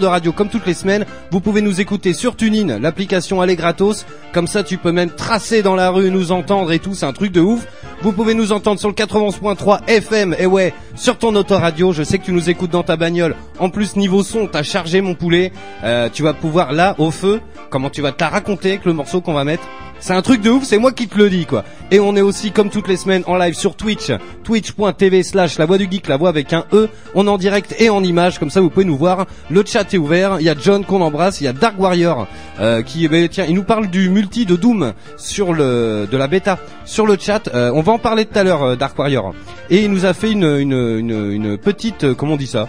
de radio comme toutes les semaines. Vous pouvez nous écouter sur TuneIn, l'application elle gratos. Comme ça, tu peux même tracer dans la rue, nous entendre et tout, c'est un truc de ouf. Vous pouvez nous entendre sur le 91.3 FM. Et ouais, sur ton autoradio, je sais que tu nous écoutes dans ta bagnole. En plus, niveau son, t'as chargé mon poulet. Euh, tu vas pouvoir là, au feu, comment tu vas te la raconter avec le morceau qu'on va mettre? C'est un truc de ouf, c'est moi qui te le dis quoi. Et on est aussi comme toutes les semaines en live sur Twitch, twitch.tv slash la voix du geek, la voix avec un E. On est en direct et en image, comme ça vous pouvez nous voir. Le chat est ouvert, il y a John qu'on embrasse, il y a Dark Warrior euh, qui, eh ben, tiens, il nous parle du multi de Doom sur le de la bêta sur le chat. Euh, on va en parler tout à l'heure, euh, Dark Warrior. Et il nous a fait une une une, une petite, euh, comment on dit ça?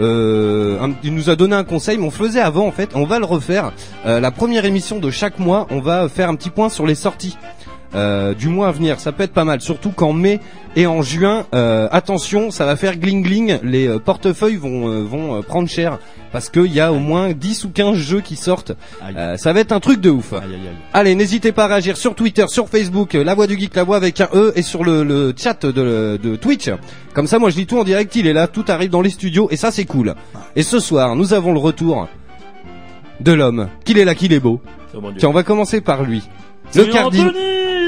Euh, il nous a donné un conseil, mais on faisait avant en fait. On va le refaire. Euh, la première émission de chaque mois, on va faire un petit point sur les sorties. Euh, du mois à venir, ça peut être pas mal, surtout qu'en mai et en juin, euh, attention, ça va faire gling gling, les euh, portefeuilles vont euh, vont prendre cher parce qu'il y a au moins 10 ou 15 jeux qui sortent. Euh, ça va être un truc de ouf. Allez, n'hésitez pas à réagir sur Twitter, sur Facebook, La Voix du Geek, La Voix avec un E, et sur le, le chat de, de Twitch. Comme ça, moi, je lis tout en direct, il est là, tout arrive dans les studios, et ça, c'est cool. Et ce soir, nous avons le retour de l'homme. Qu'il est là, qu'il est beau. Oh. Tiens, on va commencer par lui. Le C'est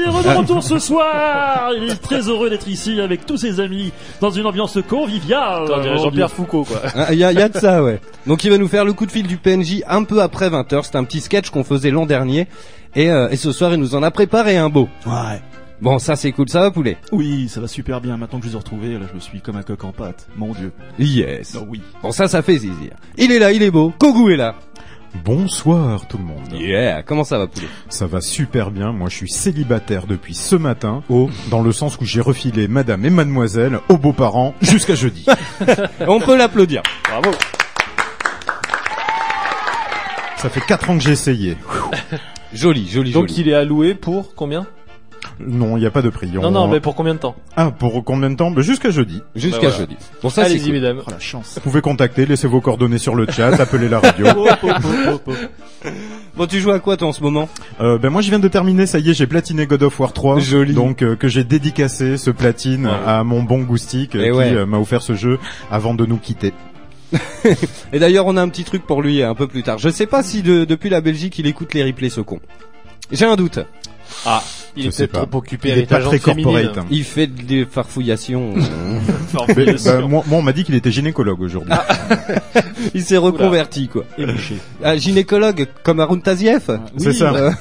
Est de retour ce soir Il est très heureux d'être ici avec tous ses amis dans une ambiance conviviale. Jean-Pierre. Foucault, quoi. Ah, Il y, a, il y a de ça, ouais. Donc, il va nous faire le coup de fil du PNJ un peu après 20h. C'est un petit sketch qu'on faisait l'an dernier. Et, euh, et ce soir, il nous en a préparé un beau. Ouais. Bon, ça, c'est cool. Ça va, poulet? Oui, ça va super bien. Maintenant que je les ai retrouvés, là, je me suis comme un coq en pâte. Mon dieu. Yes. Oh oui. Bon, ça, ça fait plaisir. Il est là, il est beau. Kogu est là. Bonsoir tout le monde. Yeah, comment ça va poulet? Ça va super bien. Moi, je suis célibataire depuis ce matin. Au, dans le sens où j'ai refilé madame et mademoiselle aux beaux-parents jusqu'à jeudi. On peut l'applaudir. Bravo. Ça fait quatre ans que j'ai essayé. Joli, joli, Donc joli. il est alloué pour combien? Non, il n'y a pas de prix. Non, On- non, mais pour combien de temps Ah, pour combien de temps bah, Jusqu'à jeudi. Jusqu'à Bah voilà. jeudi. Bon, ça c'est Allez-y, cool. mesdames. Oh la chance. Vous pouvez contacter, laissez vos coordonnées sur le chat, appelez la radio. Bon, tu joues à quoi toi en ce moment Euh, ben moi je viens de terminer, ça y est, j'ai platiné God of War 3. Joli. Donc euh, que j'ai dédicacé ce platine Ouais. à mon bon Goustic euh, Eh qui ouais. euh, m'a offert ce jeu avant de nous quitter. Et d'ailleurs, on a un petit truc pour lui un peu plus tard. Je sais pas si de- depuis la Belgique, il écoute les replays ce con. J'ai un doute. Ah, il est peut-être trop occupé Il avec est pas la très gente féminine. corporate. hein. Il fait des farfouillations. Mais, bah, moi, moi, on m'a dit qu'il était gynécologue aujourd'hui. il s'est reconverti quoi. Un gynécologue comme Arun Tazieff C'est ça. Euh,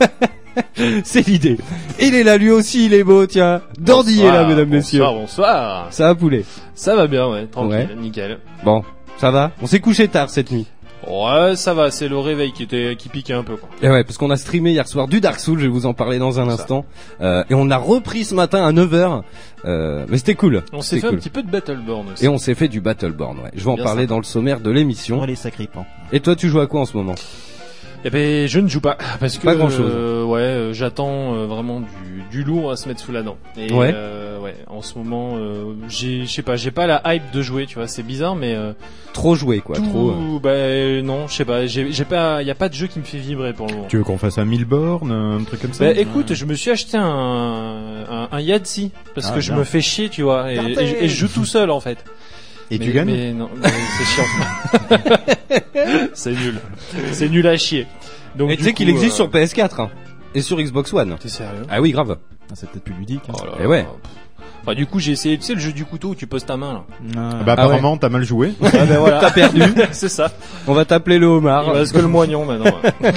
c'est l'idée. Il est là lui aussi, il est beau, tiens. Dandy est là, Bonsoir, mesdames, messieurs. Bonsoir, bonsoir. Ça va poulet Ça va bien, ouais, tranquille, Ouais. nickel. Bon, ça va On s'est couché tard cette nuit. Ouais, ça va, c'est le réveil qui était, qui piquait un peu, quoi. Et ouais, parce qu'on a streamé hier soir du Dark Souls, je vais vous en parler dans un instant. Euh, et on a repris ce matin à 9h. Euh, mais c'était cool. On s'est fait un petit peu de Battleborn aussi. Et on s'est fait du Battleborn, ouais. Je vais en parler sympa. dans le sommaire de l'émission. Oh les sacrés pans. Et toi, tu joues à quoi en ce moment? Eh ben, je ne joue pas parce que Pas euh, ouais, euh, j'attends euh, vraiment du, du lourd à se mettre sous la dent. Et Ouais. euh, ouais, en ce moment, euh, j'ai, je sais pas, j'ai pas la hype de jouer, tu vois, c'est bizarre, mais euh, Trop joué, quoi. tout, Trop. euh. bah non, je sais pas, j'ai, j'ai pas, y a pas de jeu qui me fait vibrer pour le moment. Tu veux qu'on fasse un 1000 bornes, un truc comme ça Bah écoute, je me suis acheté un un, un Yahtzee parce Ah, que je me fais chier, tu vois, et, et je- et je joue tout seul en fait. Et mais, tu gagnes Mais non, c'est chiant. c'est nul. C'est nul à chier. Donc Et tu sais qu'il existe euh, sur PS4 hein, et sur Xbox One. T'es sérieux? Ah oui, grave. Ah, c'est peut-être plus ludique. hein. Oh là Et là. Enfin, du coup, j'ai essayé, tu sais, le jeu du couteau où tu poses ta main, là. Ah, Bah Ah apparemment t'as mal joué. Ah, ben voilà. T'as perdu. c'est ça. On va t'appeler le homard. Reste que le moignon, maintenant.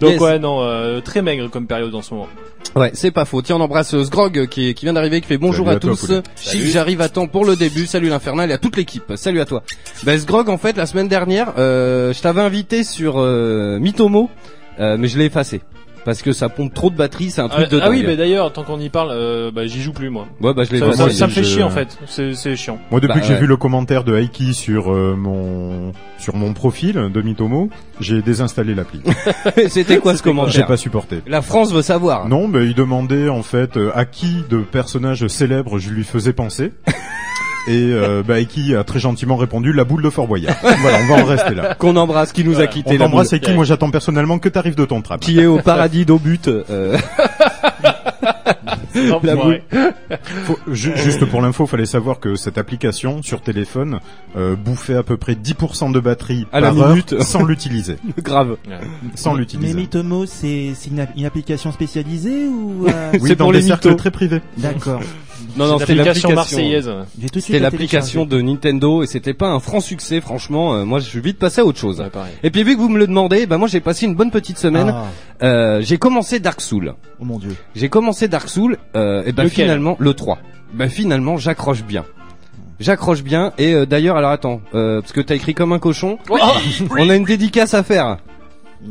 Donc, Yes. ouais, non, euh, très maigre comme période en ce moment. Ouais, c'est pas faux. Tiens, on embrasse euh, Sgrog qui, vient d'arriver, qui fait bonjour Salut à, à toi, tous. poulet. Chic, j'arrive à temps pour le début. Salut l'infernal et à toute l'équipe. Salut à toi. Bah, Sgrog, en fait, la semaine dernière, euh, je t'avais invité sur euh, Mitomo, euh, mais je l'ai effacé. Parce que ça pompe trop de batterie, c'est un truc Ah, de ah oui, mais d'ailleurs, tant qu'on y parle, euh, bah, j'y joue plus, moi. Ouais, bah je l'ai Ça, ça- ça me fait je- chier, en fait. C'est, c'est chiant. Moi depuis Bah, que j'ai vu le commentaire de Aiki sur euh, mon sur mon profil de Mitomo, j'ai désinstallé l'appli. C'était quoi ce J'ai commentaire pas supporté. La France veut savoir. Non, mais il demandait en fait euh, à qui de personnages célèbres je lui faisais penser. Et euh, bah, Aiki a très gentiment répondu la boule de Fort Boyard. voilà, on va en rester là. Qu'on embrasse, qui nous a quitté On la t'embrasse boule. Aiki, moi j'attends personnellement que t'arrives de ton trap. qui est au paradis d'au but. euh, Enfoiré. Faut- ju- juste pour l'info, fallait savoir que cette application sur téléphone euh, bouffait à peu près 10% de batterie À la par heure minute. sans l'utiliser. Grave. Sans Mais l'utiliser. Mythomo, c'est c'est une, app- une application spécialisée ou euh, Oui, C'est dans pour des les cercles très privés. D'accord. Non, non, C'est c'était l'application marseillaise. C'était la l'application de Nintendo et c'était pas un franc succès, franchement. euh, moi, je suis vite passé à autre chose. Ouais. Et puis vu que vous me le demandez, bah moi j'ai passé une bonne petite semaine. Ah, Euh, j'ai commencé Dark Souls. oh mon dieu. J'ai commencé Dark Souls euh, et ben Lequel finalement le 3. Ben finalement j'accroche bien. J'accroche bien et euh, d'ailleurs alors attends euh, parce que t'as écrit comme un cochon. Oh, On a une dédicace à faire.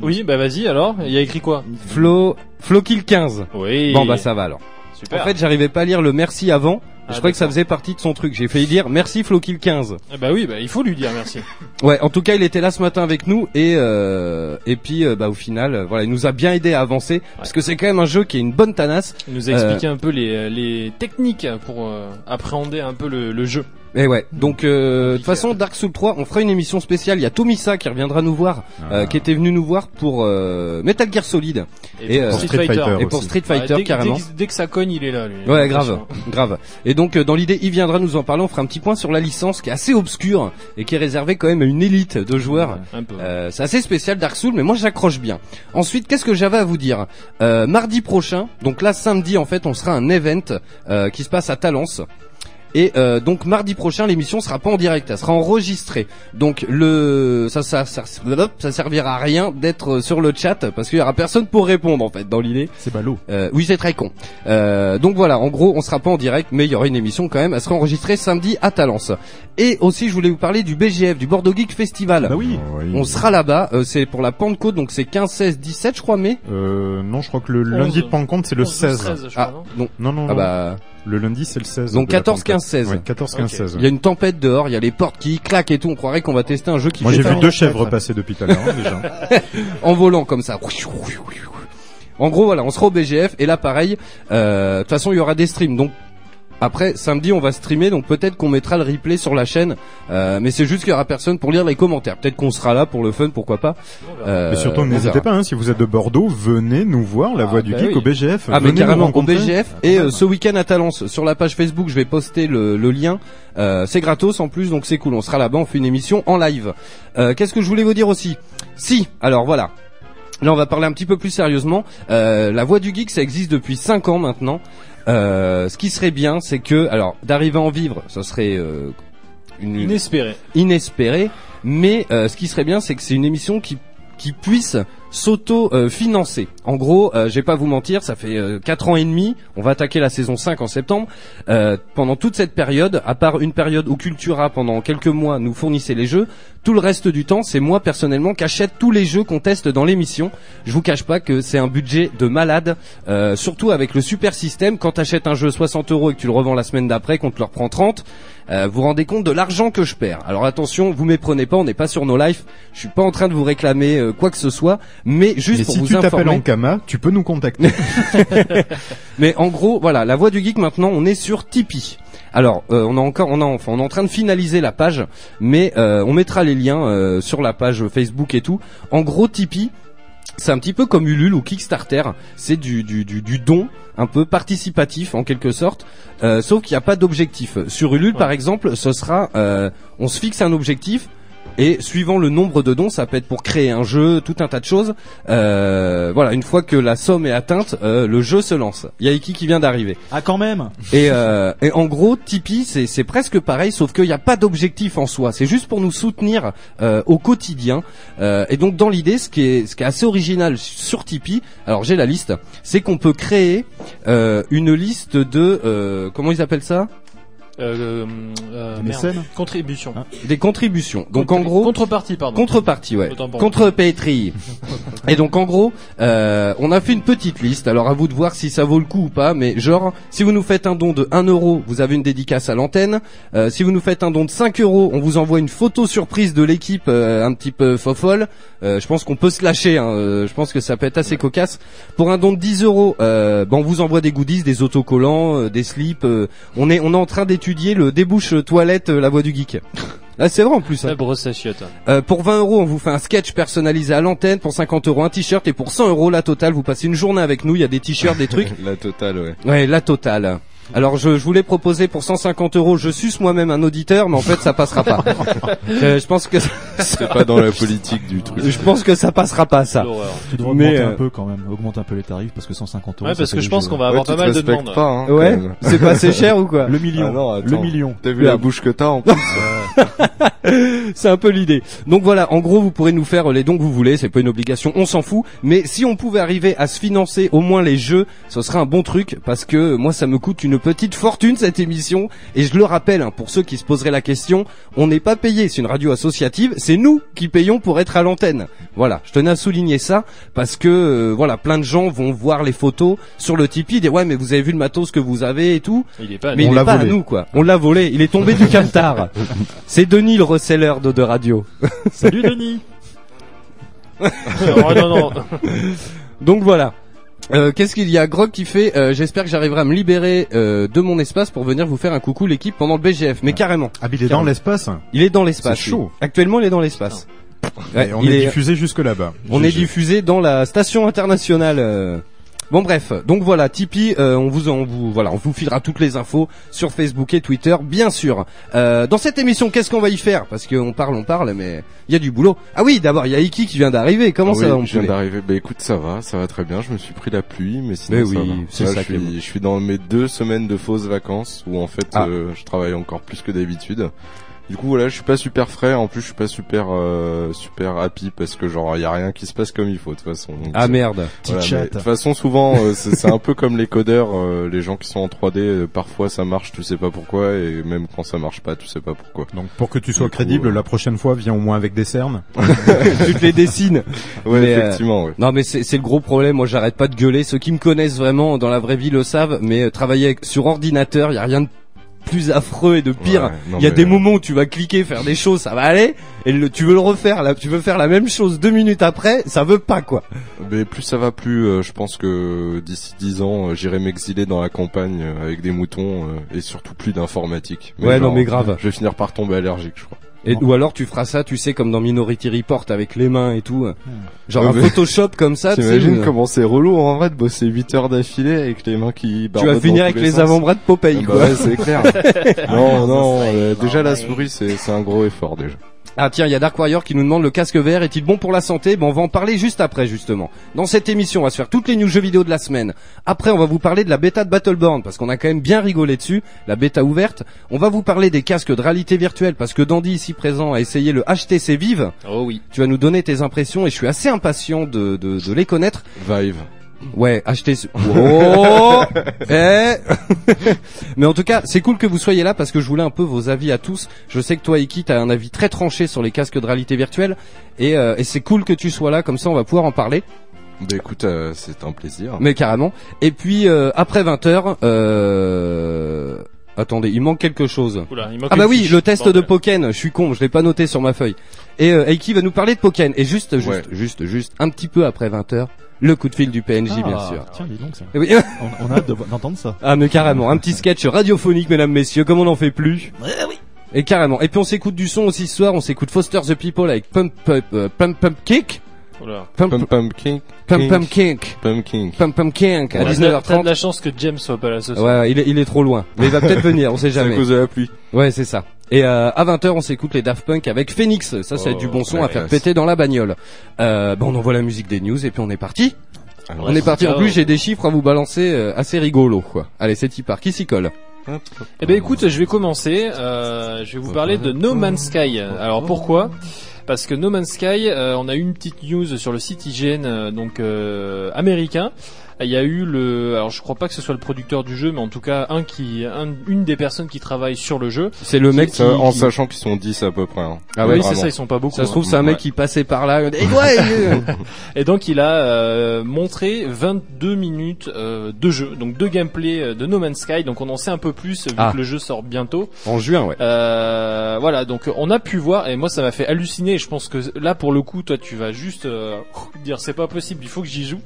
oui, bah vas-y alors. Il y a écrit quoi? Flo Flo Kill 15. Oui. Bon bah ça va alors. Super. En fait j'arrivais pas à lire le merci avant. Ah, je croyais que ça faisait partie de son truc. J'ai failli dire merci Flo Kill 15. Ah bah oui, bah il faut lui dire merci. Ouais, en tout cas, il était là ce matin avec nous et euh, et puis euh, bah au final, euh, voilà, il nous a bien aidé à avancer parce que c'est quand même un jeu qui est une bonne tanasse. Il nous a Euh, expliqué un peu les, les techniques pour euh, appréhender un peu le, le jeu. Et ouais, donc euh, de toute façon, Dark Souls 3, on fera une émission spéciale. Il y a Tomisa qui reviendra nous voir, euh, Ah. qui était venu nous voir pour euh, Metal Gear Solid Et, Et, pour euh, Street, Fighter. Fighter. et pour aussi. Street Ouais, Fighter dès, carrément. Dès, que- dès que ça cogne, il est là. Lui, Ouais, grave, grave. Et donc euh, dans l'idée, il viendra nous en parler. On fera un petit point sur la licence qui est assez obscure et qui est réservée quand même à une élite de joueurs. Un peu. Euh, c'est assez spécial Dark Souls, mais moi j'accroche bien. Ensuite, qu'est-ce que j'avais à vous dire? Euh, Mardi prochain, donc là samedi en fait, on sera un event euh, qui se passe à Talence. Et euh, donc mardi prochain, l'émission sera pas en direct, elle sera enregistrée. Donc le ça ça ça, ça servira à rien d'être sur le chat parce qu'il y aura personne pour répondre en fait dans l'idée. C'est ballot. Euh, oui, c'est très con. Euh, donc voilà, en gros, on sera pas en direct, mais il y aura une émission quand même. Elle sera enregistrée samedi à Talence. Et aussi, je voulais vous parler du BGF, du Bordeaux Geek Festival. Bah oui. Oui. On sera là-bas, euh, c'est pour la Pentecôte, donc c'est 15, 16, 17 je crois, mais... Euh, non, je crois que le lundi de Pentecôte, c'est le 11, 16. 13, je Ah, crois, non donc, Non, non, ah non. bah... Le lundi, c'est le 16. Donc de la 14, 15, Pentecôte. 16. Ouais, 14, 15, Ok. 16. Il y a une tempête dehors, il y a les portes qui claquent et tout, on croirait qu'on va tester un jeu qui Moi, j'ai vu deux chèvres passer depuis tout à l'heure, hein, déjà. en volant comme ça. En gros, voilà, on sera au BGF, et là pareil, euh, de toute façon, il y aura des streams, donc... Après samedi on va streamer donc peut-être qu'on mettra le replay sur la chaîne euh, mais c'est juste qu'il y aura personne pour lire les commentaires peut-être qu'on sera là pour le fun pourquoi pas. Euh, Mais surtout, n'hésitez pas, hein, si vous êtes de Bordeaux, venez nous voir, la Ah, voix du bah geek oui. au BGF. Ah mais Venez carrément au. BGF et euh, ce week-end à Talence sur la page Facebook je vais poster le, le lien Euh, c'est gratos en plus donc c'est cool on sera là-bas on fait une émission en live Euh, qu'est-ce que je voulais vous dire aussi? Si alors voilà Là, on va parler un petit peu plus sérieusement. Euh, la voix du geek, ça existe depuis 5 ans maintenant. Euh, ce qui serait bien, c'est que, alors, d'arriver à en vivre, ça serait euh, une, Inespéré. inespéré. Mais euh, ce qui serait bien, c'est que c'est une émission qui qui puisse s'auto-financer. en gros, euh, je vais pas vous mentir, ça fait euh, 4 ans et demi, on va attaquer la saison 5 en septembre. Euh, pendant toute cette période, à part une période où Cultura pendant quelques mois nous fournissait les jeux, tout le reste du temps, c'est moi personnellement qui achète tous les jeux qu'on teste dans l'émission. Je vous cache pas que c'est un budget de malade, euh, surtout avec le super système. Quand t'achètes un jeu 60 euros et que tu le revends la semaine d'après, qu'on te le reprend 30, euh, vous vous rendez compte de l'argent que je perds. Alors attention, vous méprenez pas, on n'est pas sur nos lives. Je suis pas en train de vous réclamer euh, quoi que ce soit, mais juste Mais pour si vous tu t'appelles informer. Ankama, tu peux nous contacter. Mais en gros, voilà, la voix du geek maintenant, on est sur Tipeee. Alors, euh, on a encore, on a, enfin, on est en train de finaliser la page, mais euh, on mettra les liens euh, sur la page Facebook et tout. En gros, Tipeee, c'est un petit peu comme Ulule ou Kickstarter. C'est du, du, du, du don un peu participatif en quelque sorte, euh, sauf qu'il n'y a pas d'objectif. Sur Ulule, par exemple, ce sera, euh, on se fixe un objectif. Et suivant le nombre de dons, ça peut être pour créer un jeu, tout un tas de choses. Euh, voilà, une fois que la somme est atteinte, euh, le jeu se lance. Il y a Iki qui vient d'arriver. Ah, quand même Et, euh, et en gros, Tipeee, c'est, c'est presque pareil, sauf qu'il n'y a pas d'objectif en soi. C'est juste pour nous soutenir euh, au quotidien. Euh, et donc, dans l'idée, ce qui est, ce qui est assez original sur Tipeee, alors j'ai la liste, c'est qu'on peut créer euh, une liste de euh, comment ils appellent ça? Euh, euh, Des merde. mécènes Contribution. Hein Des contributions. Donc en gros, Contrepartie, pardon. Contrepartie, ouais. Contre Petri. Et donc en gros, euh, on a fait une petite liste. Alors à vous de voir si ça vaut le coup ou pas. Mais genre, si vous nous faites un don de 1 euro, vous avez une dédicace à l'antenne. Euh, si vous nous faites un don de 5 euros, on vous envoie une photo surprise de l'équipe euh, un petit peu fofolle. Euh, je pense qu'on peut se lâcher. Hein. Euh, je pense que ça peut être assez cocasse. Pour un don de 10 euros, euh, ben, on vous envoie des goodies, des autocollants, euh, des slips. euh, on est on est en train d'étudier le débouche toilette euh, la voix du geek. Ah, c'est vrai en plus. hein. La brosse à chiottes. Euh, pour 20 euros, on vous fait un sketch personnalisé à l'antenne. Pour 50 euros, un t-shirt. Et pour 100 euros, la totale, vous passez une journée avec nous. Il y a des t-shirts, des trucs. La totale, ouais. Ouais, la totale. Alors je, je voulais proposer pour 150 euros, je suce moi-même un auditeur, mais en fait ça passera pas. Euh, je pense que C'est pas dans la politique du truc. je pense que ça passera pas ça. Tu devrais Mais, augmenter euh, un peu quand même, augmente un peu les tarifs parce que 150 euros. Ouais, parce que je pense qu'on va Ouais, avoir tu pas mal de demandes. pas, hein, Ouais, c'est pas assez cher ou quoi Le million. Ah non, attends. le million. T'as vu la bouche que t'as en plus C'est un peu l'idée. Donc voilà, en gros, vous pourrez nous faire les dons que vous voulez, c'est pas une obligation, on s'en fout. Mais si on pouvait arriver à se financer au moins les jeux, ce serait un bon truc parce que moi, ça me coûte une petite fortune cette émission. Et je le rappelle, hein, pour ceux qui se poseraient la question, on n'est pas payé. C'est une radio associative, c'est nous qui payons pour être à l'antenne. Voilà, je tenais à souligner ça parce que euh, voilà, plein de gens vont voir les photos sur le Tipeee, dire ouais, mais vous avez vu le matos que vous avez et tout. Il est pas. Mais On il est l'a pas à volé. nous quoi. On l'a volé. Il est tombé du camtar. C'est Denis le reseller de, de radio. Salut Denis. non, non, non. Donc voilà. Euh, Qu'est-ce qu'il y a Grog qui fait euh, J'espère que j'arriverai à me libérer euh, de mon espace pour venir vous faire un coucou l'équipe pendant le BGF. Mais carrément, Ah, mais il est dans l'espace. il est dans l'espace. C'est chaud. Actuellement, il est dans l'espace. Ouais, on il est, est- diffusé jusque là-bas. on est GG. diffusé dans la station internationale. euh. Bon bref, donc voilà Tipeee, euh, on vous on vous voilà, on vous filera toutes les infos sur Facebook et Twitter, bien sûr. Euh, dans cette émission, qu'est-ce qu'on va y faire? Parce qu'on parle, on parle, mais il y a du boulot. Ah oui, d'abord il y a Iki qui vient d'arriver. Comment Ah ça oui, va mon Je viens d'arriver. Bah écoute, ça va, ça va très bien. Je me suis pris la pluie, mais sinon Mais ça oui, va. c'est Là, ça je suis, je suis dans mes deux semaines de fausses vacances où en fait Ah. euh, je travaille encore plus que d'habitude. Du coup voilà, je suis pas super frais. En plus, je suis pas super euh, super happy parce que genre y a rien qui se passe comme il faut de toute façon. Donc, Ah merde. voilà. De toute façon, souvent euh, c'est c'est un peu comme les codeurs, euh, les gens qui sont en 3D. euh, parfois ça marche, tu sais pas pourquoi, et même quand ça marche pas, tu sais pas pourquoi. Donc pour que tu sois Du crédible, euh, la prochaine fois, viens au moins avec des cernes. tu te les dessines. Ouais, Mais, euh, effectivement. Ouais. Non mais c'est c'est le gros problème, moi j'arrête pas de gueuler, ceux qui me connaissent vraiment dans la vraie vie le savent, mais euh, travailler avec- sur ordinateur, il y a rien de plus affreux et de pire. Ouais, non, Il y a mais, des moments où tu vas cliquer, faire des choses, ça va aller, et le- tu veux le refaire, là, tu veux faire la même chose deux minutes après, ça veut pas quoi. Mais plus ça va, plus euh, je pense que d'ici 10 ans, euh, j'irai m'exiler dans la campagne euh, avec des moutons et surtout plus d'informatique. Ouais, non, mais grave. Je vais finir par tomber allergique, je crois. Et, ou alors tu feras ça, tu sais, comme dans Minority Report avec les mains et tout, genre Ouais, un Photoshop comme ça, tu sais, T'imagines euh, comment c'est relou en vrai de bosser 8 heures d'affilée avec les mains qui tu vas finir avec les avant-bras de Popeye Ah bah quoi. ouais, c'est clair. non, non, euh, déjà la souris c'est c'est un gros effort déjà. Ah tiens, il y a Dark Warrior qui nous demande le casque vert est-il bon pour la santé? Bon, on va en parler juste après justement. Dans cette émission, on va se faire toutes les news jeux vidéo de la semaine. Après, on va vous parler de la bêta de Battleborn parce qu'on a quand même bien rigolé dessus, la bêta ouverte. On va vous parler des casques de réalité virtuelle parce que Dandy ici présent a essayé le HTC Vive. Oh oui. Tu vas nous donner tes impressions et je suis assez impatient de, de, de les connaître. Vive. Ouais, HTC. Oh Eh Mais en tout cas, c'est cool que vous soyez là parce que je voulais un peu vos avis à tous. Je sais que toi, Iki, t'as un avis très tranché sur les casques de réalité virtuelle et, euh, et c'est cool que tu sois là. Comme ça, on va pouvoir en parler. Bah écoute, euh, c'est un plaisir. Mais carrément. Et puis euh, après 20 h euh... attendez, il manque quelque chose. Oula, il manque Ah bah oui, fiche. le test de. Pokken, je suis con, je l'ai pas noté sur ma feuille. Et euh, Eiki va nous parler de Pokken. Et juste, juste, Ouais. juste, juste, un petit peu après 20 h le coup de fil du PNJ, bien Ah, sûr. Tiens, dis donc ça. Oui. On, on a hâte de- d'entendre ça. Ah mais carrément, un petit sketch radiophonique, mesdames, messieurs, comme on n'en fait plus. Et carrément. Et puis on s'écoute du son aussi ce soir, on s'écoute Foster the People avec Pump Pump euh, Pump Pump Kick, Oula. Pump Pum pum king. Pump Pump Pumpkin. Pump Pump Kink à T'as de- T'as de 19h30. la chance que James soit pas là ce soir. Ouais, il est, il est trop loin. Mais il va peut-être venir, on sait C'est à jamais. cause de la pluie. Ouais, c'est ça. Et euh, à 20h, on s'écoute les Daft Punk avec Phoenix. Ça, c'est Oh, du bon son ouais, à faire ouais, péter dans la bagnole. Euh, bon, on envoie la musique des news et puis on est parti. Alors, on est parti. En plus, j'ai des chiffres à vous balancer euh, assez rigolos, quoi. Allez, c'est y part. Qui s'y colle. Eh ben écoute, je vais commencer. Euh, je vais vous parler de No Man's Sky. Alors pourquoi? Parce que No Man's Sky, euh, on a une petite news sur le site IGN, euh, donc euh, américain. Il y a eu le, alors je crois pas que ce soit le producteur du jeu, mais en tout cas un qui, un- une des personnes qui travaille sur le jeu. C'est le mec qui... En qui- sachant qu'ils sont 10 à peu près. hein. Ah ouais, oui, c'est ça, ils sont pas beaucoup. Ça se trouve, hein. c'est un mec Ouais. qui passait par là. Et ouais, Et donc il a euh, montré 22 minutes euh, de jeu, donc de gameplay euh, de No Man's Sky. Donc on en sait un peu plus vu Ah. que le jeu sort bientôt. en juin, ouais. Euh, voilà, donc on a pu voir et moi ça m'a fait halluciner. Je pense que là pour le coup, toi tu vas juste euh, dire c'est pas possible, il faut que j'y joue.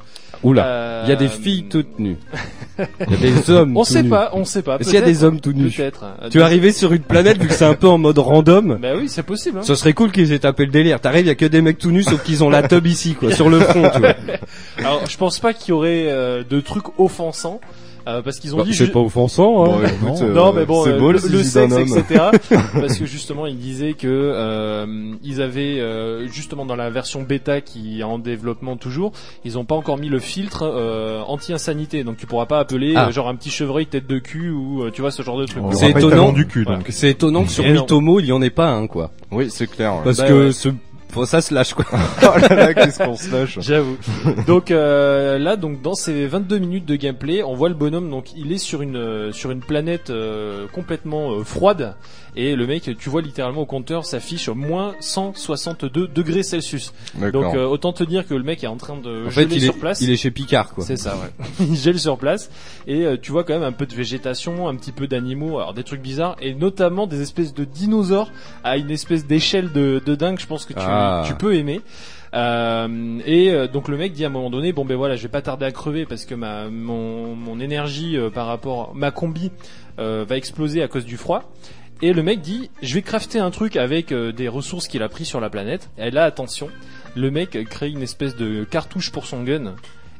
Oula. Euh, Il y a des filles toutes nues. Il y a des hommes On tout sait nus. pas, on sait pas. Qu'il y a des hommes tout nus Peut-être. Tu es arrivé sur une planète vu que c'est un peu en mode random. Bah oui, c'est possible. hein. Ce serait cool qu'ils aient tapé le délire. T'arrives, il y a que des mecs tout nus sauf qu'ils ont la tub ici quoi, sur le front, tu vois. Alors, je pense pas qu'il y aurait euh, de trucs offensants. Euh, parce qu'ils ont Bah, dit c'est ju- pas offensant hein. Bon, écoute, euh, non mais bon c'est euh, beau le, sexe etc parce que justement ils disaient que euh, ils avaient euh, justement dans la version bêta qui est en développement toujours ils ont pas encore mis le filtre euh, anti-insanité donc tu pourras pas appeler Ah. genre un petit chevreuil tête de cul ou euh, tu vois ce genre de truc On C'est étonnant. talons du cul, Voilà. donc. C'est étonnant que sur. Mitomo, il y en ait pas un quoi. Oui, c'est clair. ouais. Parce Bah que ouais. ce faut ça se lâche quoi. oh là là, qu'est-ce qu'on se lâche. J'avoue. donc euh, là, donc dans ces 22 minutes de gameplay, on voit le bonhomme. Donc il est sur une euh, sur une planète euh, complètement euh, froide et le mec, tu vois littéralement au compteur s'affiche moins 162 degrés Celsius. Donc euh, autant te dire que le mec est en train de En fait, geler est, sur place. il est chez Picard quoi. C'est ça, ouais. il gèle sur place et euh, tu vois quand même un peu de végétation, un petit peu d'animaux, alors des trucs bizarres et notamment des espèces de dinosaures à une espèce d'échelle de, de dingue. Je pense que tu, Ah. tu peux aimer. Euh, et euh, donc le mec dit à un moment donné bon ben voilà je vais pas tarder à crever parce que ma mon, mon énergie euh, par rapport ma combi euh, va exploser à cause du froid et le mec dit je vais crafter un truc avec euh, des ressources qu'il a pris sur la planète. Et là attention le mec crée une espèce de cartouche pour son gun.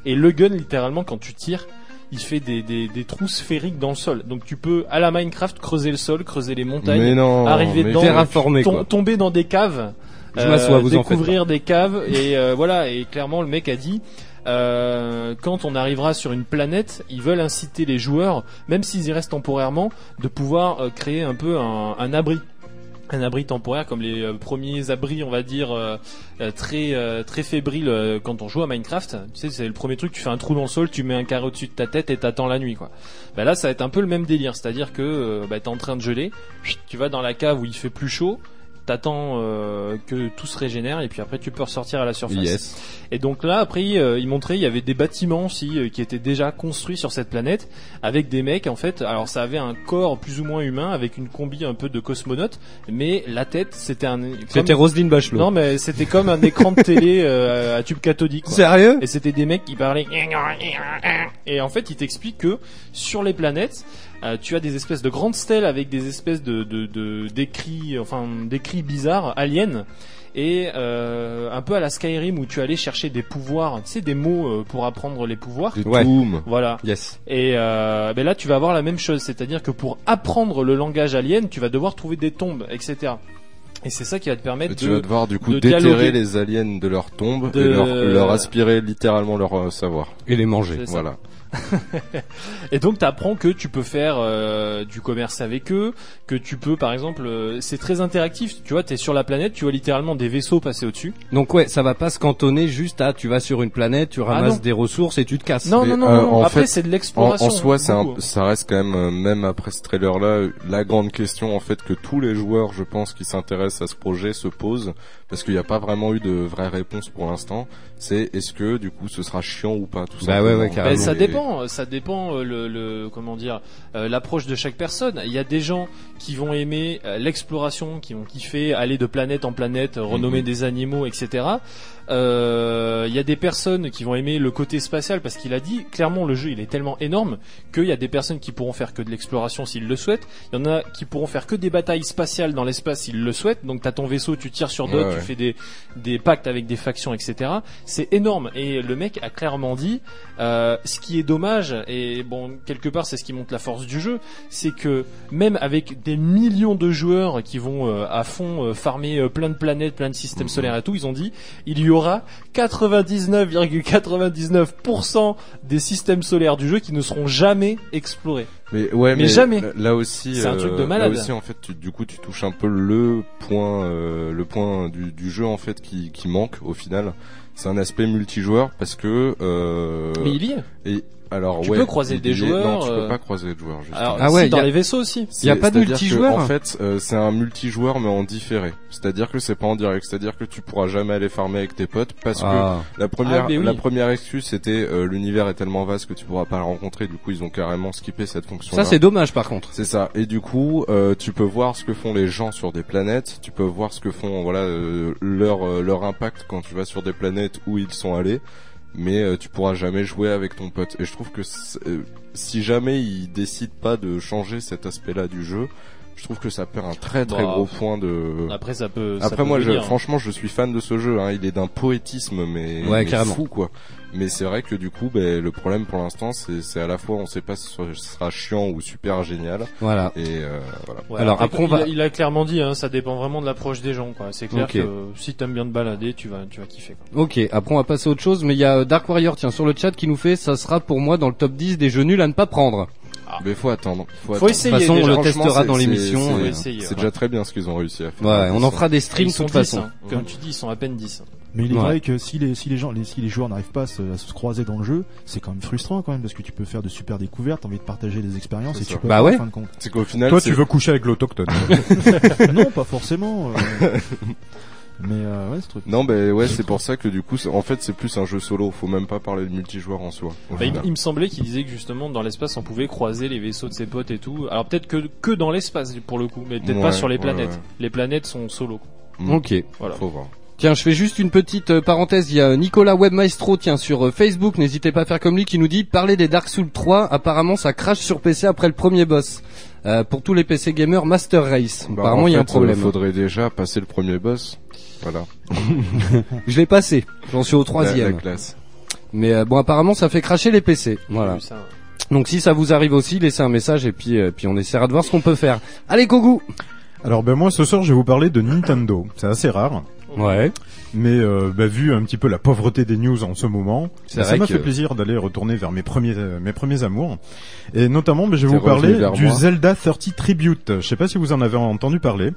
Et le gun littéralement quand tu tires il fait des, des, des trous sphériques dans le sol. Donc tu peux à la Minecraft creuser le sol creuser les montagnes mais non. arriver mais dedans, Terraformé tom- quoi. tomber dans des caves, Je m'assois, vous en faites découvrir des caves. Et euh, voilà. Et clairement le mec a dit euh, quand on arrivera sur une planète, ils veulent inciter les joueurs, même s'ils y restent temporairement, de pouvoir euh, créer un peu un, abri. Un abri temporaire comme les euh, premiers abris, on va dire euh, très euh, très fébriles quand on joue à Minecraft. Tu sais, c'est le premier truc. Tu fais un trou dans le sol, tu mets un carré au-dessus de ta tête et t'attends la nuit, quoi. Bah là, ça va être un peu le même délire, c'est-à-dire que bah, t'es en train de geler, tu vas dans la cave où il fait plus chaud, t'attends euh, que tout se régénère et puis après tu peux ressortir à la surface. Yes. Et donc là, après, euh, il montrait, il y avait des bâtiments aussi euh, qui étaient déjà construits sur cette planète avec des mecs en fait. Alors ça avait un corps plus ou moins humain avec une combi un peu de cosmonaute, mais la tête c'était un. C'était comme- Roselyne Bachelot. Non, mais c'était comme un écran de télé euh, à tube cathodique. quoi. Sérieux? Et c'était des mecs qui parlaient. Et en fait, il t'explique que sur les planètes, euh, tu as des espèces de grandes stèles avec des espèces de de de- d'écrits, enfin d'écrits bizarres, aliens. Et euh, un peu à la Skyrim où tu allais chercher des pouvoirs, tu sais, des mots euh, pour apprendre les pouvoirs. Des Ouais. Voilà. Yes. Et euh, ben là, tu vas avoir la même chose, c'est-à-dire que pour apprendre le langage alien, tu vas devoir trouver des tombes, etc. Et c'est ça qui va te permettre Tu de vas devoir du coup de déterrer dialoguer. les aliens de leur tombe De- et leur, leur aspirer littéralement leur euh, savoir. Et les manger. Voilà. Et donc tu apprends que tu peux faire euh, du commerce avec eux, que tu peux par exemple, euh, c'est très interactif, tu vois, tu es sur la planète, tu vois littéralement des vaisseaux passer au-dessus. Donc ouais, ça va pas se cantonner juste à tu vas sur une planète, tu ramasses non. des ressources et tu te casses. Non, Mais, non, non, euh, non, en après c'est de l'exploration. en soi, c'est ça reste quand même, euh, même après ce trailer-là, la grande question en fait que tous les joueurs, je pense, qui s'intéressent à ce projet se posent, parce qu'il n'y a pas vraiment eu de vraie réponse pour l'instant. C'est est-ce que du coup, ce sera chiant ou pas tout Bah simplement. ouais, ouais, Ben, carrément. ça dépend, ça dépend euh, le, le comment dire euh, l'approche de chaque personne. Il y a des gens qui vont aimer euh, l'exploration, qui vont kiffer aller de planète en planète, renommer Mhm. des animaux, etc. Euh, Il y a des personnes qui vont aimer le côté spatial parce qu'il a dit clairement le jeu il est tellement énorme qu'il y a des personnes qui pourront faire que de l'exploration s'ils le souhaitent. Il y en a qui pourront faire que des batailles spatiales dans l'espace s'ils le souhaitent. Donc t'as ton vaisseau, tu tires sur d'autres, Ouais, tu fais des des pactes avec des factions, etc. C'est énorme et le mec a clairement dit euh, ce qui est dommage et bon quelque part c'est ce qui montre la force du jeu, c'est que même avec des millions de joueurs qui vont euh, à fond euh, farmer euh, plein de planètes, plein de systèmes Mhm. solaires et tout, ils ont dit il y aura 99,99% des systèmes solaires du jeu qui ne seront jamais explorés. Mais ouais, Mais mais, jamais. Là aussi, C'est un truc de euh, malade. Là aussi, en fait, tu- du coup, tu touches un peu le point, euh, le point du, du jeu en fait qui, qui manque au final. C'est un aspect multijoueur parce que. Euh, Mais il y est. et alors Tu ouais, peux croiser il des joueurs, Non, tu euh, peux pas croiser de joueurs. Justement. Alors Ah si, ouais, dans a- les vaisseaux aussi. C'est- y a pas de que, multijoueur En fait, euh, c'est un multijoueur mais en différé. C'est-à-dire que c'est pas en direct. C'est-à-dire que tu pourras jamais aller farmer avec tes potes parce que Ah. la première, Ah, oui. la première excuse c'était euh, l'univers est tellement vaste que tu pourras pas le rencontrer. Du coup, ils ont carrément skippé cette fonction. Ça c'est dommage par contre. C'est ça. Et du coup, euh, tu peux voir ce que font les gens sur des planètes. Tu peux voir ce que font voilà euh, leur euh, leur impact quand tu vas sur des planètes où ils sont allés. Mais euh, tu pourras jamais jouer avec ton pote. Et je trouve que euh, si jamais ils décident pas de changer cet aspect-là du jeu, je trouve que ça perd un très très Bah, gros point de. Après, ça peut. ça Après peut moi, je, venir. franchement, je suis fan de ce jeu. Hein. Il est d'un poétisme, mais, Ouais, mais fou quoi. Mais c'est vrai que du coup, ben, le problème pour l'instant, c'est c'est à la fois on sait pas si ce sera chiant ou super génial. Voilà. Et euh, voilà. Ouais, Alors, après, on il, va- a, il a clairement dit, hein, ça dépend vraiment de l'approche des gens. quoi. C'est clair que euh, si t'aimes bien te balader, tu vas, tu vas kiffer. Quoi. Ok, après on va passer à autre chose, mais il y a Dark Warrior, tiens, sur le chat qui nous fait, ça sera pour moi dans le top 10 des jeux nuls à ne pas prendre. Mais faut attendre. Faut, Faut attendre. essayer. De toute façon, on le testera dans l'émission. c'est- Faut essayer, C'est ouais. déjà très bien ce qu'ils ont réussi à faire. Ouais, on en fera des streams de sont toute 10, façon. hein. Comme tu dis, ils sont à peine 10. hein. Mais il est Ouais. vrai que si les, si les gens, les, si les joueurs n'arrivent pas à se, à se croiser dans le jeu, c'est quand même frustrant quand même parce que tu peux faire de super découvertes, envie de partager des expériences et tu ça. peux Bah ouais. en fin de compte. C'est qu'au final, Toi, tu veux coucher avec l'autochtone. non, pas forcément. euh, mais euh, ouais, ce truc. Non, ben ouais, c'est pour ça que du coup, en fait, c'est plus un jeu solo. Faut même pas parler de multijoueur en soi. Bah, il, me semblait qu'il disait que justement dans l'espace on pouvait croiser les vaisseaux de ses potes et tout. Alors peut-être que que dans l'espace pour le coup, mais peut-être pas sur les planètes. ouais. Les planètes sont solo. Mm. Ok. Voilà. Faut voir. Tiens, je fais juste une petite euh, parenthèse. Il y a Nicolas Webmaestro, tiens, sur euh, Facebook. N'hésitez pas à faire comme lui, qui nous dit parler des Dark Souls 3. Apparemment, ça crache sur PC après le premier boss. Euh, pour tous les PC gamers, Master Race. Bah, Apparemment, en il y a un problème. euh, faudrait déjà passer le premier boss. Voilà. Je l'ai passé. J'en suis au troisième. la classe. Mais euh, bon, apparemment, ça fait cracher les PC. Voilà. Donc si ça vous arrive aussi, laissez un message et puis euh, puis on essaiera de voir ce qu'on peut faire. Allez, Kogu. Alors ben moi ce soir je vais vous parler de Nintendo. C'est assez rare, Ouais. mais euh, bah, vu un petit peu la pauvreté des news en ce moment, bah, ça m'a que- fait plaisir d'aller retourner vers mes premiers euh, mes premiers amours. Et notamment ben, je vais vous parler du moi. Zelda 30 Tribute. Je sais pas si vous en avez entendu parler.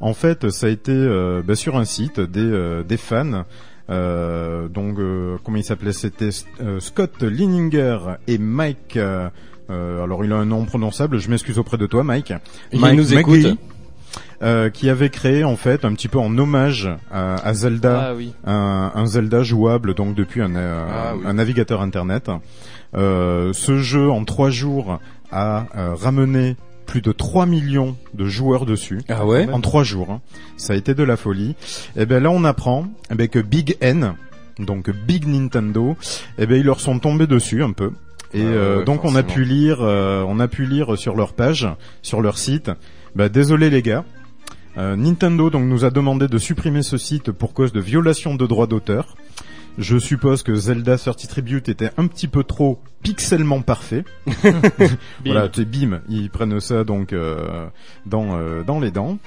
En fait, ça a été euh, bah, sur un site des euh, des fans euh, donc euh, comment il s'appelait? C'était Scott Lininger et Mike. alors il a un nom prononçable. Je m'excuse auprès de toi, Mike. Il Mike nous McGee, écoute. Euh, qui avait créé en fait un petit peu en hommage à, à Zelda Ah oui. un, un Zelda jouable donc depuis un, euh, Ah oui. un navigateur internet. Euh, ce jeu en trois jours a euh, ramené plus de 3 millions de joueurs dessus. Ah ouais. En trois jours, hein. ça a été de la folie. Et ben là, on apprend eh ben, que Big N, donc Big Nintendo, eh ben ils leur sont tombés dessus un peu. Et ouais, euh, donc on a pu lire, euh, on a pu lire sur leur page, sur leur site. Bah, désolé les gars. Euh, Nintendo donc nous a demandé de supprimer ce site pour cause de violation de droits d'auteur. Je suppose que Zelda 30 Tribute était un petit peu trop pixellement parfait. Voilà, tu bim, ils prennent ça donc euh, dans euh, dans les dents.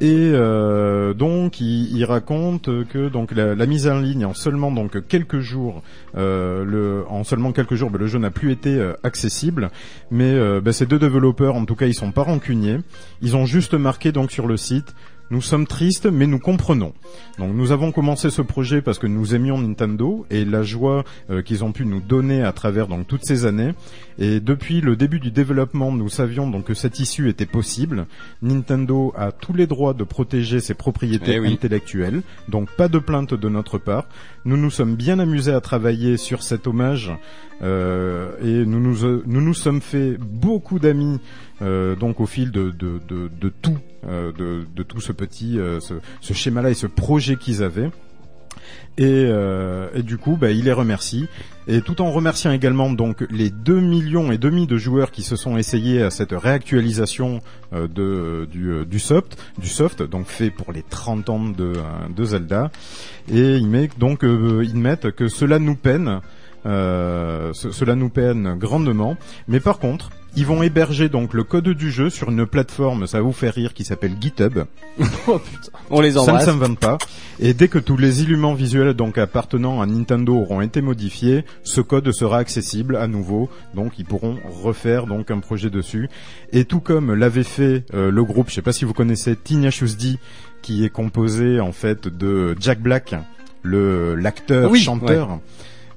Et euh, donc ils, ils racontent que donc la, la mise en ligne en seulement donc quelques jours, euh, le en seulement quelques jours, ben, le jeu n'a plus été accessible. Mais ben, ces deux développeurs, en tout cas, ils sont pas rancuniers. Ils ont juste marqué donc sur le site. Nous sommes tristes, mais nous comprenons. Donc nous avons commencé ce projet parce que nous aimions Nintendo et la joie euh, qu'ils ont pu nous donner à travers donc toutes ces années. Et depuis le début du développement, nous savions donc que cette issue était possible. Nintendo a tous les droits de protéger ses propriétés Eh oui. intellectuelles, donc pas de plainte de notre part. Nous nous sommes bien amusés à travailler sur cet hommage euh, et nous nous, euh, nous nous sommes fait beaucoup d'amis donc au fil de, de, de, de tout, euh, de, de tout ce petit euh, ce, ce schéma-là et ce projet qu'ils avaient. Et, euh, et du coup, bah, il les remercie. Et tout en remerciant également donc les 2 millions et demi de joueurs qui se sont essayés à cette réactualisation euh, de, du, euh, du soft, du soft, donc fait pour les 30 ans de, euh, de Zelda. Et ils mettent donc euh, ils mettent que cela nous peine, euh, ce- cela nous peine grandement. Mais par contre, ils vont héberger donc le code du jeu sur une plateforme, ça va vous faire rire, qui s'appelle GitHub. On les Ça ne embrasse. s'invente pas. Et dès que tous les éléments visuels donc appartenant à Nintendo auront été modifiés, ce code sera accessible à nouveau. Donc ils pourront refaire donc un projet dessus. Et tout comme l'avait fait euh, le groupe, je sais pas si vous connaissez Tenacious D, qui est composé en fait de Jack Black, le l'acteur Oui, chanteur.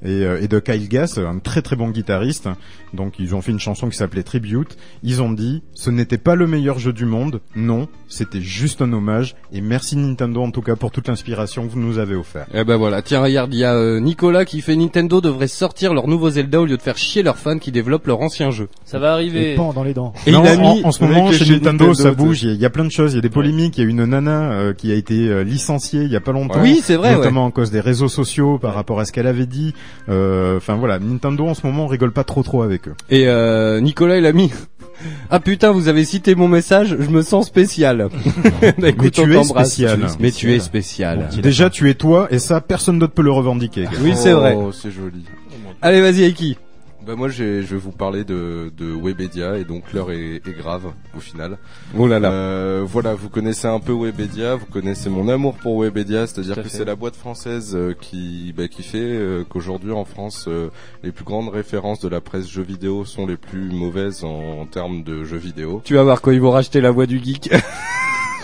Et, euh, et de Kyle Gass, un très très bon guitariste. Donc ils ont fait une chanson qui s'appelait Tribute. Ils ont dit, ce n'était pas le meilleur jeu du monde, non, c'était juste un hommage. Et merci Nintendo en tout cas pour toute l'inspiration que vous nous avez offert. Eh ben voilà, tiens regarde, il y a euh, Nicolas qui fait Nintendo devrait sortir leur nouveau Zelda au lieu de faire chier leurs fans qui développent leur ancien jeu. Ça va Et arriver. pan dans les dents. Et Non, il a mis en, en ce moment chez Nintendo, Nintendo, ça bouge. Il y, a- il y a plein de choses. Il y a des polémiques. Il y a une nana euh, qui a été euh, licenciée il y a pas longtemps. Oui, c'est vrai, ouais. notamment en cause des réseaux sociaux par rapport à ce qu'elle avait dit. Euh, Enfin voilà, Nintendo en ce moment on rigole pas trop trop avec eux. Et euh, Nicolas il a mis Ah putain, vous avez cité mon message, je me sens spécial. Bah, écoute, tu on es spécial. Mais tu es spécial. Bon, Déjà tu es toi et ça personne d'autre peut le revendiquer. Oui, c'est vrai. Oh, c'est joli. Allez, vas-y, Aiki. Bah moi j'ai- je vais vous parler de, de Webedia et donc l'heure est, est grave au final. Oh là là. Euh, voilà, vous connaissez un peu Webedia, vous connaissez mon amour pour Webedia, c'est-à-dire que c'est la boîte française euh, qui bah, qui fait euh, qu'aujourd'hui en France euh, les plus grandes références de la presse jeux vidéo sont les plus mauvaises en, en termes de jeux vidéo. Tu vas voir quand ils vont racheter la voix du geek.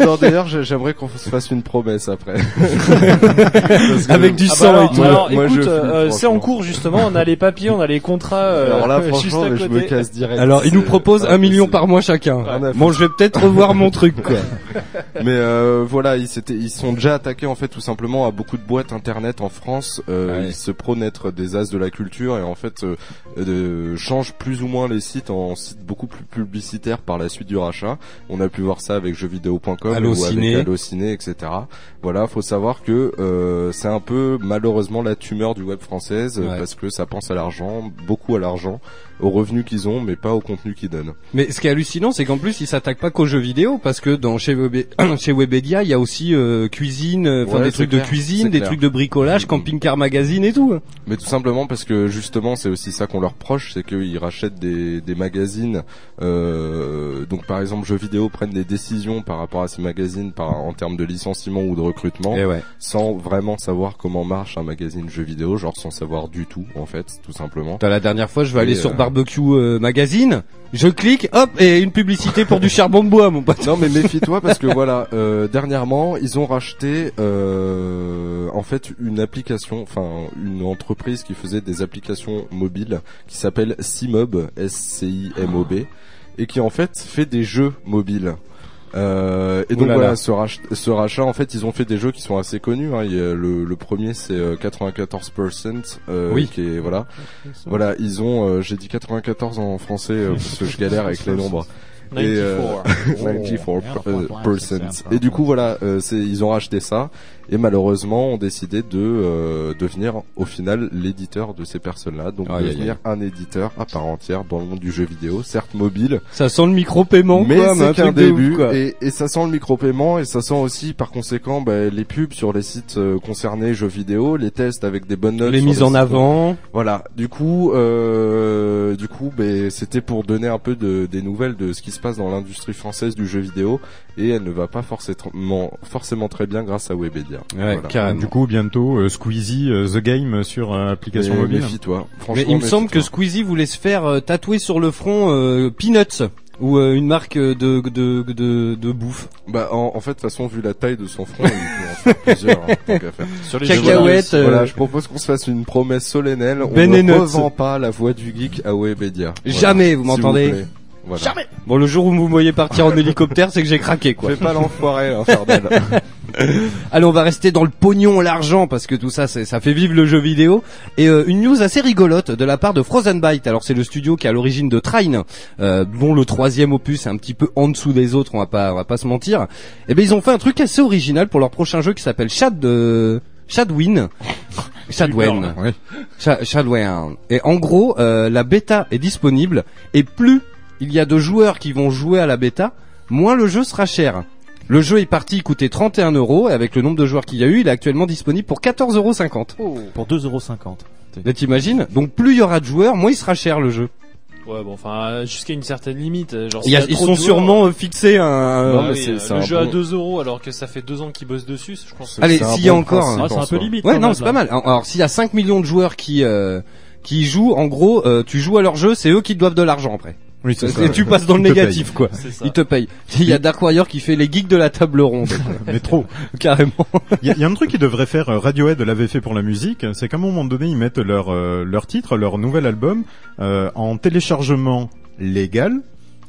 non d'ailleurs j'ai- j'aimerais qu'on se fasse une promesse après. Avec du Ah bah sang alors, et tout. alors, écoute, flippe, euh, c'est en cours justement. On a les papiers, on a les contrats. euh, Alors là juste franchement je me casse direct. Alors, ils nous proposent un million par mois chacun. Bon, je vais peut-être revoir mon truc, quoi. Mais euh, voilà, ils s'étaient, ils sont déjà attaqués en fait tout simplement à beaucoup de boîtes internet en France. Euh, Ouais. Ils se prônent être des as de la culture et en fait euh, euh, changent plus ou moins les sites en sites beaucoup plus publicitaires par la suite du rachat. On a pu voir ça avec jeuxvideo.com ou Allociné. avec Allociné, etc. Voilà, faut savoir que euh, c'est un peu malheureusement la tumeur du web française euh, Ouais. parce que ça pense à l'argent, beaucoup à l'argent, aux revenus qu'ils ont, mais pas au contenu qu'ils donnent. Mais ce qui est hallucinant, c'est qu'en plus, ils s'attaquent pas qu'aux jeux vidéo, parce que dans chez, Web... chez Webedia, il y a aussi euh, cuisine, euh, enfin Ouais, des trucs clair, de cuisine, des clair. trucs de bricolage, Camping Car Magazine et tout. Mais tout simplement parce que justement c'est aussi ça qu'on leur reproche, c'est qu'ils rachètent des, des magazines. Euh, donc par exemple jeux vidéo prennent des décisions par rapport à ces magazines par, en termes de licenciement ou de recrutement, ouais. sans vraiment savoir comment marche un magazine jeu vidéo, genre sans savoir du tout en fait, tout simplement. T'as la dernière fois, je vais aller Et, sur euh, Barbecue euh, Magazine, je clique, hop, et une publicité pour du charbon de bois, mon pote. Non mais méfie-toi parce que voilà, euh, dernièrement ils ont racheté euh, en fait une application, enfin une entreprise qui faisait des applications mobiles qui s'appelle Cimob, S-C-I-M-O-B, et qui en fait fait des jeux mobiles. Euh, et donc Ouh là voilà, là. ce, rach- ce rachat, en fait, ils ont fait des jeux qui sont assez connus. Hein. Il y a le, le premier, c'est euh, 94%, euh, Oui. qui est voilà, voilà. Ils ont, euh, j'ai dit 94 en français euh, parce que je galère avec les nombres. Et, euh, 94%. Et du coup, voilà, euh, c'est, ils ont racheté ça et malheureusement ont décidé de euh, devenir au final l'éditeur de ces personnes-là. Donc devenir un éditeur à part entière dans le monde du jeu vidéo, certes mobile, Ça sent le micro-paiement, mais quoi, mais un c'est qu'un ouf, début. quoi. et, et ça sent le micro-paiement et ça sent aussi par conséquent bah, les pubs sur les sites euh, concernés jeux vidéo, les tests avec des bonnes notes, Les mises en sites avant. voilà. Du coup, euh, du coup, ben, c'était pour donner un peu de, des nouvelles de ce qui se passe dans l'industrie française du jeu vidéo, et elle ne va pas forcément, forcément très bien grâce à Webedia. Ouais. Du coup bientôt euh, Squeezie euh, the game sur euh, application Mais mobile. méfie-toi. Mais Franchement, il me semble que. Squeezie voulait se faire euh, tatouer sur le front euh, Peanuts ou euh, une marque de de de, de bouffe. bah, en, en fait, de toute façon, vu la taille de son front, il peut en faire plusieurs. hein, tant qu'à faire. Sur les Cacahuètes. jeux euh, Voilà, je propose qu'on se fasse une promesse solennelle. On Ben et ne revend pas la voix du geek à Webedia. Voilà. Jamais, vous m'entendez Voilà. Bon, le jour où vous me voyez partir en hélicoptère, c'est que j'ai craqué, quoi. Fais pas l'enfoiré, hein, Fardel. Allez, on va rester dans le pognon, l'argent, parce que tout ça, ça fait vivre le jeu vidéo. Et euh, une news assez rigolote de la part de Frozen Byte. Alors, c'est le studio qui est à l'origine de Trine, euh, dont le troisième opus est un petit peu en dessous des autres. On va pas, on va pas se mentir. Et ben, ils ont fait un truc assez original pour leur prochain jeu qui s'appelle Shad de Shadwin. Shadwen. Shadwen. Et en gros, euh, la bêta est disponible et plus il y a de joueurs qui vont jouer à la bêta, moins le jeu sera cher. Le jeu est parti, il coûtait 31 euros et avec le nombre de joueurs qu'il y a eu, il est actuellement disponible pour 14,50 euros. Pour 2,50€. Mais t'imagines Donc plus il y aura de joueurs, moins il sera cher le jeu. Ouais, bon, enfin, euh, jusqu'à une certaine limite. euh, Genre, Il y a- s'il ils sont joueurs, sûrement euh, fixés un. Non, ah mais oui, c'est- euh, le un jeu à bon- 2 euros alors que ça fait 2 ans qu'ils bossent dessus, je pense. Allez, s'il y a bon encore, principe Ah, c'est un peu limite. Ouais, non, c'est pas mal. Alors, alors, s'il y a 5 millions de joueurs qui euh, qui jouent, en gros, euh, tu joues à leur jeu, c'est eux qui te doivent de l'argent après. Oui, c'est ça. Et tu passes dans le Ils te négatif, quoi. C'est ça. Ils te payent. Il y a Dark Warrior qui fait les geeks de la table ronde, Mais trop. carrément. Il y, a- il y a un truc qu'ils devraient faire, euh, Radiohead l'avait fait pour la musique, c'est qu'à un moment donné, ils mettent leur, euh, leur titre, leur nouvel album, euh, en téléchargement légal,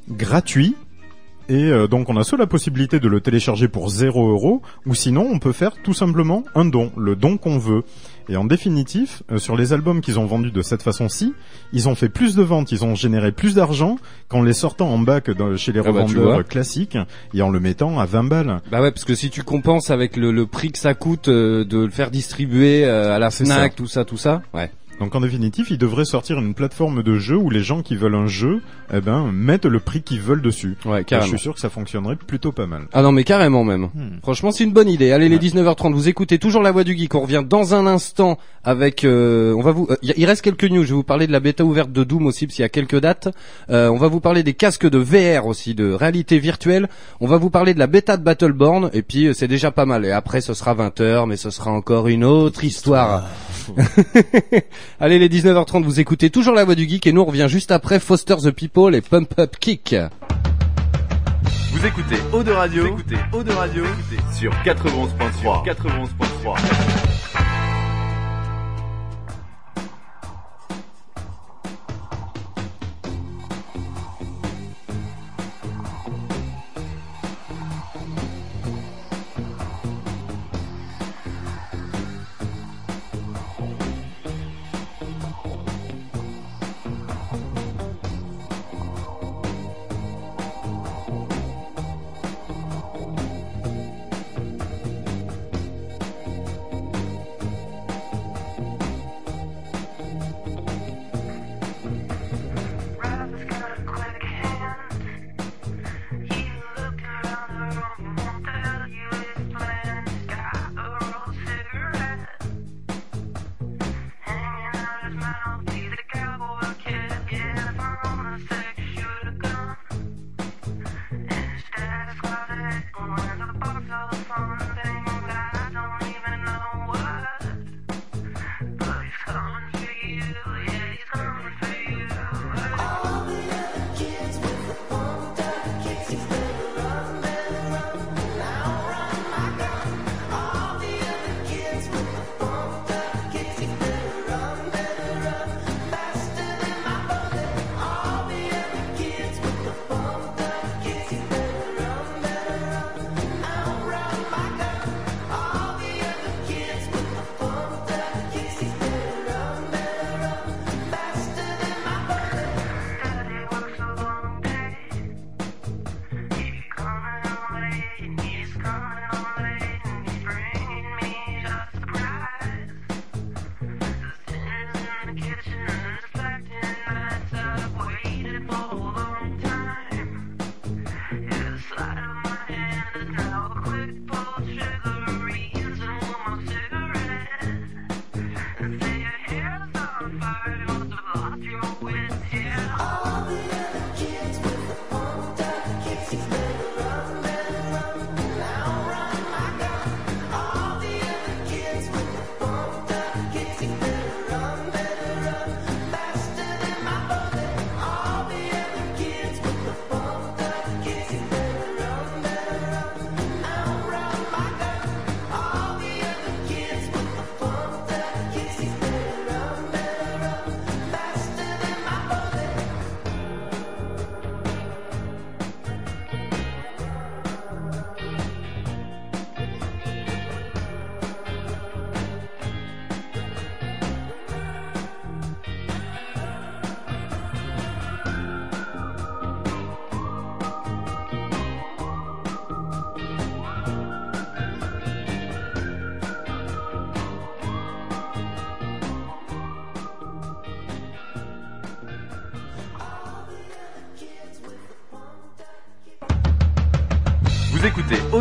gratuit, et euh, donc on a soit la possibilité de le télécharger pour 0 euros, ou sinon on peut faire tout simplement un don, le don qu'on veut. Et en définitif, euh, sur les albums qu'ils ont vendus de cette façon-ci, ils ont fait plus de ventes, ils ont généré plus d'argent qu'en les sortant en bac dans- chez les Ah bah, tu revendeurs vois. classiques et en le mettant à 20 balles. Bah ouais, parce que si tu compenses avec le, le prix que ça coûte euh, de le faire distribuer euh, à la C'est Fnac, tout ça, tout ça, ouais. Donc en définitive, il devrait sortir une plateforme de jeu où les gens qui veulent un jeu, eh ben, mettent le prix qu'ils veulent dessus. Ouais, Et je carrément. suis sûr que ça fonctionnerait plutôt pas mal. Ah non mais carrément même. Hmm. Franchement c'est une bonne idée. Allez les 19h30, vous écoutez toujours la voix du geek. On revient dans un instant avec. euh, on va vous. euh, il reste quelques news. Je vais vous parler de la bêta ouverte de Doom aussi, parce qu'il y a quelques dates. Euh, on va vous parler des casques de VR aussi, de réalité virtuelle. On va vous parler de la bêta de Battleborn. Et puis euh, c'est déjà pas mal. Et après ce sera 20h, mais ce sera encore une autre histoire. Allez les 19h30, vous écoutez toujours la voix du geek et nous on revient juste après Foster the People et Pump Up Kick. Vous écoutez Eau de Radio, vous écoutez Eau de Radio sur 91.3. 91.3.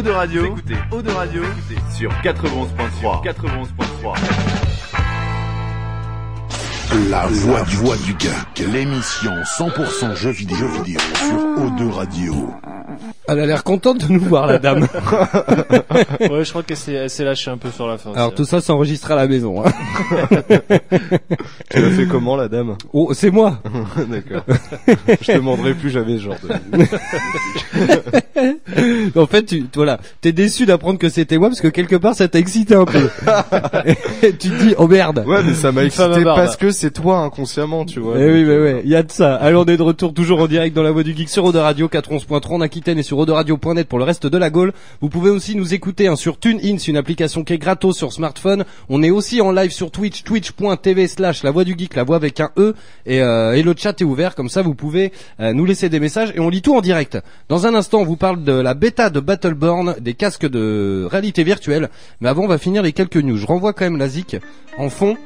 Eau de Radio, vous écoutez Eau de Radio sur 91.3. 91.3. La voix du, voix du geek, l'émission 100% jeux vidéo, jeux vidéo sur O2 Radio. Elle a l'air contente de nous voir la dame. ouais, je crois qu'elle s'est, elle s'est lâchée un peu sur la fin. Alors tout ça s'enregistre à la maison. Hein. Tu l'as fait comment la dame? Oh, c'est moi. D'accord. Je te demanderai plus jamais ce genre de... en fait, tu, voilà, t'es déçu d'apprendre que c'était moi parce que quelque part ça t'a excité un peu. Et tu te dis oh merde. Ouais, mais ça m'a excité parce que c'est toi inconsciemment, tu vois. Eh oui, mais ouais, il y a de ça. Allez, on est de retour toujours en direct dans la voix du geek sur Eau de Radio 411.3 en Aquitaine et sur Radio.net pour le reste de la Gaule. Vous pouvez aussi nous écouter hein, sur TuneIn, c'est une application qui est gratos sur smartphone. On est aussi en live sur Twitch, twitch.tv slash la voix du geek, la voix avec un E et, euh, et le chat est ouvert comme ça vous pouvez euh, nous laisser des messages et on lit tout en direct. Dans un instant, on vous parle de la bêta de Battleborn, des casques de réalité virtuelle. Mais avant, on va finir les quelques news. Je renvoie quand même la ZIC en fond.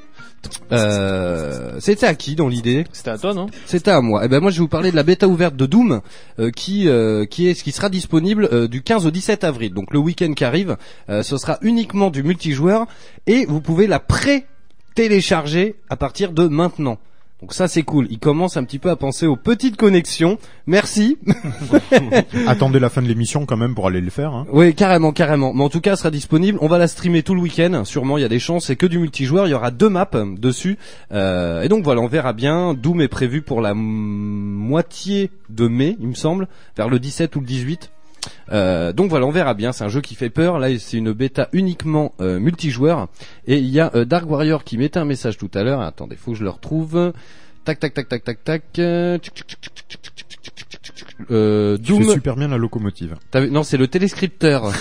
Euh, c'était à qui dans l'idée? C'était à toi, non? C'était à moi. Eh ben moi je vais vous parler de la bêta ouverte de Doom euh, qui euh, qui est qui sera disponible du 15 au 17 avril. Donc le week-end qui arrive, ce sera uniquement du multijoueur et vous pouvez la pré télécharger à partir de maintenant. Donc ça c'est cool. Il commence un petit peu à penser aux petites connexions. Merci. Attendez la fin de l'émission quand même pour aller le faire. Hein. Oui, carrément, carrément. Mais en tout cas, elle sera disponible. On va la streamer tout le week-end. Sûrement, il y a des chances. C'est que du multijoueur. Il y aura deux maps dessus. Euh, et donc voilà, on verra bien. Doom est prévu pour la moitié de mai, il me semble, vers le 17 ou le 18. Euh, donc voilà, on verra bien. C'est un jeu qui fait peur. Là, c'est une bêta uniquement euh, multijoueur. Et il y a euh, Dark Warrior qui m'était un message tout à l'heure. Attendez, faut que je le retrouve. Tac, tac, tac, tac, tac, tac. Euh, Doom. Tu super bien la locomotive. Non, c'est le téléscripteur.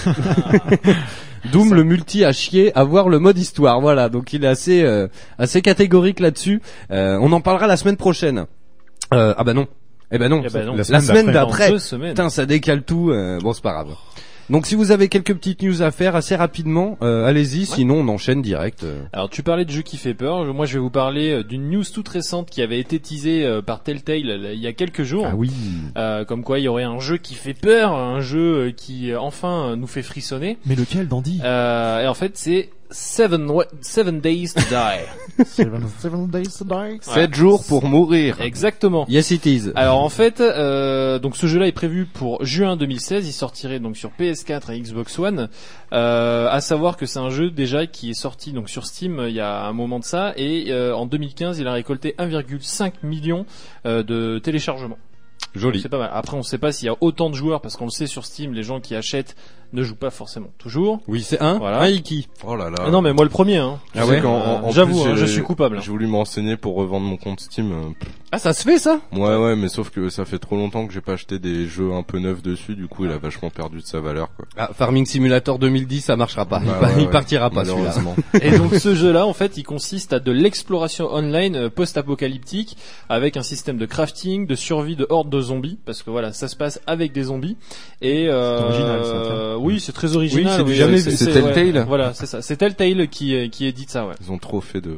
Doom, le multi à chier, avoir le mode histoire. Voilà, donc il est assez, euh, assez catégorique là-dessus. Euh, on en parlera la semaine prochaine. Euh, ah bah non, eh ben non. Eh ben non. La semaine, d'après. Putain, ça décale tout. euh, bon, c'est pas grave. Donc si vous avez quelques petites news à faire assez rapidement, euh, allez-y. Sinon, on enchaîne direct. euh. Alors tu parlais de jeu qui fait peur. Moi je vais vous parler euh, d'une news toute récente qui avait été teasée par Telltale il y a quelques jours. Ah oui. Euh, comme quoi il y aurait un jeu qui fait peur, un jeu qui enfin nous fait frissonner. Mais lequel, Dandy? Euh, et en fait c'est Seven, Days to Die. Seven, seven Days to Die? Sept jours pour mourir. Exactement. Yes, it is. Alors en fait, euh, donc ce jeu-là est prévu pour juin 2016. Il sortirait donc sur PS4 et Xbox One. Euh, à savoir que c'est un jeu déjà qui est sorti donc sur Steam euh, il y a un moment de ça et euh, en 2015 il a récolté 1,5 million euh, de téléchargements. Joli. C'est pas mal. Après on sait pas s'il y a autant de joueurs parce qu'on le sait sur Steam, les gens qui achètent ne jouent pas forcément toujours. Oui, c'est un. Voilà. Un Iki. Oh là là. Ah non mais moi le premier. Hein. Ah ouais qu'en- en- en J'avoue, plus, hein, je suis coupable. J'ai voulu m'enseigner pour revendre mon compte Steam. euh, Ah, ça se fait ça? Ouais, ouais, mais sauf que ça fait trop longtemps que j'ai pas acheté des jeux un peu neufs dessus. Du coup, il a vachement perdu de sa valeur, quoi. ah, Farming Simulator 2010, ça marchera pas. il, Bah, pa- ouais, il ouais, partira pas celui-là. malheureusement. Et donc ce jeu-là, en fait, il consiste à de l'exploration online euh, post-apocalyptique avec un système de crafting, de survie de hordes de zombies, parce que voilà, ça se passe avec des zombies. Et euh, Euh, oui, c'est très original. oui, c'est- vu. C'est c'est- Telltale ouais, Voilà, c'est ça. C'est Telltale qui euh, qui édite ça, ouais. Ils ont trop fait de,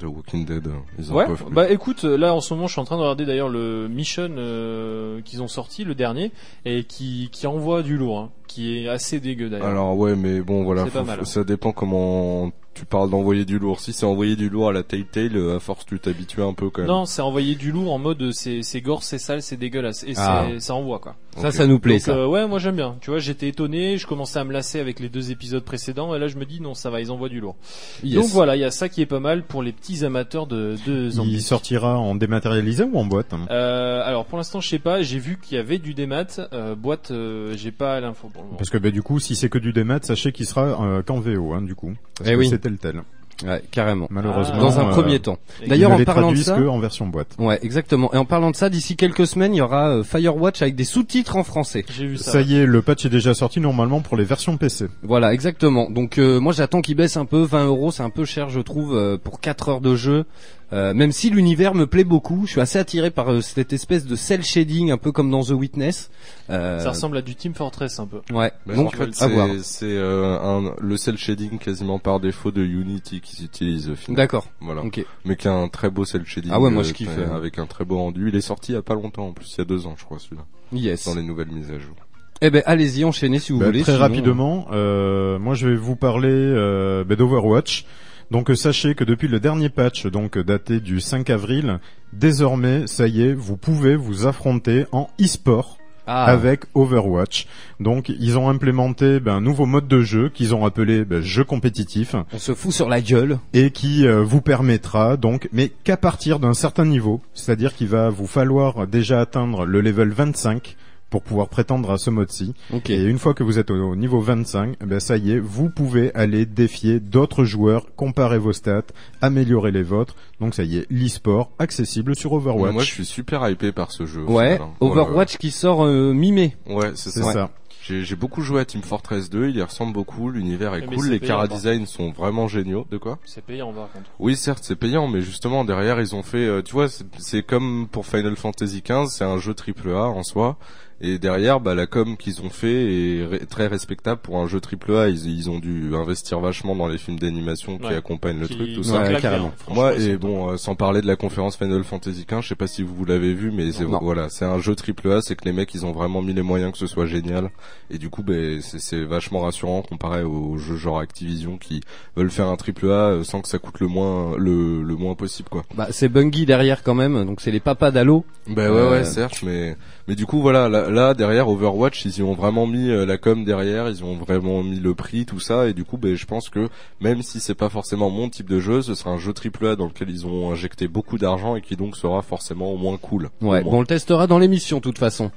de Walking Dead. Ils en Ouais, bah écoute, là en ce moment je suis en train de regarder d'ailleurs le Mission euh, qu'ils ont sorti, le dernier, et qui, qui envoie du lourd, hein, qui est assez dégueu d'ailleurs. Alors ouais, mais bon, voilà, C'est pas faut- mal, faut- hein. ça dépend comment tu parles d'envoyer du lourd. Si c'est envoyer du lourd à la Telltale, euh, à force tu t'habitues un peu quand même. Non, c'est envoyer du lourd en mode euh, c'est c'est gore, c'est sale, c'est dégueulasse, et Ah. c'est ça envoie quoi. Ça, ça nous plaît, Donc, ça. euh, ouais, moi j'aime bien. Tu vois, j'étais étonné, je commençais à me lasser avec les deux épisodes précédents, et là je me dis non, ça va, ils envoient du lourd. Yes. Donc voilà, il y a ça qui est pas mal pour les petits amateurs de, de Il zombies. sortira en dématérialisé ou en boîte hein Euh, alors pour l'instant, je sais pas. J'ai vu qu'il y avait du démat. Euh, boîte, euh, j'ai pas l'info pour le moment. Parce que bah, du coup, si c'est que du démat, sachez qu'il sera euh, qu'en VO, hein, du coup. Parce Eh que oui. Tel tel. Ouais, carrément. Malheureusement. Dans un euh, premier temps. D'ailleurs, en parlant de ça, que en version boîte. ouais, exactement. Et en parlant de ça, d'ici quelques semaines, il y aura euh, Firewatch avec des sous-titres en français. J'ai vu ça. Ça y est, le patch est déjà sorti normalement pour les versions PC. Voilà, exactement. Donc euh, moi, j'attends qu'il baisse un peu. 20 euros, c'est un peu cher, je trouve, pour 4 heures de jeu. Euh, même si l'univers me plaît beaucoup, je suis assez attiré par euh, cette espèce de cell shading, un peu comme dans The Witness. Euh, Ça ressemble à du Team Fortress un peu. Ouais. Mais Donc, en fait, c'est euh, un, le cell shading quasiment par défaut de Unity qui s'utilise au final. D'accord. Voilà. Ok. Mais qui a un très beau cell shading. Ah ouais, moi, je euh, kiffe, euh. Avec un très beau rendu. Il est sorti il y a pas longtemps en plus, il y a deux ans je crois celui-là. Yes. Dans les nouvelles mises à jour. Eh ben, allez-y, enchaînez si vous Bah, voulez. très sinon, rapidement, euh, moi je vais vous parler euh, bah, d'Overwatch. Donc euh, sachez que depuis le dernier patch, donc euh, daté du 5 avril, désormais, ça y est, vous pouvez vous affronter en e-sport Ah, avec Overwatch. Donc ils ont implémenté ben, un nouveau mode de jeu qu'ils ont appelé ben, jeu compétitif on se fout sur la gueule. et qui euh, vous permettra donc, mais qu'à partir d'un certain niveau, c'est-à-dire qu'il va vous falloir déjà atteindre le level 25 pour pouvoir prétendre à ce mode-ci. Ok. Et une fois que vous êtes au, au niveau 25, eh ben ça y est, vous pouvez aller défier d'autres joueurs, comparer vos stats, améliorer les vôtres. Donc ça y est, l'e-sport accessible sur Overwatch. Moi je suis super hypé par ce jeu. Ouais. hein. Overwatch qui sort euh, mi-mai. Ouais, c'est ça. ça. J'ai j'ai beaucoup joué à Team Fortress 2, il y ressemble beaucoup, l'univers est Mais cool, les design sont vraiment géniaux. De quoi? C'est payant par contre. Oui, certes, c'est payant, mais justement derrière ils ont fait, euh, tu vois, c'est- c'est comme pour Final Fantasy XV, c'est un jeu triple A en soi, Et derrière, bah, la com qu'ils ont fait est très respectable pour un jeu triple A. Ils, ils ont dû investir vachement dans les films d'animation qui Ouais. accompagnent le Qui- truc, tout ça. claque carrément. franchement, Moi, et bon, euh, sans parler de la conférence Final Fantasy XV, je sais pas si vous l'avez vu, mais c'est Non. voilà, c'est un jeu triple A, c'est que les mecs, ils ont vraiment mis les moyens que ce soit génial, et du coup, ben, c'est vachement rassurant comparé aux jeux genre Activision qui veulent faire un triple A euh, sans que ça coûte le moins, le, le moins possible, quoi. Bah, c'est Bungie derrière quand même, donc c'est les papas d'Halo. Ben ouais, Euh, ouais, certes, mais mais du coup, voilà, là, là, derrière Overwatch, ils y ont vraiment mis euh, la com derrière, ils ont vraiment mis le prix, tout ça, et du coup, ben, je pense que même si c'est pas forcément mon type de jeu, ce sera un jeu triple A dans lequel ils ont injecté beaucoup d'argent et qui donc sera forcément au moins cool. Ouais, bon, on le testera dans l'émission de toute façon.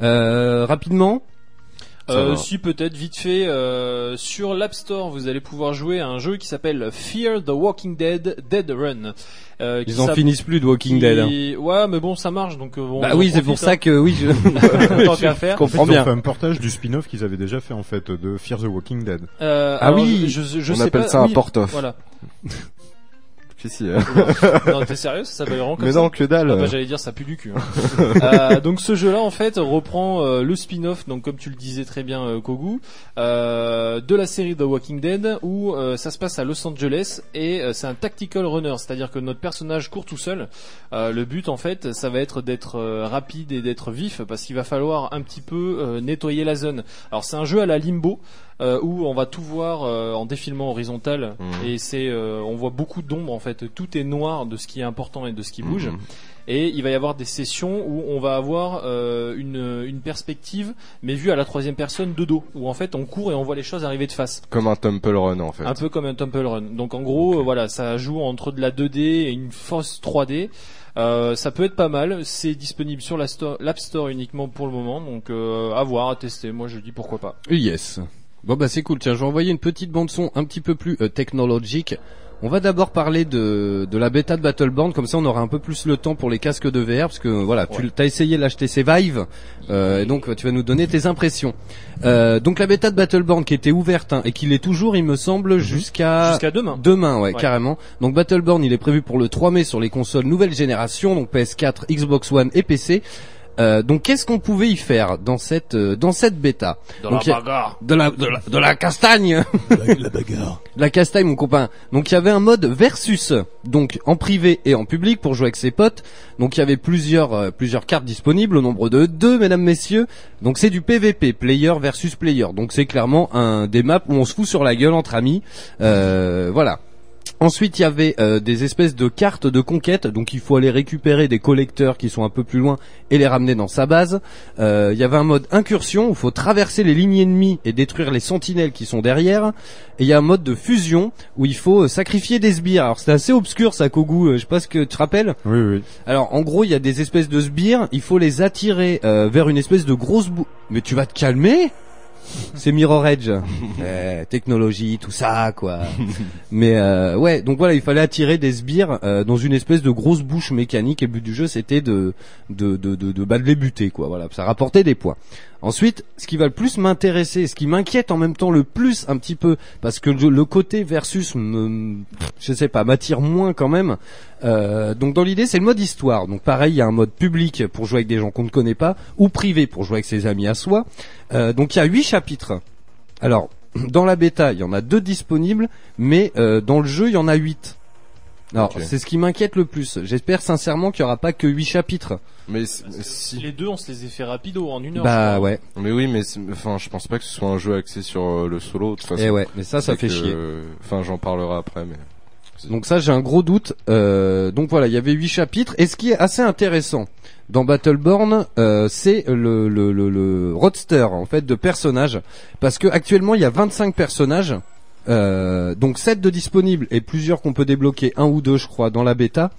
Euh, rapidement, Euh, si peut-être vite fait euh, sur l'App Store vous allez pouvoir jouer à un jeu qui s'appelle Fear the Walking Dead Dead Run. Euh, qui ils en finissent plus de Walking qui- Dead. hein. Ouais mais bon ça marche donc euh, bon, Bah oui, c'est pour ça hein. que oui, je Tant qu'à faire. je comprends Ils ont bien. fait un portage du spin-off qu'ils avaient déjà fait en fait de Fear the Walking Dead. Euh, Ah alors, oui, je, je, je On sais appelle pas, ça un oui, porte-off. Voilà. Si, si, euh. non, t'es sérieux Ça s'appelle vraiment comme Mais ça non, que dalle. Ah bah, j'allais dire ça pue du cul. hein. Euh, donc ce jeu-là en fait reprend euh, le spin-off, donc comme tu le disais très bien euh, Kogu, euh, de la série The Walking Dead où euh, ça se passe à Los Angeles et euh, c'est un tactical runner, c'est-à-dire que notre personnage court tout seul. Euh, le but en fait, ça va être d'être rapide et d'être vif parce qu'il va falloir un petit peu euh, nettoyer la zone. Alors c'est un jeu à la limbo. Euh, où on va tout voir euh, en défilement horizontal Mhm. et c'est euh, on voit beaucoup d'ombre en fait tout est noir de ce qui est important et de ce qui bouge Mhm. et il va y avoir des sessions où on va avoir euh, une, une perspective mais vue à la troisième personne de dos où en fait on court et on voit les choses arriver de face Comme un Temple Run, en fait. un peu comme un Temple Run donc en gros voilà ça joue entre de la 2D et une fausse 3D euh, ça peut être pas mal, c'est disponible sur l'App Store uniquement pour le moment, donc euh, à voir, à tester. Moi je dis pourquoi pas. Yes. Bon bah c'est cool. Tiens, je vais envoyer une petite bande son un petit peu plus euh, technologique. On va d'abord parler de, de la bêta de Battleborn, comme ça on aura un peu plus le temps pour les casques de VR, parce que voilà, tu as essayé l'HTC Vive, euh, et donc tu vas nous donner tes impressions. Euh, donc la bêta de Battleborn qui était ouverte hein, et qui l'est toujours, il me semble, jusqu'à Jusqu'à demain. Demain, ouais, Ouais. carrément. Donc Battleborn, il est prévu pour le 3 mai sur les consoles nouvelle génération, donc PS4, Xbox One et PC. Euh, donc qu'est-ce qu'on pouvait y faire dans cette euh, dans cette bêta Dans Donc, il y a- bagarre. de la de la, de la castagne. La, la bagarre. de la castagne mon copain. Donc il y avait un mode versus. Donc en privé et en public pour jouer avec ses potes. Donc il y avait plusieurs euh, plusieurs cartes disponibles au nombre de deux mesdames messieurs. Donc c'est du PVP player versus player. Donc c'est clairement un des maps où on se fout sur la gueule entre amis. Euh, voilà Ensuite, il y avait euh, des espèces de cartes de conquête, donc il faut aller récupérer des collecteurs qui sont un peu plus loin et les ramener dans sa base. Euh, il y avait un mode incursion où il faut traverser les lignes ennemies et détruire les sentinelles qui sont derrière. Et il y a un mode de fusion où il faut euh, sacrifier des sbires. Alors c'était assez obscur ça, Kogu, je sais pas ce que tu te rappelles. Oui, oui. Alors en gros, il y a des espèces de sbires, il faut les attirer euh, vers une espèce de grosse boue. Mais tu vas te calmer? C'est Mirror Edge, Eh, technologie, tout ça, quoi. Mais euh, ouais, donc voilà, il fallait attirer des sbires euh, dans une espèce de grosse bouche mécanique. Et le but du jeu, c'était de de de de, de, bah, de les buter, quoi. Voilà, ça rapportait des points. Ensuite, ce qui va le plus m'intéresser, ce qui m'inquiète en même temps le plus un petit peu, parce que le, côté versus me, je sais pas, m'attire moins quand même. Euh, donc dans l'idée, c'est le mode histoire. Donc pareil, il y a un mode public pour jouer avec des gens qu'on ne connaît pas, ou privé pour jouer avec ses amis à soi. Euh, donc il y a huit chapitres. Alors dans la bêta, il y en a deux disponibles, mais euh, dans le jeu, il y en a huit. Alors c'est ce qui m'inquiète le plus. J'espère sincèrement qu'il y aura pas que huit chapitres. Mais si. Les deux, on se les a fait rapido en une heure. Bah ouais. Mais oui, mais c'est- enfin, je pense pas que ce soit un jeu axé sur euh, le solo. De toute façon. Et ouais, mais ça, ça fait que- chier. Enfin, j'en parlerai après, mais. Donc ça, j'ai un gros doute. Euh, donc voilà, il y avait huit chapitres. Et ce qui est assez intéressant dans Battleborn, euh, c'est le, le, le, le roadster en fait de personnages, parce que actuellement il y a 25 personnages. Euh, donc 7 de disponibles et plusieurs qu'on peut débloquer, un ou deux je crois dans la bêta.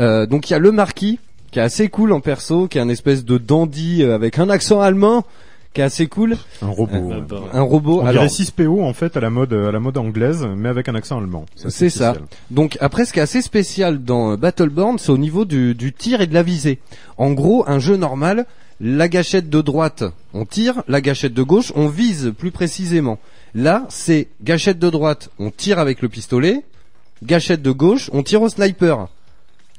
Euh, donc il y a le marquis qui est assez cool en perso, qui est un espèce de dandy euh, avec un accent allemand, qui est assez cool, Un robot. Euh, un robot. On Alors, dirait 6PO en fait à la mode à la mode anglaise, mais avec un accent allemand. C'est ça. Donc après, ce qui est assez spécial dans Battleborn, c'est au niveau du, du tir et de la visée. En gros, un jeu normal, la gâchette de droite, on tire, la gâchette de gauche, on vise plus précisément. Là, c'est gâchette de droite, on tire avec le pistolet, gâchette de gauche, on tire au sniper.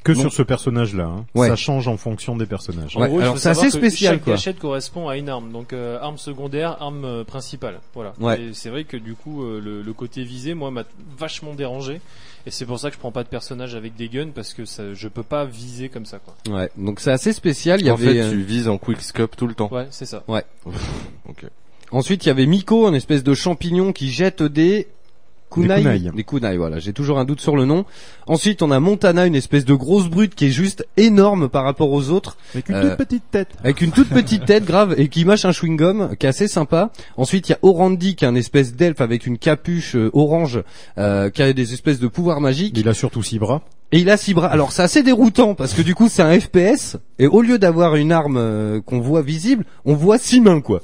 Que Donc- sur ce personnage-là. hein. Ouais. Ça change en fonction des personnages. En Ouais, gros, il alors c'est assez que spécial, Chaque quoi. gâchette correspond à une arme, donc euh, arme secondaire, arme euh, principale. Voilà. Ouais. Et c'est vrai que du coup, euh, le, le côté visé, moi, m'a vachement dérangé. Et c'est pour ça que je prends pas de personnage avec des guns parce que ça, je peux pas viser comme ça, quoi. Ouais, donc c'est assez spécial. Il y en avait fait, euh, tu vises en quickscope tout le temps. Ouais, c'est ça. Ok. ensuite il y avait Miko, un espèce de champignon qui jette des kunai, kunai. des kunai, voilà. J'ai toujours un doute sur le nom. Ensuite, on a Montana, une espèce de grosse brute qui est juste énorme par rapport aux autres, Avec une Euh, toute petite tête. avec une toute petite tête grave et qui mâche un chewing gum, qui est assez sympa. Ensuite, il y a Orandi, qui est un espèce d'elfe avec une capuche euh, orange, euh, qui a des espèces de pouvoirs magiques. Il a surtout six bras. Et il a six bras. Alors c'est assez déroutant parce que du coup c'est un FPS et au lieu d'avoir une arme euh, qu'on voit visible, on voit six mains quoi.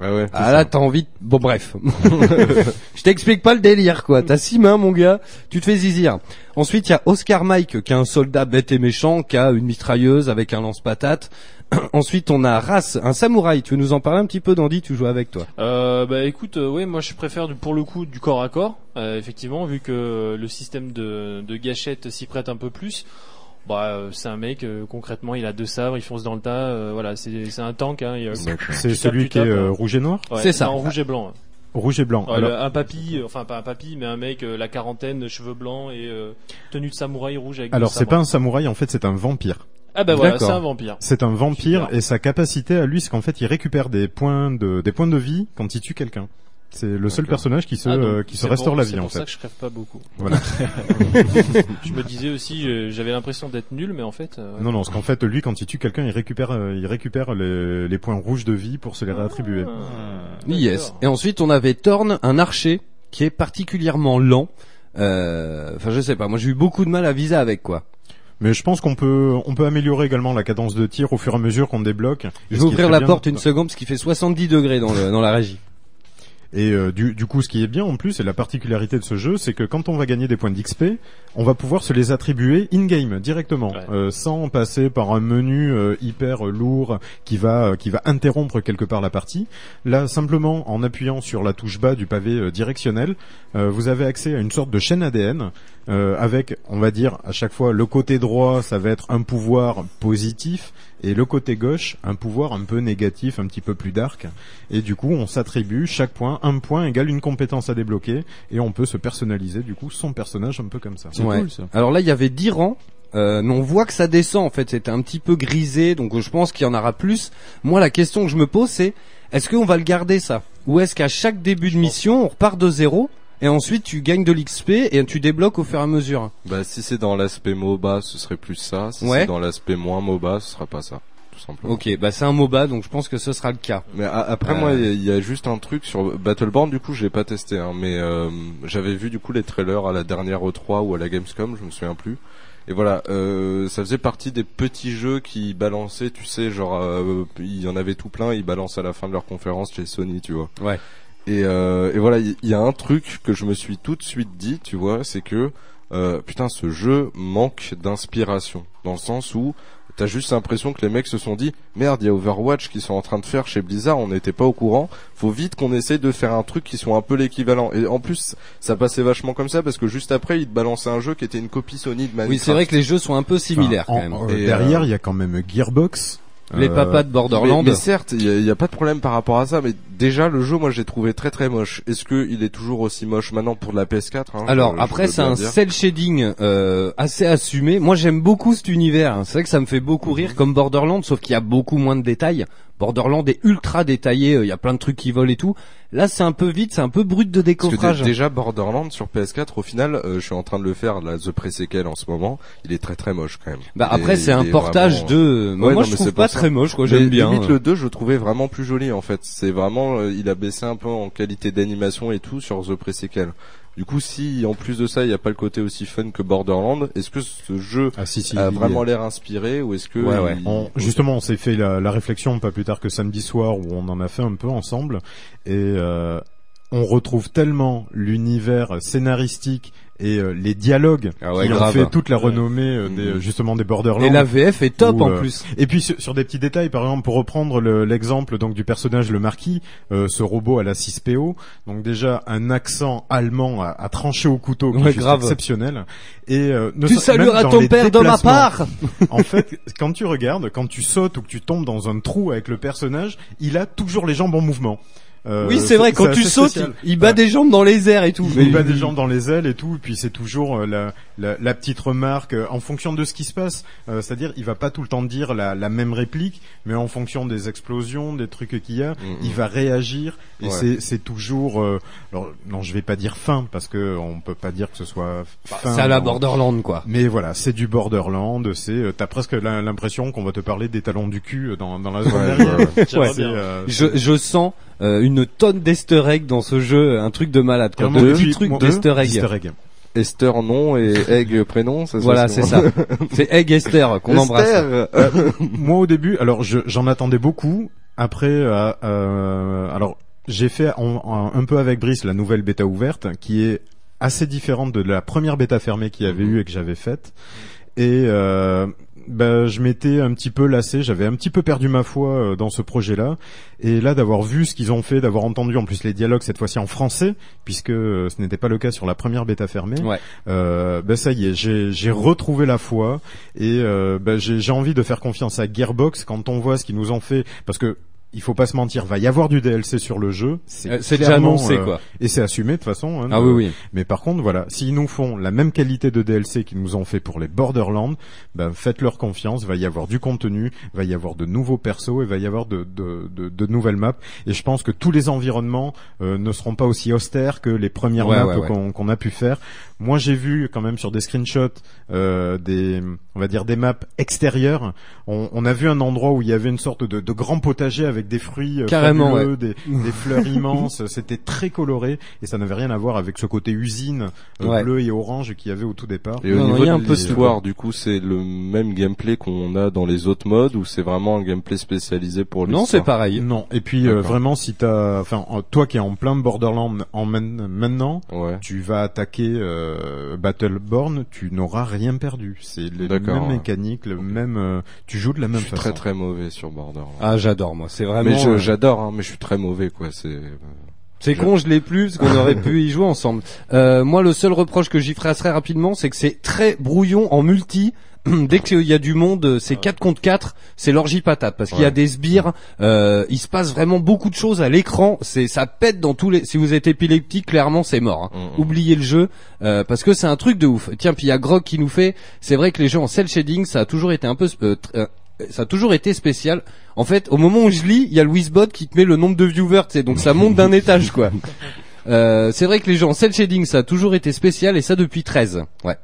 Ah ouais. Ah là t'as envie de... Bon bref. Je t'explique pas le délire quoi. T'as six mains mon gars, tu te fais zizir. Ensuite il y a Oscar Mike qui est un soldat bête et méchant qui a une mitrailleuse avec un lance-patate. Ensuite on a Ras, un samouraï. Tu veux nous en parler un petit peu Dandy? Tu joues avec toi. Euh, bah écoute, euh, ouais, moi je préfère du- pour le coup du corps à corps, euh, effectivement, vu que le système de, de gâchette s'y prête un peu plus. Bah, euh, c'est un mec euh, concrètement, il a deux sabres, il fonce dans le tas. euh, voilà, c'est c'est un tank. Hein, il, C'est celui qui est euh, hein. rouge et noir. Ouais, C'est ça. en rouge et blanc. hein. Rouge et blanc. Ouais, Alors, le- un papy, enfin pas un papy, mais un mec, euh, la quarantaine, cheveux blancs et euh, tenue de samouraï rouge avec. alors c'est pas un samouraï, en fait c'est un vampire. Ah bah voilà, c'est un vampire. C'est un vampire Super. et sa capacité à lui, c'est qu'en fait il récupère des points de des points de vie quand il tue quelqu'un. C'est le seul personnage qui se Ah, donc, euh, qui se c'est restaure pour- la c'est vie en pour ça fait. que je crève pas beaucoup. Voilà. Je me disais aussi, euh, j'avais l'impression d'être nul, mais en fait. euh, Non non, parce qu'en fait lui quand il tue quelqu'un, il récupère il récupère les, les points rouges de vie pour se les réattribuer. Ah, Yes. Et ensuite on avait Thorn, un archer qui est particulièrement lent. Euh, Enfin je sais pas, moi j'ai eu beaucoup de mal à viser avec quoi. Mais je pense qu'on peut on peut améliorer également la cadence de tir au fur et à mesure qu'on débloque. Je vais ouvrir la bien- porte une seconde parce qu'il fait 70 degrés dans, le, dans la régie. Et euh, du, du coup, ce qui est bien en plus, et la particularité de ce jeu, c'est que quand on va gagner des points d'XP, on va pouvoir se les attribuer in-game directement, Ouais. euh, sans passer par un menu euh, hyper lourd qui va euh, qui va interrompre quelque part la partie. Là, simplement en appuyant sur la touche bas du pavé directionnel, euh, vous avez accès à une sorte de chaîne ADN euh, avec, on va dire, à chaque fois le côté droit, ça va être un pouvoir positif. Et le côté gauche, un pouvoir un peu négatif, un petit peu plus dark. Et du coup, on s'attribue chaque point, un point égale une compétence à débloquer, et on peut se personnaliser du coup son personnage un peu comme ça. C'est Ouais. cool ça. Alors là il y avait 10 rangs. Euh, mais on voit que ça descend en fait, c'était un petit peu grisé, donc je pense qu'il y en aura plus. Moi la question que je me pose c'est, est-ce qu'on va le garder ça? Ou est-ce qu'à chaque début de mission on repart de zéro? Et ensuite tu gagnes de l'XP et tu débloques au fur et à mesure Bah si c'est dans l'aspect MOBA, ce serait plus ça. Si Ouais. c'est dans l'aspect moins MOBA, ce sera pas ça, tout simplement. Ok, bah c'est un MOBA donc je pense que ce sera le cas. Mais après Euh. moi il y a- il y, a juste un truc sur Battleborn du coup je l'ai pas testé hein, mais euh, j'avais vu du coup les trailers à la dernière E3 ou à la Gamescom je me souviens plus et voilà euh, ça faisait partie des petits jeux qui balançaient tu sais genre euh, il y en avait tout plein ils balancent à la fin de leur conférence chez Sony tu vois Ouais. Et, euh, et voilà il y, a un truc que je me suis tout de suite dit tu vois c'est que euh, putain ce jeu manque d'inspiration dans le sens où T'as juste l'impression que les mecs se sont dit merde, il y a Overwatch qui sont en train de faire chez Blizzard, on n'était pas au courant. Faut vite qu'on essaye de faire un truc qui soit un peu l'équivalent. Et en plus, ça passait vachement comme ça parce que juste après, ils te balançaient un jeu qui était une copie Sony de Minecraft. Oui, c'est vrai que les jeux sont un peu similaires Enfin, quand en- même. euh, Et, derrière, euh, il y a quand même Gearbox. Les Euh, papas de Borderlands. Mais, mais certes, il y, a- pas de problème par rapport à ça, mais déjà le jeu, moi, j'ai trouvé très très moche. Est-ce que il est toujours aussi moche maintenant pour de la PS4 hein, Alors je- après c'est un dire. cel shading euh, assez assumé. Moi j'aime beaucoup cet univers. hein. C'est vrai que ça me fait beaucoup Mhm. rire comme Borderlands, sauf qu'il y a beaucoup moins de détails. Borderlands est ultra détaillé. euh, Il y a plein de trucs qui volent et tout. Là c'est un peu vite, c'est un peu brut de décoffrage. dé- déjà Borderlands sur PS4, au final, euh, je suis en train de le faire, la The Pre-Sequel en ce moment, il est très très moche quand même. Bah Il après est- c'est un portage vraiment- de. Moi, Ouais, moi non, je trouve pas très moche quoi. J'aime bien. Limite hein. le 2, je le trouvais vraiment plus joli en fait. C'est vraiment, euh, il a baissé un peu en qualité d'animation et tout sur The Pre-Sequel. Du coup, si en plus de ça, il n'y a pas le côté aussi fun que Borderlands, est-ce que ce jeu Ah si si. a vraiment l'air inspiré ou est-ce que Ouais, ouais. il- On- justement, on s'est fait la, la réflexion pas plus tard que samedi soir où on en a fait un peu ensemble et euh, on retrouve tellement l'univers scénaristique et euh, les dialogues Ah ouais, qui ont grave. fait toute la renommée euh, des, Mhm. justement des Borderlands. Et la VF est top en euh, plus. Et puis sur, sur des petits détails, par exemple, pour reprendre le- l'exemple donc du personnage le marquis, euh, ce robot à la 6PO, donc déjà un accent allemand à, à trancher au couteau qui Ouais, est grave. exceptionnel. Et euh, ne Tu salueras ton père de ma part. En fait, quand tu regardes, quand tu sautes ou que tu tombes dans un trou avec le personnage, il a toujours les jambes en mouvement. Euh, oui, c'est vrai, quand tu sautes, spécial. il, bat Ouais. des jambes dans les airs et tout. Il bat des jambes dans les ailes et tout, et puis c'est toujours euh, la, la, la petite remarque euh, en fonction de ce qui se passe. Euh, C'est-à-dire, il va pas tout le temps dire la, la même réplique, mais en fonction des explosions, des trucs qu'il y a, il va réagir. Et Ouais. c'est toujours. euh, alors non, je vais pas dire fin parce que on peut pas dire que ce soit fin. C'est à la Borderland quoi. Mais voilà, c'est du Borderland. C'est euh, t'as presque l'im- l'impression qu'on va te parler des talons du cul dans, dans la zone Ouais, euh, je sens euh, une tonne d'easter egg dans ce jeu, un truc de malade quoi. De et petits trucs d'easter egg. Easter egg. Esther nom et Egg prénom, c'est ça Voilà, c'est ça. C'est Egg Esther qu'on embrasse. Esther, euh, Moi au début, alors je- j'en attendais beaucoup. Après, euh, euh, alors j'ai fait en- en- un peu avec Brice la nouvelle bêta ouverte, qui est assez différente de la première bêta fermée qu'il y avait eu et que j'avais faite. Et ben, je m'étais un petit peu lassé, j'avais un petit peu perdu ma foi euh, dans ce projet-là. Et là, d'avoir vu ce qu'ils ont fait, d'avoir entendu en plus les dialogues cette fois-ci en français, puisque euh, ce n'était pas le cas sur la première bêta fermée, Ouais. euh, ben ça y est, j'ai retrouvé la foi et euh, j'ai j'ai envie de faire confiance à Gearbox quand on voit ce qu'ils nous ont fait, parce que il faut pas se mentir, va y avoir du DLC sur le jeu. Euh, C'est déjà clairement, annoncé euh, quoi. et c'est assumé de toute façon. hein, Ah oui oui. Mais par contre, voilà, s'ils nous font la même qualité de DLC qu'ils nous ont fait pour les Borderlands, ben faites-leur confiance. Va y avoir du contenu, va y avoir de nouveaux persos et va y avoir de, de, de, de nouvelles maps. Et je pense que tous les environnements euh, ne seront pas aussi austères que les premières Ouais, maps ouais, ouais. qu'on qu'on a pu faire. Moi, j'ai vu quand même sur des screenshots euh, des, on va dire des maps extérieures. On, on a vu un endroit où il y avait une sorte de, de grand potager avec des fruits euh, Carrément, des, des fleurs immenses. C'était très coloré et ça n'avait rien à voir avec ce côté usine euh, Ouais. bleu et orange qu'il y avait au tout départ. Et au Non, niveau de un peu de l'histoire, du coup, c'est le même gameplay qu'on a dans les autres modes ou c'est vraiment un gameplay spécialisé pour l'histoire Non, c'est pareil. Non. Et puis euh, vraiment, si t'as, enfin, en- toi qui es en plein Borderland en main- maintenant, Ouais. tu vas attaquer euh, Battleborn, tu n'auras rien perdu. C'est les mêmes ouais. mécaniques, le même, euh, tu joues de la Je même suis façon. très très mauvais sur Borderlands. Ah j'adore moi. C'est vraiment. mais je- euh, j'adore, hein, mais je suis très mauvais, quoi. C'est C'est con, je l'ai plus parce qu'on aurait pu y jouer ensemble. Euh, moi, le seul reproche que j'y ferai très rapidement, c'est que c'est très brouillon en multi. Dès qu'il y a du monde, c'est 4 contre 4, c'est l'orgie patate parce qu'il y a des sbires, euh, il se passe vraiment beaucoup de choses à l'écran, c'est ça pète dans tous les si vous êtes épileptique, clairement c'est mort. hein. Mm, mm. Oubliez le jeu euh, parce que c'est un truc de ouf. Tiens, puis il y a Grog qui nous fait, c'est vrai que les jeux en cel shading, ça a toujours été un peu euh, euh, ça a toujours été spécial. En fait, au moment où je lis, il y a le Wizbot qui te met le nombre de viewers, tu sais, donc ça monte d'un étage, quoi. Euh, c'est vrai que les en cel shading, ça a toujours été spécial, et ça depuis 13. Ouais.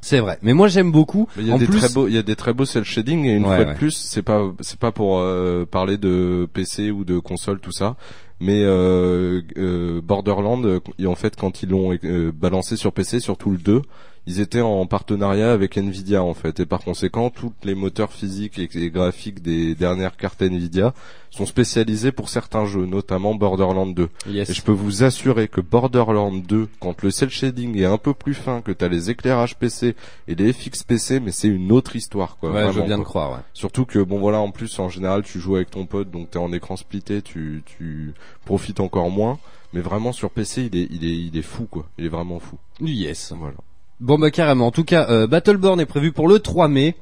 C'est vrai. Mais moi, j'aime beaucoup. Il y a en des plus, très beaux, il y a des très beaux cel shading et une Ouais, fois de plus, c'est pas, c'est pas pour euh, parler de PC ou de console tout ça, mais euh, euh, Borderland, euh, et en fait, quand ils l'ont euh, balancé sur PC, surtout le 2, ils étaient en partenariat avec Nvidia en fait, et par conséquent, tous les moteurs physiques et, graphiques des dernières cartes Nvidia sont spécialisés pour certains jeux, notamment Borderland 2. yes. Et je peux vous assurer que Borderland 2, quand le cel shading est un peu plus fin, que t'as les éclairages PC et les FX PC, mais c'est une autre histoire, quoi. ouais, je de quoi. croire. Ouais. Surtout que bon voilà, en plus en général tu joues avec ton pote, donc t'es en écran splitté, tu tu profites encore moins. Mais vraiment sur PC, il est il est il est fou quoi. Il est vraiment fou. Yes. Voilà. Bon bah carrément. En tout cas, euh, Battleborn est prévu pour le 3 mai.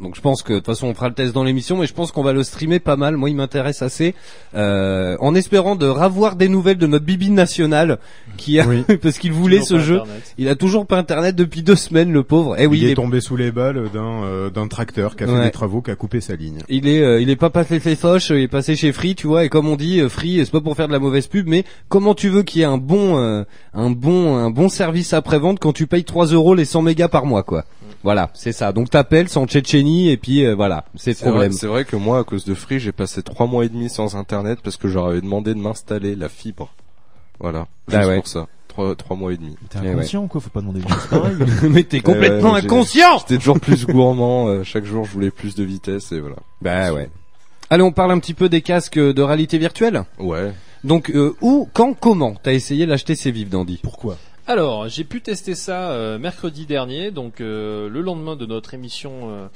Donc je pense que de toute façon on fera le test dans l'émission, mais je pense qu'on va le streamer pas mal. Moi, il m'intéresse assez, euh, en espérant de ravoir des nouvelles de notre bibi national qui a, Oui. parce qu'il voulait Toujours ce pas jeu. Internet. Il a toujours pas internet depuis deux semaines, le pauvre. Eh oui, il, il est est, tombé sous les balles d'un euh, d'un tracteur qui a fait des travaux, qui a coupé sa ligne. il est, euh, il est pas passé chez Foch, il est passé chez Free, tu vois. Et comme on dit, euh, Free, c'est pas pour faire de la mauvaise pub, mais comment tu veux qu'il y ait un bon, euh, un bon, un bon service après vente quand tu payes 3 euros les 100 mégas par mois, quoi? Voilà, c'est ça. Donc t'appelles, c'est en Tchétchénie, et puis euh, voilà, c'est le problème. c'est vrai que moi à cause de Free, j'ai passé trois mois et demi sans internet parce que j'aurais demandé de m'installer la fibre. Voilà. Ah Juste ouais. pour ça. Trois trois mois et demi. T'es Eh inconscient quoi, faut pas demander des choses pareilles. mais t'es complètement Ouais, j'ai- inconscient. J'étais toujours plus gourmand. euh, chaque jour, je voulais plus de vitesse et voilà. Bah ouais. Allez, on parle un petit peu des casques de réalité virtuelle. Ouais. Donc, euh, où, quand, comment t'as essayé l'acheter ces vifs, Dandy? Pourquoi? Alors, j'ai pu tester ça euh, mercredi dernier, donc euh, le lendemain de notre émission. euh,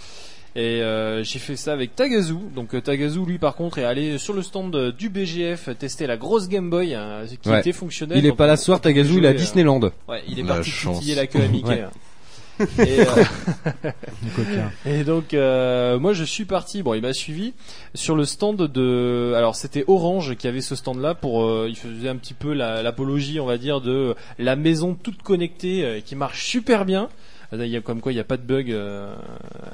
et euh, j'ai fait ça avec Tagazu. Donc euh, Tagazu, lui, par contre, est allé sur le stand euh, du BGF tester la grosse Game Boy hein, qui Ouais. était fonctionnelle. Il est donc pas là ce soir, Tagazu, il est à euh, Disneyland. Ouais, il est La parti chance. titiller la queue à Mickey. Ouais. Et, euh, et donc euh, moi je suis parti, bon il m'a suivi sur le stand de, alors c'était Orange qui avait ce stand là pour, euh, il faisait un petit peu la- l'apologie on va dire de la maison toute connectée qui marche super bien. Il y a comme quoi il n'y a pas de bug euh,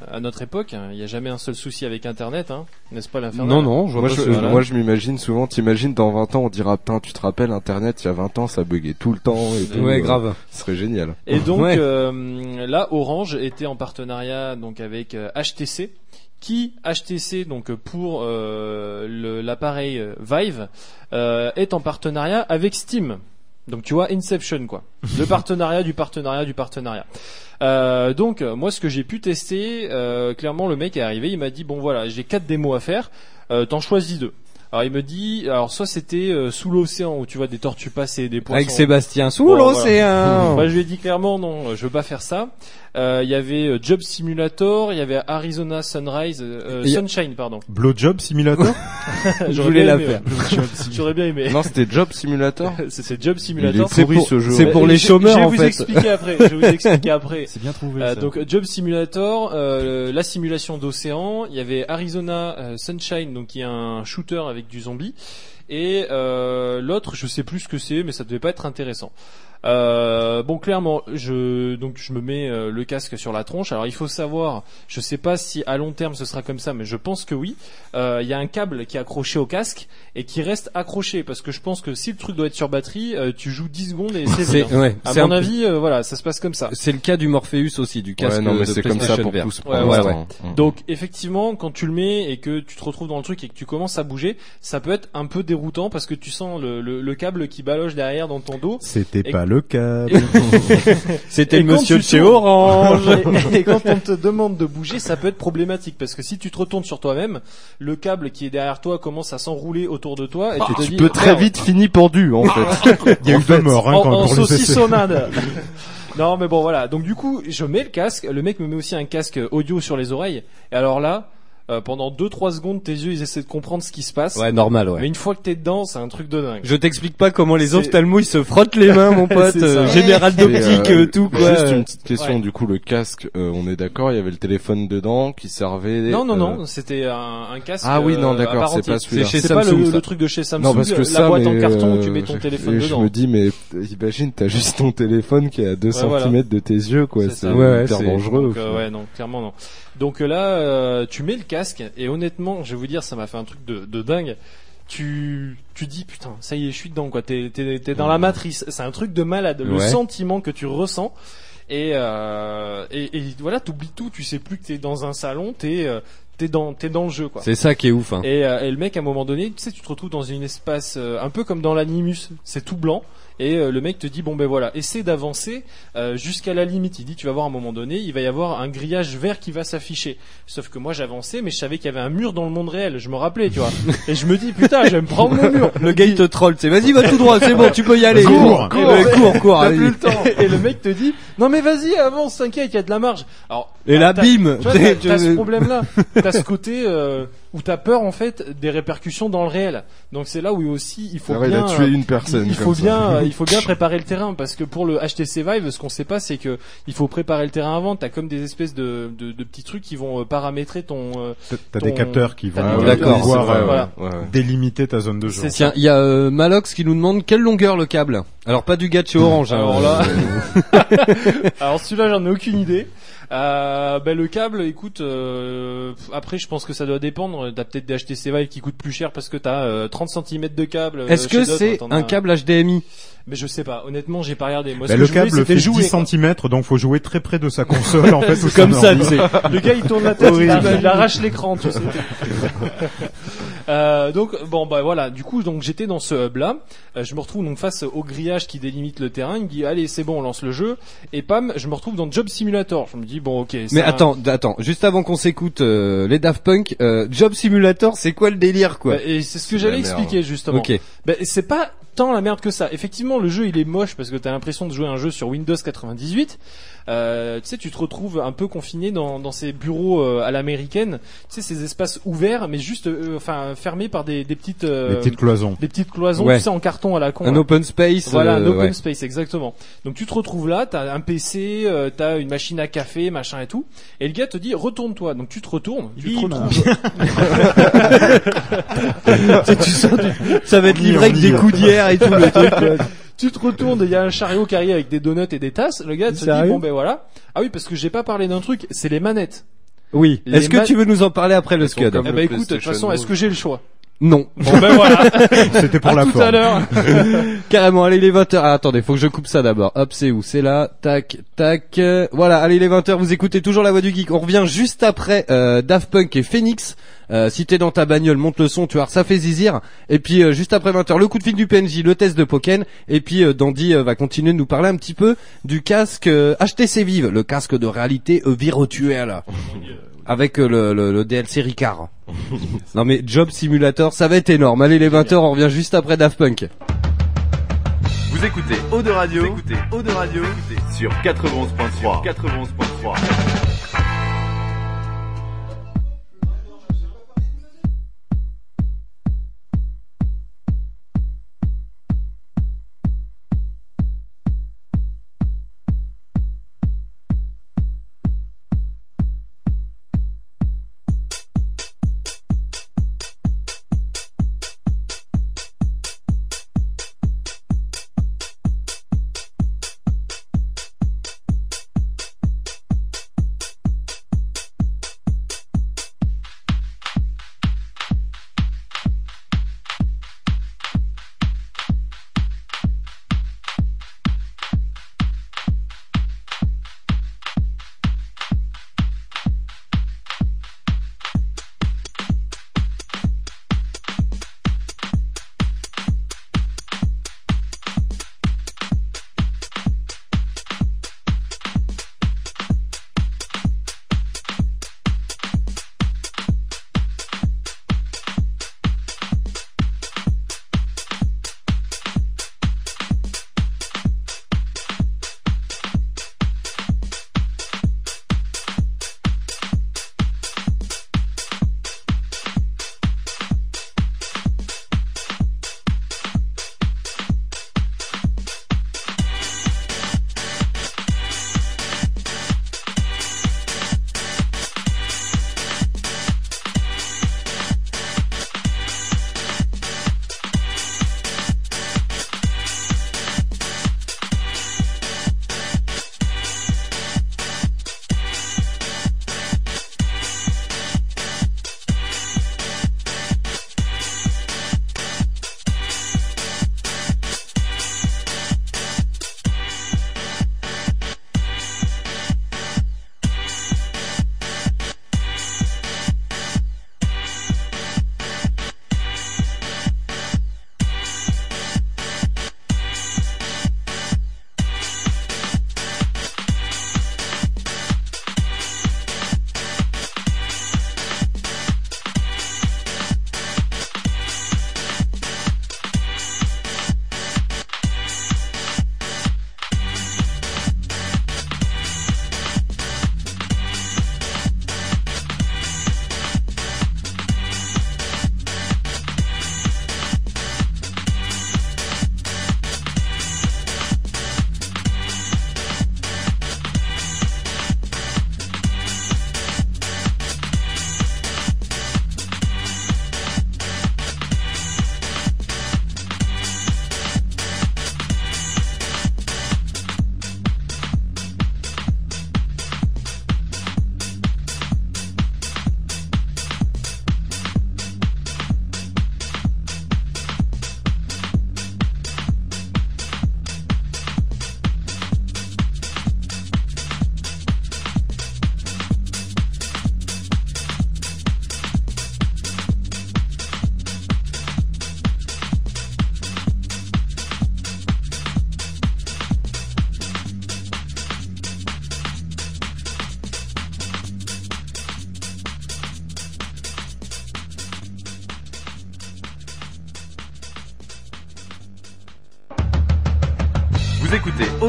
à notre époque, hein. il n'y a jamais un seul souci avec Internet, hein. n'est-ce pas l'infernal Non, non, je vois Moi pas je, voilà. moi, je m'imagine souvent, t'imagines dans 20 ans, on dira, putain, tu te rappelles, Internet, il y a 20 ans, ça buguait tout le temps et tout. Ouais, euh, grave. Ce serait génial. Et donc Ouais. euh, là, Orange était en partenariat donc avec euh, HTC, qui HTC donc pour euh, l'appareil euh, Vive euh, est en partenariat avec Steam. Donc tu vois Inception quoi. Le partenariat du partenariat du partenariat. Euh, donc euh, moi ce que j'ai pu tester, euh, clairement le mec est arrivé, il m'a dit bon voilà j'ai quatre démos à faire, euh, t'en choisis deux. Alors il me dit, alors soit c'était euh, sous l'océan où tu vois des tortues passer, des poissons. Avec Sébastien sous Bon, l'océan. Bah, je lui ai dit clairement non, je veux pas faire ça. Euh, Il y avait euh, Job Simulator, il y avait Arizona Sunrise, euh, y a- Sunshine pardon. Blowjob Simulator Je J'aurais voulais bien la aimé, faire. J'aurais bien aimé. Non, c'était Job Simulator. C'était Job Il Simulator. pourri pour- ce jeu. c'est pour Euh, les je- chômeurs, je vais en vous fait. expliquer après. Je vais vous expliquer après. C'est bien trouvé. Euh, ça. donc Job Simulator, euh, la simulation d'océan, il y avait Arizona euh, Sunshine, donc qui est un shooter avec du zombie, et euh, l'autre, je sais plus ce que c'est, mais ça devait pas être intéressant. Euh, bon, clairement, je donc je me mets euh, le casque sur la tronche. Alors il faut savoir, je sais pas si à long terme ce sera comme ça, mais je pense que oui. Euh, Il y a un câble qui est accroché au casque et qui reste accroché parce que je pense que si le truc doit être sur batterie, euh, tu joues 10 secondes et c'est hein. ouais, À mon un- avis, euh, voilà, ça se passe comme ça. c'est le cas du Morpheus aussi, du casque Ouais, non, mais de c'est comme ça PlayStation pour VR. tous. Ouais, ouais, l'instant. Mm. Donc effectivement, quand tu le mets et que tu te retrouves dans le truc et que tu commences à bouger, ça peut être un peu déroutant parce que tu sens le, le, le câble qui baloche derrière dans ton dos. C'était pas le cas. C'était Et le monsieur de chez Orange. et, et quand on te demande de bouger, ça peut être problématique parce que si tu te retournes sur toi-même, le câble qui est derrière toi commence à s'enrouler autour de toi et tu te Tu dis peux très vite finir pendu, en fait. Il y a eu deux morts hein, en, quand, en pour les essais. saucissonnade. non, mais bon, voilà. Donc du coup, je mets le casque. Le mec me met aussi un casque audio sur les oreilles. Et alors là, euh, pendant 2-3 secondes, tes yeux, ils essaient de comprendre ce qui se passe. Ouais, normal, ouais. Mais une fois que t'es dedans, c'est un truc de dingue. Je t'explique pas comment les ophtalmos ils se frottent les mains, mon pote. Euh, Général d'optique, euh, euh, tout quoi. Juste une petite question, Ouais. du coup, le casque, euh, on est d'accord, il y avait le téléphone dedans qui servait. Non, non, euh, non, c'était un, un casque. Ah oui, non, d'accord, c'est pas celui-là. C'est chez C'est pas le, truc de chez Samsung, Non, parce que la ça, boîte en carton où tu mets ton téléphone et dedans. Je me dis, mais imagine, t'as juste ton téléphone qui est à 2 Ouais, voilà. cm de tes yeux, quoi. C'est hyper c'est- dangereux. Ouais, non, clairement non. Donc euh, là, euh, tu mets le casque et honnêtement, je vais vous dire, ça m'a fait un truc de, de dingue. Tu, tu dis putain, ça y est, je suis dedans quoi. T'es, t'es, t'es dans la matrice. C'est un truc de malade. Le Ouais. sentiment que tu ressens. Et, euh, et, et voilà, t'oublies tout. Tu sais plus que t'es dans un salon. T'es, euh, t'es dans, t'es dans le jeu quoi. C'est ça qui est ouf. Hein. Et, euh, et le mec, à un moment donné, tu sais, tu te retrouves dans une espace euh, un peu comme dans l'animus, c'est tout blanc. Et euh, le mec te dit bon ben voilà, essaie d'avancer euh, jusqu'à la limite. Il dit tu vas voir à un moment donné, il va y avoir un grillage vert qui va s'afficher. Sauf que moi j'avançais, mais je savais qu'il y avait un mur dans le monde réel. Je me rappelais, tu vois. et je me dis putain, je vais me prendre mon mur. Le gars il te troll, c'est vas-y va tout droit, c'est bon, tu peux y aller. Cours, cours, Ouais, cours, cours. Allez. plus le temps. Et le mec te dit non mais vas-y avance, t'inquiète, il y a de la marge. Alors Et là bim. tu vois, t'as, t'as ce problème-là. T'as ce côté euh, où t'as peur en fait des répercussions dans le réel. Donc c'est là où aussi il faut il bien. a tué une personne. il faut comme bien, il faut bien préparer le terrain parce que pour le HTC Vive, ce qu'on sait pas, c'est que il faut préparer le terrain avant. T'as comme des espèces de, de, de petits trucs qui vont euh, paramétrer ton. euh, T'as- ton- des capteurs qui vont euh, pouvoir c'est vrai, voilà. ouais, ouais. délimiter ta zone de jeu. Tiens, il y a euh, Malox qui nous demande quelle longueur le câble. Alors pas du gars de chez Orange. hein. Alors là, alors celui-là, j'en ai aucune idée. Euh, ben le câble, écoute, euh, après je pense que ça doit dépendre. T'as peut-être des HTC Vive qui coûtent plus cher parce que t'as euh, 30 cm de câble. euh, Est-ce que c'est un câble HDMI Mais je sais pas. Honnêtement, j'ai pas regardé. Moi, ce Bah, que le je voulais, câble c'était fait jouer. 10 quoi. cm, donc faut jouer très près de sa console en fait. ou Comme ça, tu sais. Le gars il tourne la tête, il, il arrache l'écran, tu sais. Euh, donc bon bah voilà, du coup donc j'étais dans ce hub là, je me retrouve donc face au grillage qui délimite le terrain, il me dit allez c'est bon on lance le jeu et pam je me retrouve dans Job Simulator. Je me dis bon ok. Mais attends, attends, juste avant qu'on s'écoute euh, les Daft Punk, euh, Job Simulator, c'est quoi le délire quoi Bah, et c'est ce que j'allais expliquer justement. Ok. Ben, c'est pas tant la merde que ça. Effectivement, le jeu il est moche parce que t'as l'impression de jouer un jeu sur Windows 98. Euh, tu sais, tu te retrouves un peu confiné dans, dans ces bureaux euh, à l'américaine. Tu sais, ces espaces ouverts, mais juste, euh, enfin, fermés par des, des petites, euh, Les petites cloisons. des petites cloisons, Ouais. tu sais, en carton à la con. Un là. open space. Voilà, euh, un open ouais. space, exactement. Donc tu te retrouves là, t'as un PC, euh, t'as une machine à café, machin et tout, et le gars te dit retourne-toi. Donc tu te retournes, tu sens ça va être livré avec des coudières et tout le truc. quoi. tu te retournes, il y a un chariot qui arrive avec des donuts et des tasses. Le gars te dit bon ben voilà. Ah oui parce que j'ai pas parlé d'un truc, c'est les manettes. Oui. Est-ce que tu veux nous en parler après le Scud Eh ben écoute, de toute façon, est-ce que j'ai le choix? Non. Bon ben voilà. C'était pour à la tout à forme. l'heure. Carrément, allez les 20h. Ah, attendez, faut que je coupe ça d'abord. Hop, c'est où? C'est là. Tac, tac. Euh, voilà, allez les 20h, vous écoutez toujours la voix du geek. On revient juste après euh, Daft Punk et Phoenix. Euh, si t'es dans ta bagnole, monte le son, tu vois, ça fait zizir. Et puis euh, juste après 20h, le coup de fil du PNJ, le test de Pokken. Et puis euh, Dandy euh, va continuer de nous parler un petit peu du casque euh, HTC Vive, le casque de réalité euh, virtuelle. Avec euh, le, le, le DLC Ricard. non mais Job Simulator, ça va être énorme. Allez les 20h, on revient juste après Daft Punk. Vous écoutez Eau de Radio, vous écoutez Eau de Radio sur 91.3. 91.3.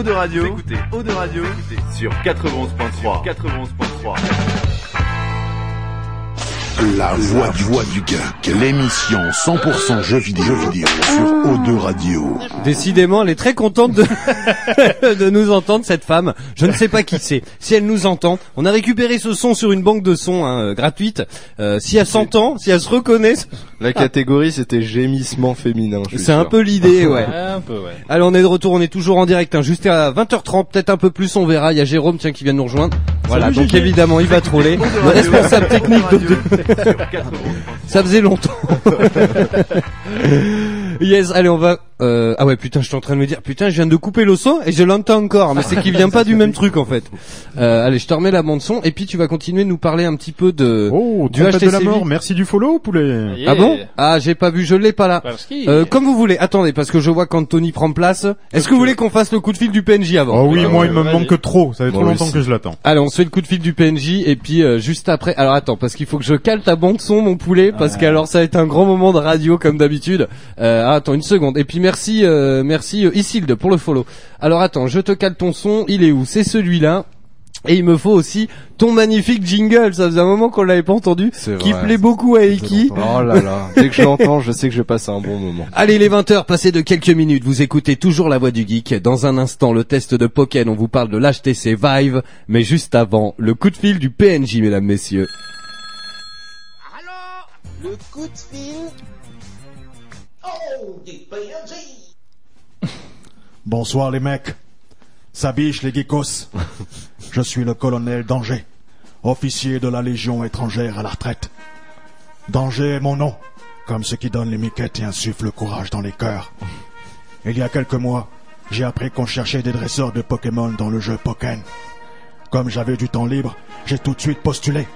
Eau de Radio, écoutez Eau de Radio sur 91.3. 91.3. La voix du voix du geek, l'émission 100% jeux vidéo, jeux vidéo sur O2 Radio. Décidément, elle est très contente de, de nous entendre, cette femme. Je ne sais pas qui c'est. Si elle nous entend, on a récupéré ce son sur une banque de sons hein, euh, gratuite. Euh, si elle s'entend, si elle se reconnaît, La catégorie c'était gémissement féminin. c'est un peu l'idée, ouais. Ouais, un peu, ouais. Allez, on est de retour, on est toujours en direct, hein, juste à 20h30, peut-être un peu plus, on verra. Il y a Jérôme, tiens, qui vient de nous rejoindre. Voilà, donc Gégé. évidemment, il va troller. Le responsable technique de, Ça faisait longtemps. yes, allez, on va. Euh... Ah ouais, putain, je suis en train de me dire, putain, je viens de couper le son et je l'entends encore, mais c'est qu'il vient pas du même truc en fait. Euh, allez, je te remets la bande son et puis tu vas continuer de nous parler un petit peu de. Oh, du trompette de la HTC mort, merci du follow, poulet. Yeah. Ah bon? Ah, j'ai pas vu, je l'ai pas là. Euh, comme vous voulez. Attendez, parce que je vois qu'Anthony prend place. Est-ce que vous voulez qu'on fasse le coup de fil du PNJ avant? Oh oui, moi il me manque trop, ça fait trop longtemps que je l'attends. Allez, on se fait le coup de fil du PNJ et puis euh, juste après. Alors attends, parce qu'il faut que je cale ta bande son, mon poulet, parce qu'alors ça va être un grand moment de radio comme d'habitude. Euh, ah, attends une seconde. Et puis merci, euh, merci euh, Isilde pour le follow. Alors attends, je te cale ton son. Il est où? C'est celui-là. Et il me faut aussi ton magnifique jingle. Ça faisait un moment qu'on l'avait pas entendu. C'est Qui vrai. plaît beaucoup à Eki. Oh là là, dès que je l'entends, je sais que je vais passer un bon moment. Allez, les 20h passées de quelques minutes, vous écoutez toujours la voix du geek. Dans un instant, le test de Pokémon, on vous parle de l'HTC Vive, mais juste avant, le coup de fil du PNJ, mesdames, messieurs. Le coup de fil? Bonsoir les mecs. Sabiche les geekos. Je suis le colonel Danger, officier de la Légion étrangère à la retraite. Danger est mon nom, comme ce qui donne les miquettes et insuffle le courage dans les cœurs. Il y a quelques mois, j'ai appris qu'on cherchait des dresseurs de Pokémon dans le jeu Pokken. Comme j'avais du temps libre, j'ai tout de suite postulé.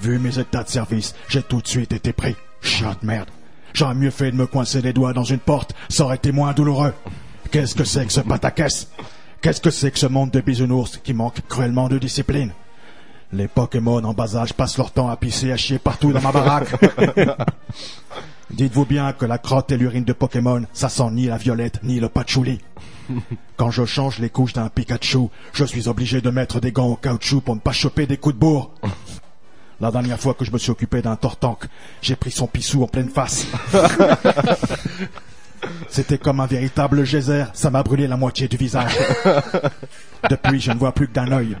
Vu mes états de service, j'ai tout de suite été pris. Chiotte merde. J'aurais mieux fait de me coincer les doigts dans une porte, ça aurait été moins douloureux. Qu'est-ce que c'est que ce pataquès? Qu'est-ce que c'est que ce monde de bisounours qui manque cruellement de discipline? Les Pokémon en bas âge passent leur temps à pisser et à chier partout dans ma baraque. Dites-vous bien que la crotte et l'urine de Pokémon, ça sent ni la violette ni le patchouli. Quand je change les couches d'un Pikachu, je suis obligé de mettre des gants en caoutchouc pour ne pas choper des coups de bourre. La dernière fois que je me suis occupé d'un Tortank, j'ai pris son pissou en pleine face. C'était comme un véritable geyser, ça m'a brûlé la moitié du visage. Depuis, je ne vois plus que d'un œil.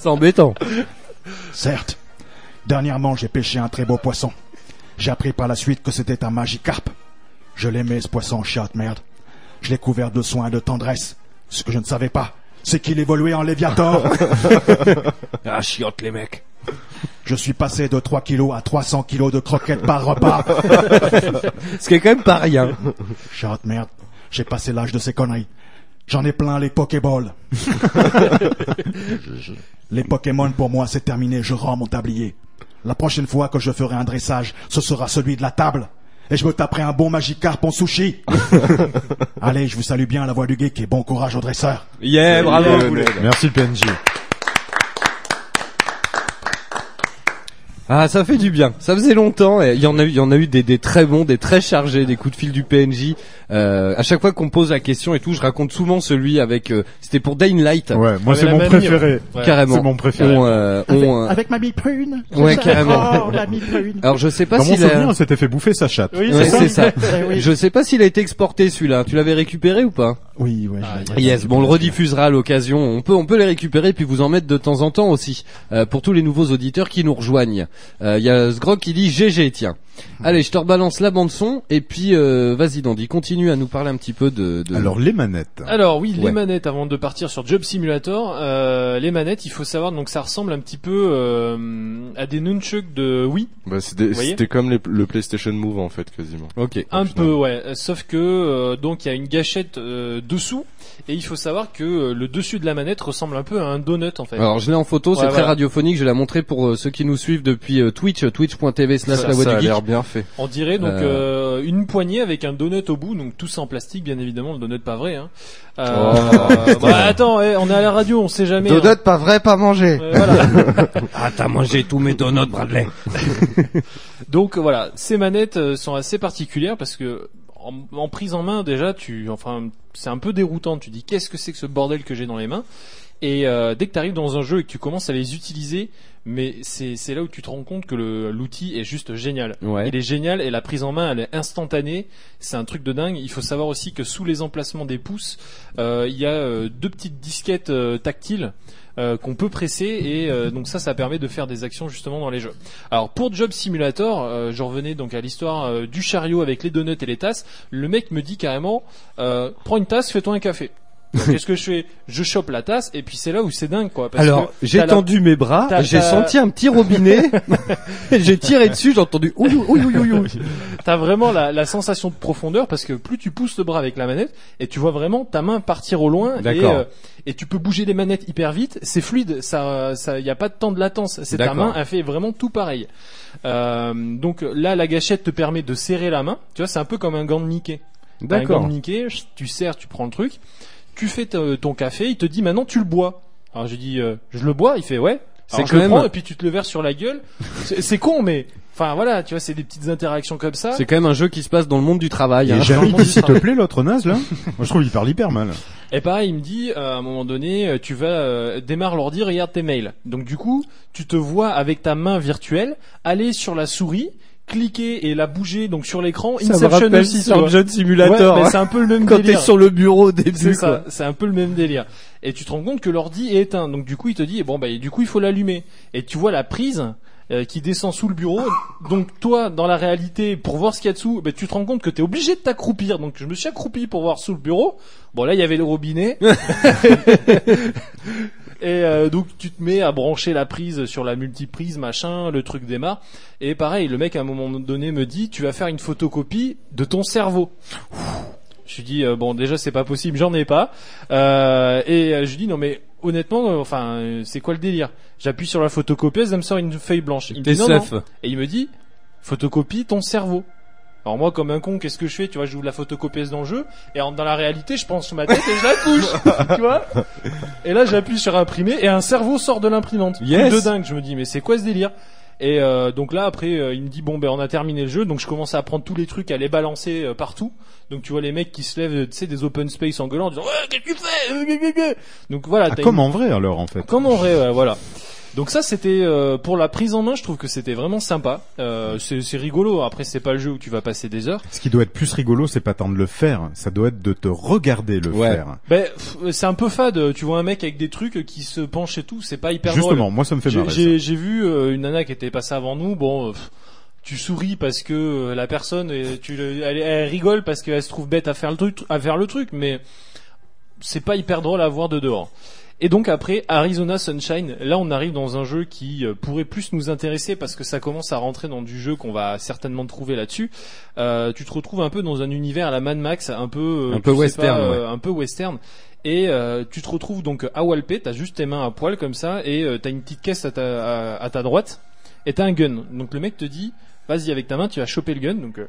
C'est embêtant. Certes, dernièrement j'ai pêché un très beau poisson. J'ai appris par la suite que c'était un Magikarp. Je l'aimais ce poisson chatte merde. Je l'ai couvert de soins et de tendresse. Ce que je ne savais pas, c'est qu'il évoluait en Léviator. Ah, chiotte les mecs. Je suis passé de 3 kilos à 300 kilos de croquettes par repas. Ce qui est quand même pas rien. Chatte merde, j'ai passé l'âge de ces conneries. J'en ai plein les Pokéballs. les Pokémon pour moi c'est terminé, je rends mon tablier. La prochaine fois que je ferai un dressage, ce sera celui de la table. Et je me taperai un bon Magikarp en sushi. Allez, je vous salue bien la voix du geek et bon courage aux dresseurs. Yeah, bravo. Merci le PNJ. Ah, ça fait du bien. Ça faisait longtemps. et Il y en a eu, il y en a eu des, des très bons, des très chargés, des coups de fil du PNJ. Euh, à chaque fois qu'on pose la question et tout, je raconte souvent celui avec. euh, C'était pour Dying Light. Ouais, moi c'est mon préféré. Carrément. C'est mon préféré. On, euh, on, euh, ma bille prune. Ouais, carrément. Oh, la prune. Alors je sais pas Dans mon s'il a. souvenir, on s'était fait bouffer sa chatte. Oui, Ouais, c'est ça. c'est ça. Je sais pas s'il a été exporté celui-là. Tu l'avais récupéré ou pas? Oui, ouais. je l'ai- Yes, bon, on le rediffusera à l'occasion. On peut, on peut les récupérer puis vous en mettre de temps en temps aussi euh, pour tous les nouveaux auditeurs qui nous rejoignent. Euh, Il y a Sgrog qui dit GG, tiens. Allez, je te rebalance la bande son et puis euh, vas-y, Dandy, continue à nous parler un petit peu de. de... Alors les manettes. Alors oui, Ouais. les manettes avant de partir sur Job Simulator, euh, les manettes, il faut savoir donc ça ressemble un petit peu euh, à des nunchucks de Wii, Bah, c'était comme les- le PlayStation Move en fait quasiment. Ok. un peu ouais, Euh, sauf que euh, donc il y a une gâchette euh, dessous et il faut savoir que euh, le dessus de la manette ressemble un peu à un donut en fait. Alors je l'ai en photo, c'est très radiophonique. Je l'ai montré pour euh, ceux qui nous suivent depuis euh, Twitch, twitch.tv slash Ça, la voix ça du a geek. l'air bien fait. On dirait donc Euh. euh, une poignée avec un donut au bout, donc tout ça en plastique bien évidemment, le donut pas vrai. Hein. Oh. Euh, bah, attends, eh, on est à la radio, on sait jamais. hein. pas vrai, pas manger. Euh, voilà. Ah t'as mangé tous mes donuts, Bradley. Donc voilà, ces manettes sont assez particulières parce que en, prise en main déjà, tu, enfin, c'est un peu déroutant. Tu dis qu'est-ce que c'est que ce bordel que j'ai dans les mains? Et euh, dès que tu arrives dans un jeu et que tu commences à les utiliser, mais c'est là où tu te rends compte que l'outil est juste génial. Ouais. Il est génial et la prise en main elle est instantanée. C'est un truc de dingue. Il faut savoir aussi que sous les emplacements des pouces, euh, il y a euh, deux petites disquettes euh, tactiles. euh, qu'on peut presser et euh, donc ça ça permet de faire des actions justement dans les jeux. Alors pour Job Simulator, euh, je revenais donc à l'histoire du chariot avec les donuts et les tasses. Le mec me dit carrément euh, prends une tasse, fais-toi un café. Qu'est-ce que je fais? Je chope la tasse et puis c'est là où c'est dingue quoi. Parce Alors, j'ai la- tendu mes bras, j'ai senti un petit robinet, j'ai tiré dessus, j'ai entendu ouïe ouïe ouïe. ouïe. T'as vraiment la, la sensation de profondeur parce que plus tu pousses le bras avec la manette et tu vois vraiment ta main partir au loin et, D'accord. euh, et tu peux bouger les manettes hyper vite. C'est fluide, ça, ça, y a pas de temps de latence. C'est ta D'accord. main, elle fait vraiment tout pareil. Euh, donc là, la gâchette te permet de serrer la main. Tu vois, c'est un peu comme un gant de Mickey. T'as Un gant D'accord. de Mickey, tu serres, tu prends le truc, tu fais ton café, il te dit maintenant tu le bois. Alors j'ai dit euh, je le bois, il fait ouais. C'est quand le même- prends et puis tu te le verses sur la gueule. C'est con mais enfin voilà, tu vois, c'est des petites interactions comme ça. C'est quand même un jeu qui se passe dans le monde du travail. Et Hein. Le s'il te plaît, l'autre naze, là Moi, je trouve qu'il parle hyper mal. Et pareil, il me dit, euh, à un moment donné, euh, tu vas euh, démarre l'ordi, regarde tes mails. Donc du coup, tu te vois avec ta main virtuelle aller sur la souris, cliquer et la bouger donc sur l'écran. Inception aussi, sur. John Simulator. Ouais, hein. c'est un peu le même Quand t'es délire. sur le bureau au début. C'est ça, c'est un peu le même délire. Et tu te rends compte que l'ordi est éteint. Donc du coup, il te dit, bon bah du coup, il faut l'allumer. Et tu vois la prise euh, qui descend sous le bureau. Donc toi, dans la réalité, pour voir ce qu'il y a dessous, bah, tu te rends compte que t'es obligé de t'accroupir. Donc je me suis accroupi pour voir sous le bureau. Bon là, il y avait le robinet. Et euh, donc tu te mets à brancher la prise sur la multiprise, machin, le truc démarre. Et pareil, le mec à un moment donné me dit, tu vas faire une photocopie de ton cerveau. Je lui dis euh, bon déjà c'est pas possible, j'en ai pas. Euh, et euh, je lui dis non mais honnêtement, euh, enfin c'est quoi le délire? J'appuie sur la photocopieuse, elle me sort une feuille blanche. Il me T'es dit non, non. safe. Et il me dit photocopie ton cerveau. Alors moi comme un con qu'est-ce que je fais Tu vois j'ouvre la photocopieuse dans le jeu et en- dans la réalité je pense sur ma tête et je la couche. tu vois Et là j'appuie sur imprimer et un cerveau sort de l'imprimante. Yes. de dingue. Je me dis mais c'est quoi ce délire? Et euh, donc là après euh, il me dit bon ben on a terminé le jeu donc je commence à prendre tous les trucs à les balancer euh, partout donc tu vois les mecs qui se lèvent tu sais des open space en gueulant en disant ouais qu'est-ce que tu fais? Euh, donc voilà Ah, comme une- en vrai, alors, en fait. comme en vrai ouais, voilà donc ça c'était euh, pour la prise en main je trouve que c'était vraiment sympa euh, c'est c'est rigolo après c'est pas le jeu où tu vas passer des heures Ce qui doit être plus rigolo, c'est pas tant de le faire, ça doit être de te regarder le Ouais. faire. ben c'est un peu fade tu vois un mec avec des trucs qui se penche et tout c'est pas hyper Justement, drôle moi ça me fait marrer. J'ai j'ai vu euh, une nana qui était passée avant nous. Bon, pff, tu souris parce que euh, la personne, tu, le- elle, elle rigole parce qu'elle se trouve bête à faire le truc, à faire le truc, mais c'est pas hyper drôle à voir de dehors. Et donc après Arizona Sunshine, là on arrive dans un jeu qui euh, pourrait plus nous intéresser parce que ça commence à rentrer dans du jeu qu'on va certainement trouver là-dessus. Euh, tu te retrouves un peu dans un univers à la Mad Max, un peu, euh, Un peu western, pas, euh, un peu western. Et euh, tu te retrouves donc à Walpé, t'as juste tes mains à poil comme ça, et euh, t'as une petite caisse à ta, à, à ta droite, et t'as un gun. Donc le mec te dit, vas-y avec ta main, tu vas choper le gun, donc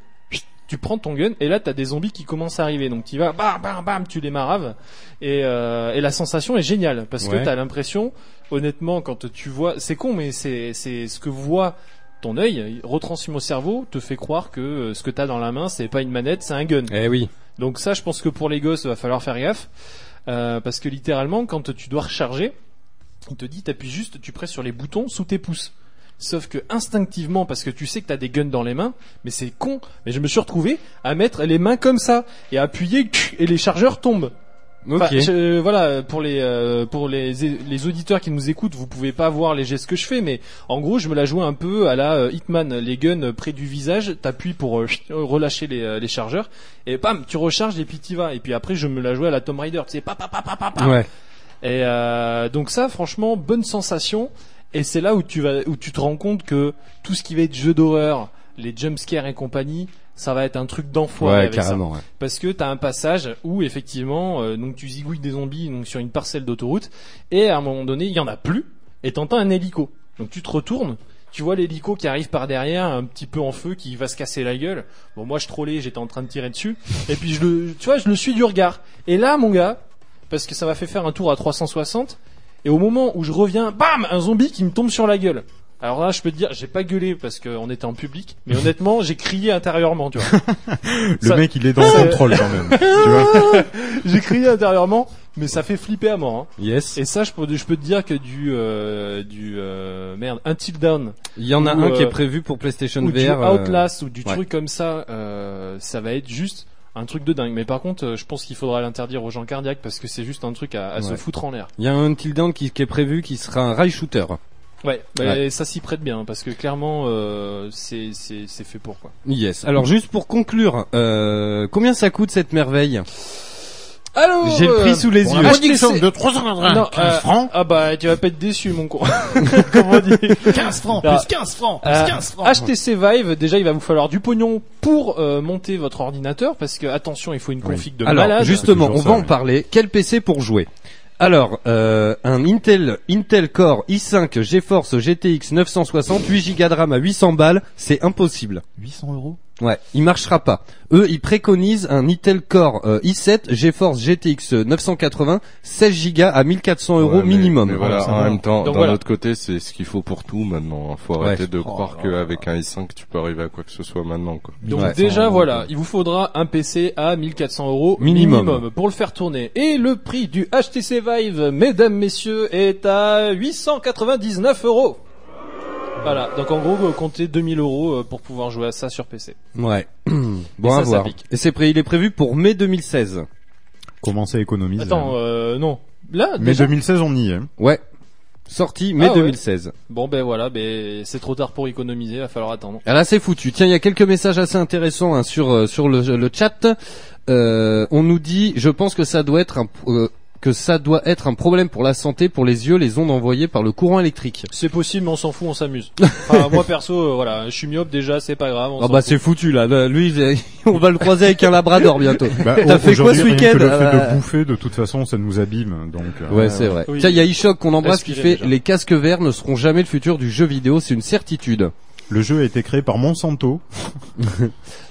tu prends ton gun, et là t'as des zombies qui commencent à arriver, donc tu vas, bam bam bam, tu les maraves, et, euh, et la sensation est géniale, parce Ouais. que t'as l'impression, honnêtement, quand tu vois, c'est con, mais c'est c'est ce que voit ton œil retransmis au cerveau te fait croire que euh, ce que t'as dans la main c'est pas une manette c'est un gun Eh oui. donc ça, je pense que pour les gosses, va falloir faire gaffe. Euh, parce que littéralement, quand tu dois recharger, il te dit, t'appuies juste, tu presses sur les boutons sous tes pouces. Sauf que instinctivement, parce que tu sais que t'as des guns dans les mains, mais c'est con. Mais je me suis retrouvé à mettre les mains comme ça et à appuyer et les chargeurs tombent. Enfin, je- voilà, pour les euh, pour les les auditeurs qui nous écoutent, vous pouvez pas voir les gestes que je fais, mais en gros, je me la joue un peu à la euh, Hitman, les guns près du visage, t'appuies pour euh, chut, relâcher les, euh, les chargeurs, et bam, tu recharges et puis t'y vas. Et puis après, je me la jouais à la Tomb Raider, tu sais, pa pa pa pa pa. pa. Ouais. Et euh, donc ça, franchement, bonne sensation. Et c'est là où tu vas, où tu te rends compte que tout ce qui va être jeu d'horreur, les jumpscares et compagnie, ça va être un truc d'enfoiré Ouais, ça carrément. ouais. parce que t'as un passage où effectivement euh, donc tu zigouilles des zombies donc sur une parcelle d'autoroute et à un moment donné il y en a plus et t'entends un hélico donc tu te retournes tu vois l'hélico qui arrive par derrière un petit peu en feu qui va se casser la gueule bon moi je trollais j'étais en train de tirer dessus et puis je le tu vois je le suis du regard et là mon gars parce que ça m'a fait faire un tour à 360 et au moment où je reviens bam un zombie qui me tombe sur la gueule Alors là, je peux te dire, j'ai pas gueulé parce qu'on était en public, mais honnêtement, j'ai crié intérieurement, tu vois. Le Ça- mec, il est dans le contrôle quand même. tu vois j'ai crié intérieurement, mais ça fait flipper à mort. hein. Yes. Et ça, je peux, je peux te dire que du, euh, du euh, merde, Until Dawn, Il y en a Ou, un qui est euh, prévu pour PlayStation ou du VR. euh, Outlast, ou du ouais. truc comme ça, euh, ça va être juste un truc de dingue. Mais par contre, euh, je pense qu'il faudra l'interdire aux gens cardiaques parce que c'est juste un truc à, à se foutre en l'air. Il y a un Until Dawn qui, qui est prévu qui sera un rail shooter. Ouais, bah, Ouais. ça s'y prête bien parce que clairement, euh, c'est c'est c'est fait pour quoi. Yes. Alors juste pour conclure, euh, combien ça coûte cette merveille? Alors, J'ai le prix euh, sous les yeux. réduction de 395 Non, euh, francs. Ah bah tu vas pas être déçu mon con. Comment dire 15 francs, Ah. plus 15 francs, plus Euh, 15 francs. HTC Vive, déjà il va vous falloir du pognon pour euh, monter votre ordinateur parce que attention, il faut une config de Alors malade. justement, on ça, va en oui. parler. Quel PC pour jouer? Alors, euh, un Intel Intel Core i5 GeForce GTX 960, 8 Go de RAM à 800 balles, c'est impossible. 800 euros? Ouais, il marchera pas. Eux, ils préconisent un Intel Core euh, i7 GeForce GTX 980, 16 Go à 1400 euros Ouais, mais- minimum. Mais voilà, ça en même temps, d'un voilà. autre côté, c'est ce qu'il faut pour tout maintenant. Faut Ouais. arrêter de Oh croire qu'avec un i5 tu peux arriver à quoi que ce soit maintenant. Quoi. Donc Ouais. déjà voilà, il vous faudra un PC à 1400 euros Minimum. minimum. pour le faire tourner. Et le prix du HTC Vive, mesdames, messieurs, est à 899 euros. Voilà, donc en gros, vous comptez 2000 euros euh, pour pouvoir jouer à ça sur PC. Ouais. bon Et à ça voir. pique. Et c'est prêt, il est prévu pour mai 2016. Commencer à économiser. Attends, euh, non. Là, Mais déjà 2016, on y est. Ouais. Sorti mai Ah ouais. 2016. Bon ben voilà, ben c'est trop tard pour économiser, va falloir attendre. Ah, Là c'est foutu. Tiens, il y a quelques messages assez intéressants hein, sur euh, sur le, le chat. Euh, on nous dit, je pense que ça doit être un euh, que ça doit être un problème pour la santé, pour les yeux, les ondes envoyées par le courant électrique. C'est possible, mais on s'en fout, on s'amuse. Enfin, moi perso, euh, voilà, je suis myope déjà, c'est pas grave. On Ah bah c'est foutu là. Là, Lui, on va le croiser avec un labrador bientôt. Bah, T'as fait quoi ce week-end Le fait Euh, de bouffer, de toute façon, ça nous abîme. Donc, euh, Ouais, c'est vrai. Oui. Tiens, il y a Ishok qu'on embrasse qui fait déjà. les casques verts ne seront jamais le futur du jeu vidéo, c'est une certitude. Le jeu a été créé par Monsanto.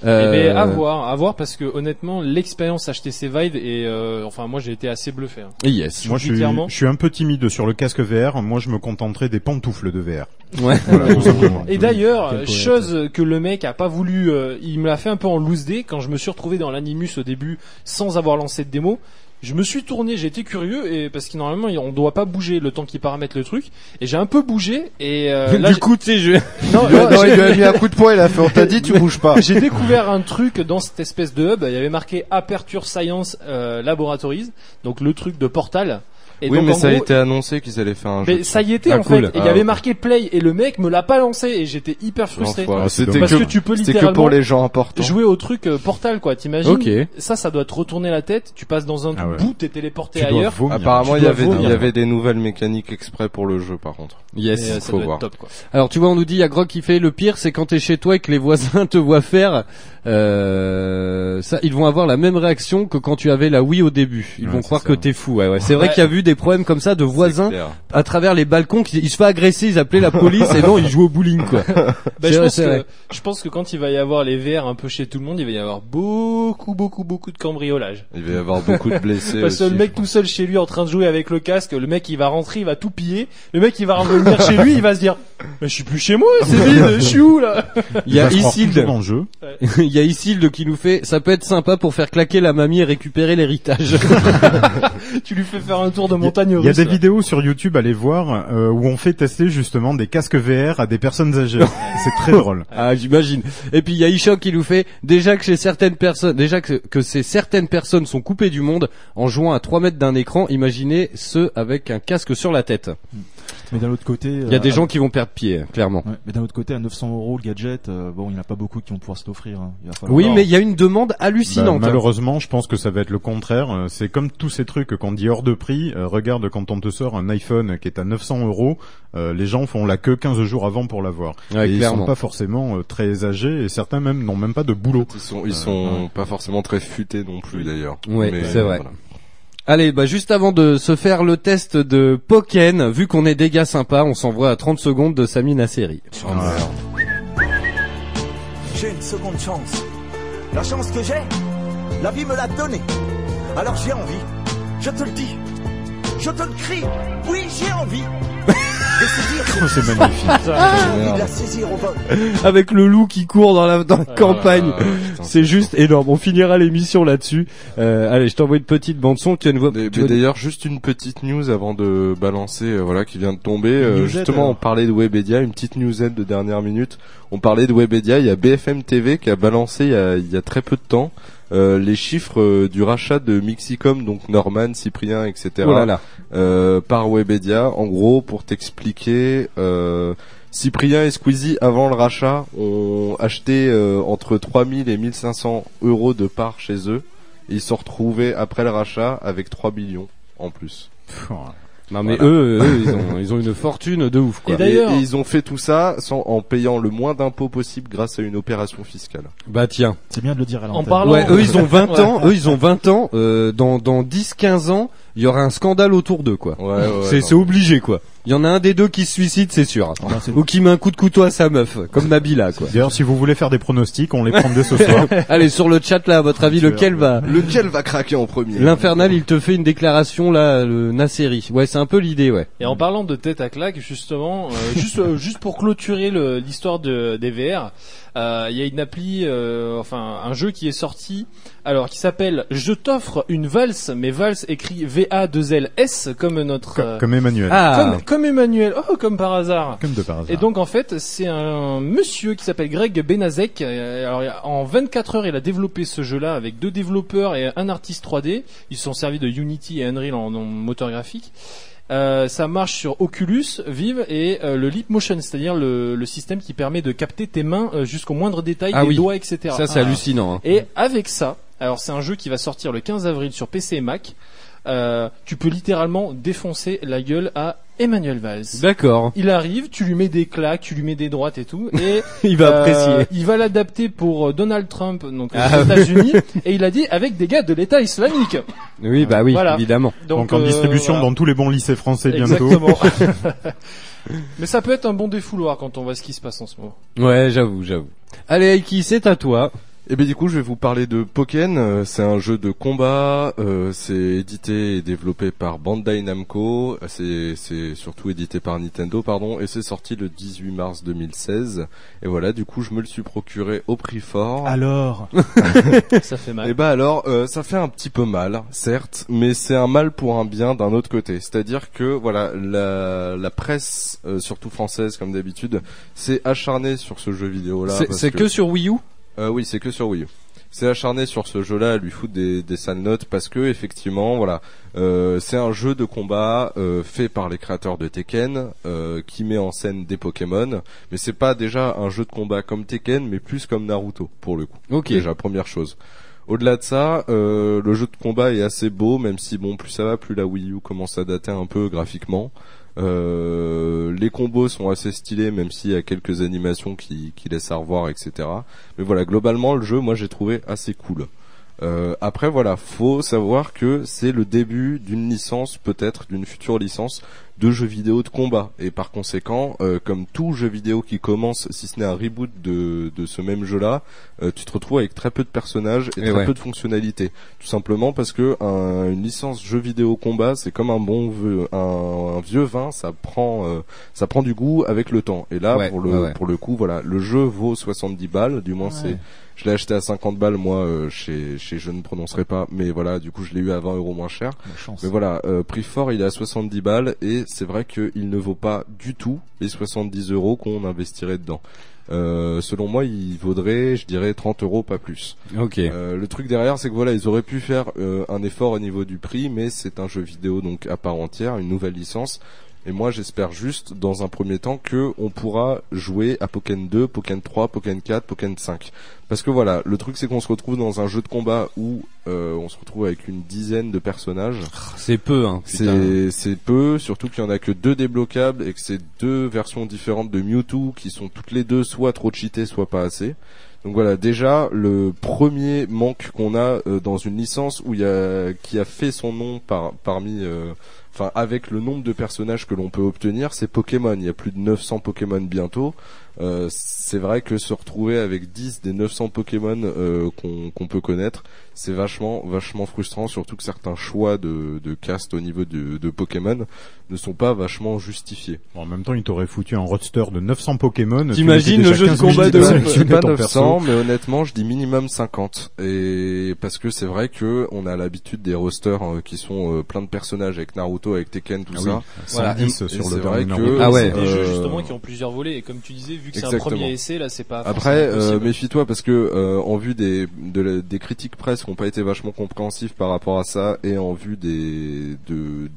Eh Euh, ben, à voir, à voir, parce que honnêtement, l'expérience HTC Vive et euh, enfin moi j'ai été assez bluffé. hein. Yes. Moi, je suis, clairement. je suis un peu timide sur le casque VR. Moi, je me contenterai des pantoufles de VR. Ouais. Voilà. Et d'ailleurs, chose que le mec a pas voulu, euh, il me l'a fait un peu en loose day quand je me suis retrouvé dans l'animus au début sans avoir lancé de démo. Je me suis tourné, j'ai été curieux et parce que normalement on doit pas bouger le temps qu'il paramètre le truc et j'ai un peu bougé et euh, là du coup, tu sais, je... non, Non, non, il j'ai- lui a mis un coup de poing, il a fait, on t'a dit, tu bouges pas. j'ai découvert un truc dans cette espèce de hub. Il y avait marqué Aperture Science euh, Laboratories, donc le truc de Portal. Et oui, donc, mais en ça a été annoncé qu'ils allaient faire un jeu. mais ça y était Ah, en cool. fait. Il y Ah, avait marqué Play et le mec me l'a pas lancé et j'étais hyper frustré. Ah, Parce que, que tu peux c'était que littéralement pour les gens importants. jouer au truc euh, Portal quoi. T'imagines Ok. Ça, ça doit te retourner la tête. Tu passes dans un Ah ouais. bout, t'es téléporté Tu ailleurs. vomir. Apparemment, il y avait, vomir. il y avait des nouvelles mécaniques exprès pour le jeu, par contre. Yes. Et, euh, ça faut doit voir. être top quoi. Alors tu vois, on nous dit, il y a Grog qui fait le pire, c'est quand t'es chez toi et que les voisins te voient faire. Euh, ça, ils vont avoir la même réaction que quand tu avais la Wii au début. Ils vont croire que t'es fou. Ouais, ouais. C'est vrai qu'il y a vu des problèmes comme ça de voisins à travers les balcons. Qui, ils se fait agresser, ils appelaient la police et non, ils jouent au bowling quoi. Bah, je, vrai, pense que, je pense que quand il va y avoir les VR un peu chez tout le monde, il va y avoir beaucoup, beaucoup, beaucoup de cambriolage. Il va y avoir beaucoup de blessés Parce que le mec tout seul chez lui en train de jouer avec le casque, le mec il va rentrer, il va tout piller. Le mec il va revenir chez lui, il va se dire Mais je suis plus chez moi, c'est vide, je suis où là? Il y a toujours Isilde, il y a Isilde qui nous fait, ça peut être sympa pour faire claquer la mamie et récupérer l'héritage. Tu lui fais faire un tour de montagne Il y a des là. vidéos sur YouTube, allez voir, euh, où on fait tester justement des casques VR à des personnes âgées. c'est très drôle. Ah, j'imagine. Et puis il y a Ishok qui nous fait déjà que chez certaines personnes, déjà que, que ces certaines personnes sont coupées du monde en jouant à 3 mètres d'un écran, imaginez ceux avec un casque sur la tête. Mais d'un autre côté, Il y a des gens qui vont perdre pied, clairement. Ouais, mais d'un autre côté, à 900 euros le gadget, euh, bon, il n'y en a pas beaucoup qui vont pouvoir se l'offrir. hein. Oui, mais il y a une demande hallucinante. Bah, malheureusement, je pense que ça va être le contraire. Euh, C'est comme tous ces trucs qu'on dit hors de prix. Euh, regarde quand on te sort un iPhone qui est à 900 euros, euh, les gens font la queue 15 jours avant pour l'avoir. Ouais, et ils clairement. sont pas forcément euh, très âgés et certains même n'ont même pas de boulot. Ils sont, ils sont pas forcément très futés non plus d'ailleurs. Mais, c'est vrai. voilà. Allez, bah juste avant de se faire le test de Pokken, vu qu'on est des gars sympas, on s'envoie à 30 secondes de Sami Nasseri. Oh. J'ai une seconde chance. La chance que j'ai, la vie me l'a donnée. Alors j'ai envie. Je te le dis. Je te le crie. Oui, j'ai envie. C'est magnifique. Il la saisir au vol. avec le loup qui court dans la, dans la campagne. Ah, c'est juste énorme. On finira l'émission là-dessus. Euh, allez, je t'envoie une petite bande son. Tu as une voix. D'ailleurs, juste une petite news avant de balancer, euh, voilà, qui vient de tomber. Euh, justement, on parlait de Webedia, une petite newsette de dernière minute. On parlait de Webedia. Il y a BFM TV qui a balancé il y a, il y a très peu de temps euh, les chiffres euh, du rachat de Mixicom, donc Norman, Cyprien, etc. Oh là là. euh, par Webedia. En gros, pour t'expliquer, euh, Cyprien et Squeezie, avant le rachat, ont acheté euh, entre 3000 et 1500 euros de parts chez eux. Et ils se sont retrouvés après le rachat avec 3 millions en plus. Non mais Voilà. eux, eux, ils ont, ils ont une fortune de ouf quoi. Et d'ailleurs- et ils ont fait tout ça sans, en payant le moins d'impôts possible grâce à une opération fiscale. Bah tiens. C'est bien de le dire à En l'antenne. parlant. Ouais, eux ils ont 20 Ouais. ans, eux ils ont 20 ans, euh, dans, dans 10-15 ans, il y aura un scandale autour d'eux quoi. Ouais, ouais, c'est obligé quoi. Il y en a un des deux qui se suicide, c'est sûr. C'est- Ou qui met un coup de couteau à sa meuf, comme Nabila quoi. D'ailleurs, si vous voulez faire des pronostics, on les prend dès ce soir. Allez, sur le chat là, à votre avis, lequel va Lequel va craquer en premier? L'Infernal, il te fait une déclaration là, le Nasseri. Ouais, c'est un peu l'idée, ouais. Et en parlant de tête à claque, justement, euh, juste euh, juste pour clôturer le- l'histoire de des VR, euh, il y a une appli, euh, enfin un jeu qui est sorti, alors qui s'appelle Je t'offre une valse, mais valse écrit V A 2 L S comme notre Co- euh, Comme Emmanuel. Ah, comme, comme Emmanuel, oh comme par hasard. Comme de par hasard. Et donc en fait, c'est un monsieur qui s'appelle Greg Benazek. Euh, Alors en 24 heures, il a développé ce jeu-là avec deux développeurs et un artiste 3D. Ils se sont servis de Unity et Unreal en, en moteur graphique. Euh, ça marche sur Oculus Vive et euh, le Leap Motion, c'est-à-dire le, le système qui permet de capter tes mains euh, jusqu'au moindre détail, Ah les oui. doigts, etc. ça c'est Ah. hallucinant. hein. Et avec ça, alors c'est un jeu qui va sortir le 15 avril sur PC et Mac. Euh, tu peux littéralement défoncer la gueule à Emmanuel Valls. D'accord. Il arrive, tu lui mets des claques, tu lui mets des droites et tout, et Il va euh, apprécier. Il va l'adapter pour euh, Donald Trump, donc aux Ah, États-Unis, et il a dit avec des gars de l'État islamique. Oui, bah oui, Voilà. évidemment. Donc, en euh, distribution voilà. dans tous les bons lycées français bientôt. Exactement. Mais ça peut être un bon défouloir quand on voit ce qui se passe en ce moment. Ouais, j'avoue, j'avoue. Allez, Aiki, c'est à toi. Et ben du coup, je vais vous parler de Pokken. Euh, C'est un jeu de combat. euh, c'est édité et développé par Bandai Namco. Euh, C'est c'est surtout édité par Nintendo, pardon. Et c'est sorti le 18 mars 2016. Et voilà, du coup, je me le suis procuré au prix fort. Alors, Ça fait Et mal. bah alors, euh, ça fait un petit peu mal, certes, mais c'est un mal pour un bien d'un autre côté. C'est-à-dire que voilà, la, la presse, euh, surtout française comme d'habitude, s'est acharnée sur ce jeu vidéo là. C'est c'est que sur Wii U? Euh, oui, c'est que sur Wii U. C'est acharné sur ce jeu-là à lui foutre des, des sales notes parce que effectivement, voilà, euh, c'est un jeu de combat euh, fait par les créateurs de Tekken euh, qui met en scène des Pokémon, mais c'est pas déjà un jeu de combat comme Tekken, mais plus comme Naruto pour le coup. Ok. Déjà première chose. Au-delà de ça, euh, le jeu de combat est assez beau, même si bon, plus ça va, plus la Wii U commence à dater un peu graphiquement. Euh, les combos sont assez stylés, même s'il y a quelques animations qui, laissent à revoir, etc. Mais voilà, globalement, le jeu, moi, j'ai trouvé assez cool. Euh, après, voilà, faut savoir que c'est le début d'une licence, peut-être d'une future licence de jeux vidéo de combat. Et par conséquent, euh, comme tout jeu vidéo qui commence, si ce n'est un reboot de, de ce même jeu-là, euh, tu te retrouves avec très peu de personnages et, Et très ouais. peu de fonctionnalités. Tout simplement parce que un- une licence jeu vidéo combat, c'est comme un bon un, un vieux vin, ça prend, euh, ça prend du goût avec le temps. Et là, Ouais, pour le, ouais, pour le coup, voilà, le jeu vaut 70 balles, du moins c'est je l'ai acheté à 50 balles moi euh, chez chez je ne prononcerai pas mais voilà du coup je l'ai eu à 20 euros moins cher mais voilà euh, prix fort il est à 70 balles et c'est vrai qu'il ne vaut pas du tout les 70 euros qu'on investirait dedans euh, selon moi il vaudrait je dirais 30 euros pas plus Ok. euh, le truc derrière, c'est que voilà, ils auraient pu faire euh, un effort au niveau du prix, mais c'est un jeu vidéo donc à part entière, une nouvelle licence. Et moi, j'espère juste, dans un premier temps, que on pourra jouer à Pokken 2, Pokken 3, Pokken 4, Pokken 5. Parce que voilà, le truc c'est qu'on se retrouve dans un jeu de combat où euh, on se retrouve avec une dizaine de personnages. C'est peu, hein. c'est peu, surtout qu'il y en a que deux débloquables et que c'est deux versions différentes de Mewtwo qui sont toutes les deux soit trop cheatées, soit pas assez. Donc voilà, déjà le premier manque qu'on a euh, dans une licence où il y a qui a fait son nom par parmi euh, enfin avec le nombre de personnages que l'on peut obtenir, c'est Pokémon. Il y a plus de 900 Pokémon bientôt. euh, c'est vrai que se retrouver avec 10 des 900 Pokémon euh, qu'on qu'on peut connaître, c'est vachement vachement frustrant, surtout que certains choix de, de cast au niveau de, de Pokémon ne sont pas vachement justifiés. Bon, en même temps, il t'aurait foutu un roster de 900 Pokémon. T'imagines le jeu de 15 minutes combat de sélectionner pas ton 900, perso. mais honnêtement, je dis minimum 50. Et parce que c'est vrai que on a l'habitude des rosters euh, qui sont euh, plein de personnages avec Naruto, avec Tekken, tout Ah ça. oui, 110 Et- sur et le vrai que Ah ouais. Des jeux euh, justement qui ont plusieurs volets et comme tu disais, vu que c'est un premier essai, là c'est pas. Après, euh, méfie-toi parce que euh, en vue des de la- des critiques presse qui n'ont pas été vachement compréhensifs par rapport à ça et en vue des de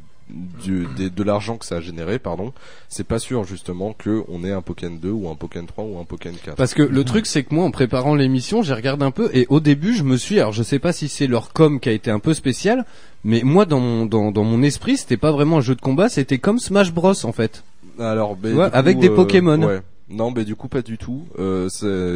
du- des- de l'argent que ça a généré, pardon, c'est pas sûr justement que on ait un Pokémon 2 ou un Pokémon 3 ou un Pokémon 4. Parce que le truc c'est que moi en préparant l'émission, j'ai regardé un peu et au début je me suis alors je sais pas si c'est leur com qui a été un peu spécial, mais moi dans mon dans, dans mon esprit, c'était pas vraiment un jeu de combat, c'était comme Smash Bros en fait. Alors, ben, coup, avec des euh, Pokémon. ouais. Non, mais du coup pas du tout. Euh,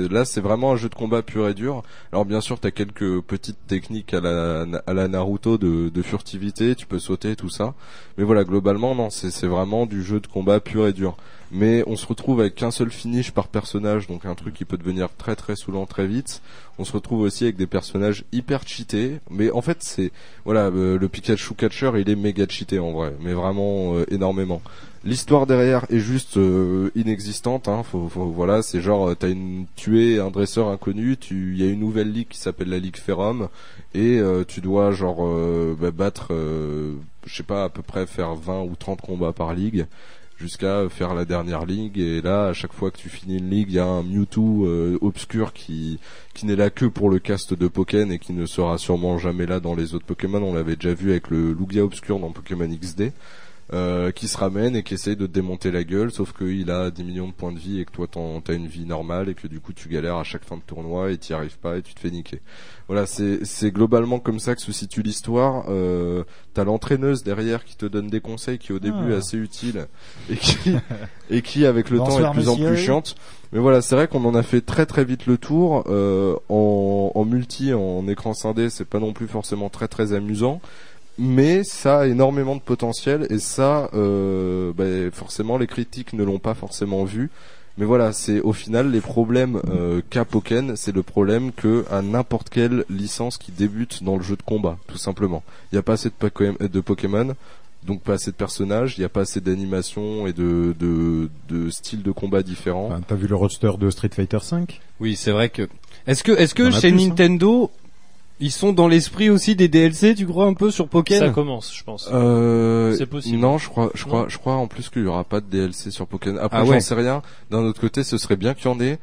là, c'est vraiment un jeu de combat pur et dur. Alors bien sûr, t'as quelques petites techniques à la, Naruto de, furtivité, tu peux sauter, tout ça. Mais voilà, globalement, non, c'est vraiment du jeu de combat pur et dur. Mais on se retrouve avec qu'un seul finish par personnage, donc un truc qui peut devenir très très saoulant très vite. On se retrouve aussi avec des personnages hyper cheatés, mais en fait c'est voilà euh, le Pikachu catcher il est méga cheaté en vrai, mais vraiment euh, énormément. L'histoire derrière est juste euh, inexistante. Hein. Faut, voilà, c'est genre euh, t'as tué un dresseur inconnu. Tu, il y a une nouvelle ligue qui s'appelle la ligue Ferrum et euh, tu dois genre euh, bah, battre, euh, je sais pas à peu près faire 20 ou 30 combats par ligue jusqu'à faire la dernière ligue. Et là, à chaque fois que tu finis une ligue, il y a un Mewtwo euh, obscur qui qui n'est là que pour le cast de Pokémon et qui ne sera sûrement jamais là dans les autres Pokémon. On l'avait déjà vu avec le Lugia obscur dans Pokémon XD euh, qui se ramène et qui essaye de te démonter la gueule, sauf qu'il a 10 millions de points de vie et que toi t'as une vie normale et que du coup tu galères à chaque fin de tournoi et t'y arrives pas et tu te fais niquer. Voilà, c'est globalement comme ça que se situe l'histoire. Euh, t'as l'entraîneuse derrière qui te donne des conseils qui au début Ah. est assez utile et qui et qui avec le temps est de plus en plus chiante. Mais voilà, c'est vrai qu'on en a fait très très vite le tour. Euh, en, en multi, en écran scindé, c'est pas non plus forcément très très amusant mais ça a énormément de potentiel et ça euh, ben, forcément les critiques ne l'ont pas forcément vu. Mais voilà c'est au final les problèmes euh, qu'a Pokken c'est le problème que à n'importe quelle licence qui débute dans le jeu de combat tout simplement. Il n'y a pas assez de, Poké- de Pokémon donc pas assez de personnages il n'y a pas assez d'animation et de, de, de styles de combat différents. Enfin, T'as vu le roster de Street Fighter 5 Oui, c'est vrai que Est-ce que est-ce que chez plus, hein. Ils sont dans l'esprit aussi des DLC, tu crois un peu sur Pokémon Ça commence, je pense. Euh, C'est possible. Non, je crois, je Non. crois, je crois en plus qu'il y aura pas de DLC sur Pokémon. Après, Ah j'en ouais. sais rien. D'un autre côté, ce serait bien qu'il y en ait.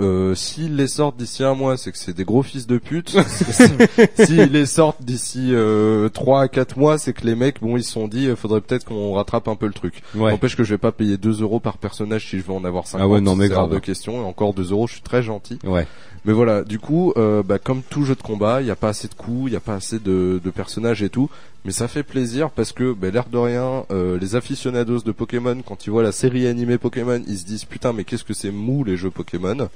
Euh, s'ils les sortent d'ici un mois, c'est que c'est des gros fils de pute. S'ils les sortent d'ici euh, 3 à 4 mois, c'est que les mecs, bon, ils se sont dit, euh, faudrait peut-être qu'on rattrape un peu le truc. Ouais. N'empêche que je vais pas payer 2 euros par personnage si je veux en avoir 50. Ah ouais, non, mais grave. de question. Et encore 2 euros, je suis très gentil. Ouais. Mais voilà, du coup, euh, bah, comme tout jeu de combat, il n'y a pas assez de coups, il n'y a pas assez de, personnages et tout. Mais ça fait plaisir parce que, bah, l'air de rien, euh, les aficionados de Pokémon, quand ils voient la série animée Pokémon, ils se disent putain, mais qu'est-ce que c'est mou les jeux Pokémon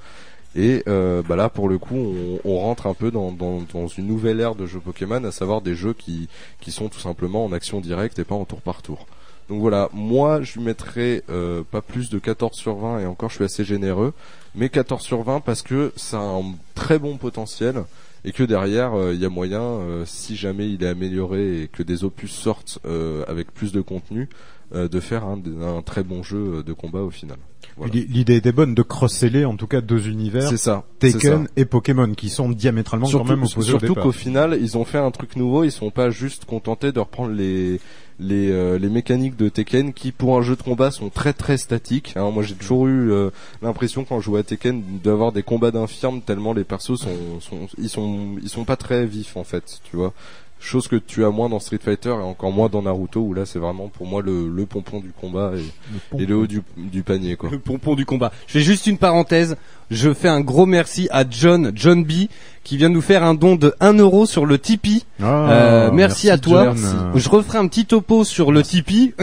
Et euh, bah là, pour le coup, on, rentre un peu dans une nouvelle ère de jeux Pokémon, à savoir des jeux qui, qui sont tout simplement en action directe et pas en tour par tour. Donc voilà, moi je lui mettrais euh, pas plus de 14 sur 20 et encore je suis assez généreux, mais 14 sur 20 parce que ça a un très bon potentiel et que derrière euh, il y a moyen, euh, si jamais il est amélioré et que des opus sortent euh, avec plus de contenu, euh, de faire un, un très bon jeu de combat au final. Voilà. L'idée était bonne de cross-seller en tout cas deux univers, C'est ça. Taken ça. et Pokémon, qui sont diamétralement quand même opposés surtout qu'au final, ils ont fait un truc nouveau. Ils sont pas juste contentés de reprendre les les euh, les mécaniques de Tekken qui, pour un jeu de combat, sont très très statiques. hein. moi, j'ai toujours eu euh, l'impression quand je jouais à Tekken d'avoir des combats d'infirmes tellement les persos sont sont ils sont ils sont pas très vifs en fait. Tu vois. Chose que tu as moins dans Street Fighter et encore moins dans Naruto où là c'est vraiment pour moi le, le pompon du combat et, et le haut du, du panier quoi. Le pompon du combat. Je fais juste une parenthèse. Je fais un gros merci à John, John B, qui vient nous faire un don de 1 euro sur le Tipeee. Ah, Euh, merci, à toi. Je referai un petit topo sur le Tipeee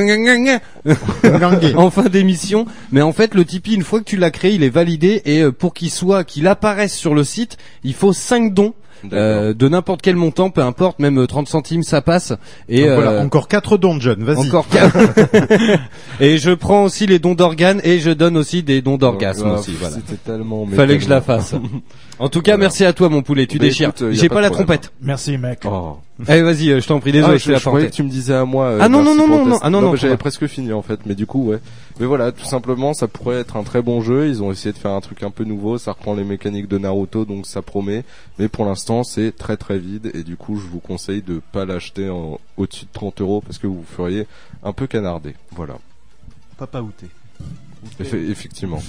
en fin d'émission. Mais en fait, le Tipeee, une fois que tu l'as créé, il est validé et euh, pour qu'il soit, qu'il apparaisse sur le site, il faut 5 dons. Euh, de n'importe quel montant, peu importe, même euh, 30 centimes, ça passe. Et Donc voilà, euh, encore 4 dons de jeunes, vas-y. encore quatre. et je prends aussi les dons d'organes et je donne aussi des dons d'orgasme Ah, aussi. Voilà. C'était tellement. Fallait que je la tellement. fasse. En tout cas, merci à toi, mon poulet. Tu Bah, déchires. euh, J'ai pas la trompette. Merci, mec. Oh. Allez, vas-y, euh, je t'en prie. Désolé, Ah, je te je, la je croyais que tu me disais à moi. euh, Ah non, non, non, non, non. Ah non, bah, non, J'avais presque fini en fait, mais du coup, ouais. Mais voilà, tout simplement, ça pourrait être un très bon jeu. Ils ont essayé de faire un truc un peu nouveau. Ça reprend les mécaniques de Naruto, donc ça promet. Mais pour l'instant, c'est très très vide. Et du coup, je vous conseille de pas l'acheter en au-dessus de 30 euros parce que vous vous feriez un peu canarder. Voilà. Papa outé. Effe- effectivement.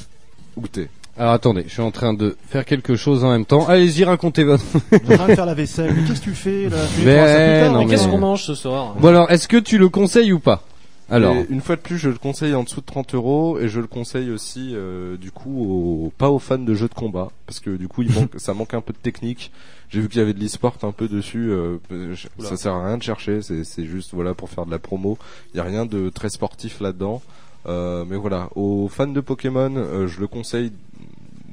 Outé. Alors attendez, je suis en train de faire quelque chose en même temps. Allez-y, racontez votre. Je suis en train de faire la vaisselle. Mais qu'est-ce que tu fais là? Tu Mais feras ça plus tard, non, Mais mais- qu'est-ce qu'on mange ce soir? Bon alors, est-ce que tu le conseilles ou pas? Alors, Et une fois de plus, je le conseille en dessous de 30 euros et je le conseille aussi, euh, du coup, aux, pas aux fans de jeux de combat parce que du coup, il manque, ça manque un peu de technique. J'ai vu qu'il y avait de l'e-sport un peu dessus. euh, ça sert à rien de chercher. C'est, c'est juste voilà pour faire de la promo. Il y a rien de très sportif là-dedans. Euh, mais voilà, aux fans de Pokémon, euh, je le conseille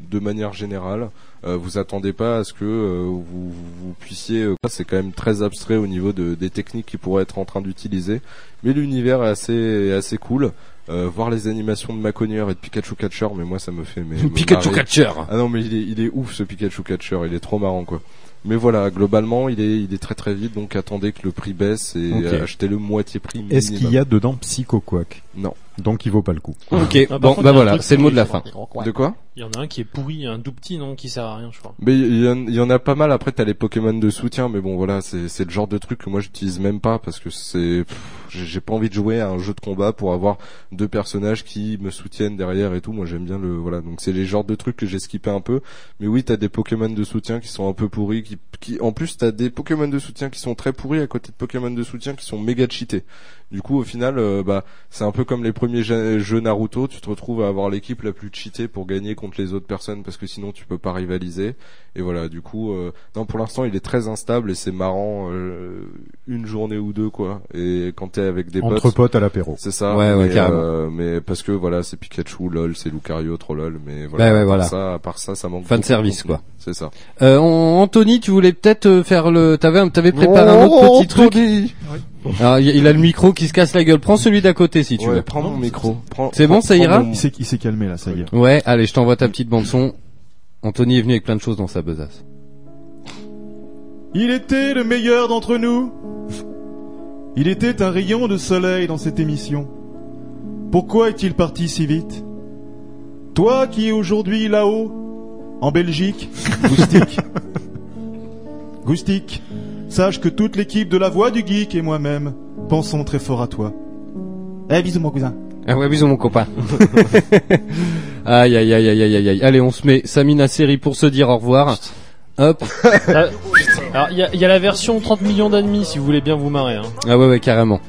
de manière générale. Euh, vous attendez pas à ce que euh, vous, vous puissiez. euh, c'est quand même très abstrait au niveau de, des techniques qu'ils pourraient être en train d'utiliser, mais l'univers est assez est assez cool. Euh, voir les animations de Maconier et de Pikachu Catcher, mais moi ça me fait mais, me Pikachu marrer. Catcher. Ah non mais il est il est ouf ce Pikachu Catcher, il est trop marrant quoi. Mais voilà, globalement, il est il est très très vite, donc attendez que le prix baisse et achetez-le moitié prix. Est-ce qu'il y a dedans Psycho Quack Non. Donc il vaut pas le coup. Ok, Ah, bon, contre, bah voilà, c'est le mot de la fin. crois. De quoi? Il y en a un qui est pourri, un tout petit non qui sert à rien, je crois. Mais il y, en- il y en a pas mal. Après, t'as les Pokémon de soutien, mais bon, voilà, c'est c'est le genre de truc que moi j'utilise même pas parce que c'est j'ai pas envie de jouer à un jeu de combat pour avoir deux personnages qui me soutiennent derrière et tout. Moi, j'aime bien le voilà. Donc c'est les genres de trucs que j'ai skippé un peu. Mais oui, t'as des Pokémon de soutien qui sont un peu pourris, qui qui en plus t'as des Pokémon de soutien qui sont très pourris à côté de Pokémon de soutien qui sont méga cheatés. Du coup, au final, euh, bah c'est un peu comme les premiers jeux Naruto. Tu te retrouves à avoir l'équipe la plus cheatée pour gagner contre les autres personnes parce que sinon tu peux pas rivaliser. Et voilà, du coup, euh, non, pour l'instant, il est très instable et c'est marrant euh, une journée ou deux quoi. Et quand t'es avec des Entre potes, potes à l'apéro. c'est ça. Ouais, ouais, mais, carrément. euh, mais parce que voilà, c'est Pikachu, lol, c'est Lucario, trop lol. Mais voilà. Bah ouais, à part voilà. Ça, à part ça, ça manque. Fan beaucoup de service, quoi. C'est ça. Euh, An- Anthony, tu voulais peut-être faire le. T'avais, t'avais préparé un autre petit truc. Alors, il il a le micro qui se casse la gueule. Prends celui d'à côté si tu ouais, veux. prends mon micro. C'est bon, ça ira mon- Il s'est, calmé là, ça y est. Ouais, allez, je t'envoie ta petite bande son. Anthony est venu avec plein de choses dans sa besace. Il était le meilleur d'entre nous. Il était un rayon de soleil dans cette émission. Pourquoi est-il parti si vite? Toi qui es aujourd'hui là-haut, en Belgique, Goustic. Goustic, sache que toute l'équipe de la Voix du Geek et moi-même pensons très fort à toi. Eh, bisous mon cousin. Ah ouais, bisous mon copain. aïe aïe aïe aïe aïe aïe aïe. Allez, on se met Samina série pour se dire au revoir. Hop. Alors il y a, il y a la version 30 millions d'ennemis si vous voulez bien vous marrer. Hein. Ah ouais ouais carrément.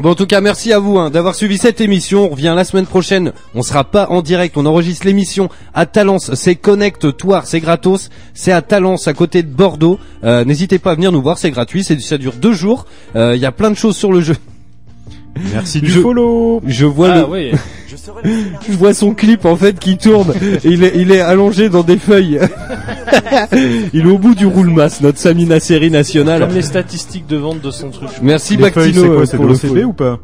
Bon en tout cas merci à vous hein, d'avoir suivi cette émission. On revient la semaine prochaine. On sera pas en direct. On enregistre l'émission à Talence. C'est Connect Toire. C'est gratos. C'est à Talence à côté de Bordeaux. Euh, N'hésitez pas à venir nous voir. C'est gratuit. C'est ça dure deux jours. Euh, Il y a plein de choses sur le jeu. Merci du Je- follow. Je vois Ah le. oui. Je vois son clip en fait qui tourne. il est il est allongé dans des feuilles. il est au bout du roulemas. Notre Samina série nationale. Comme les statistiques de vente de son truc. Merci Les Bactino c'est euh, quoi C'est de pour le l'OCB ou pas?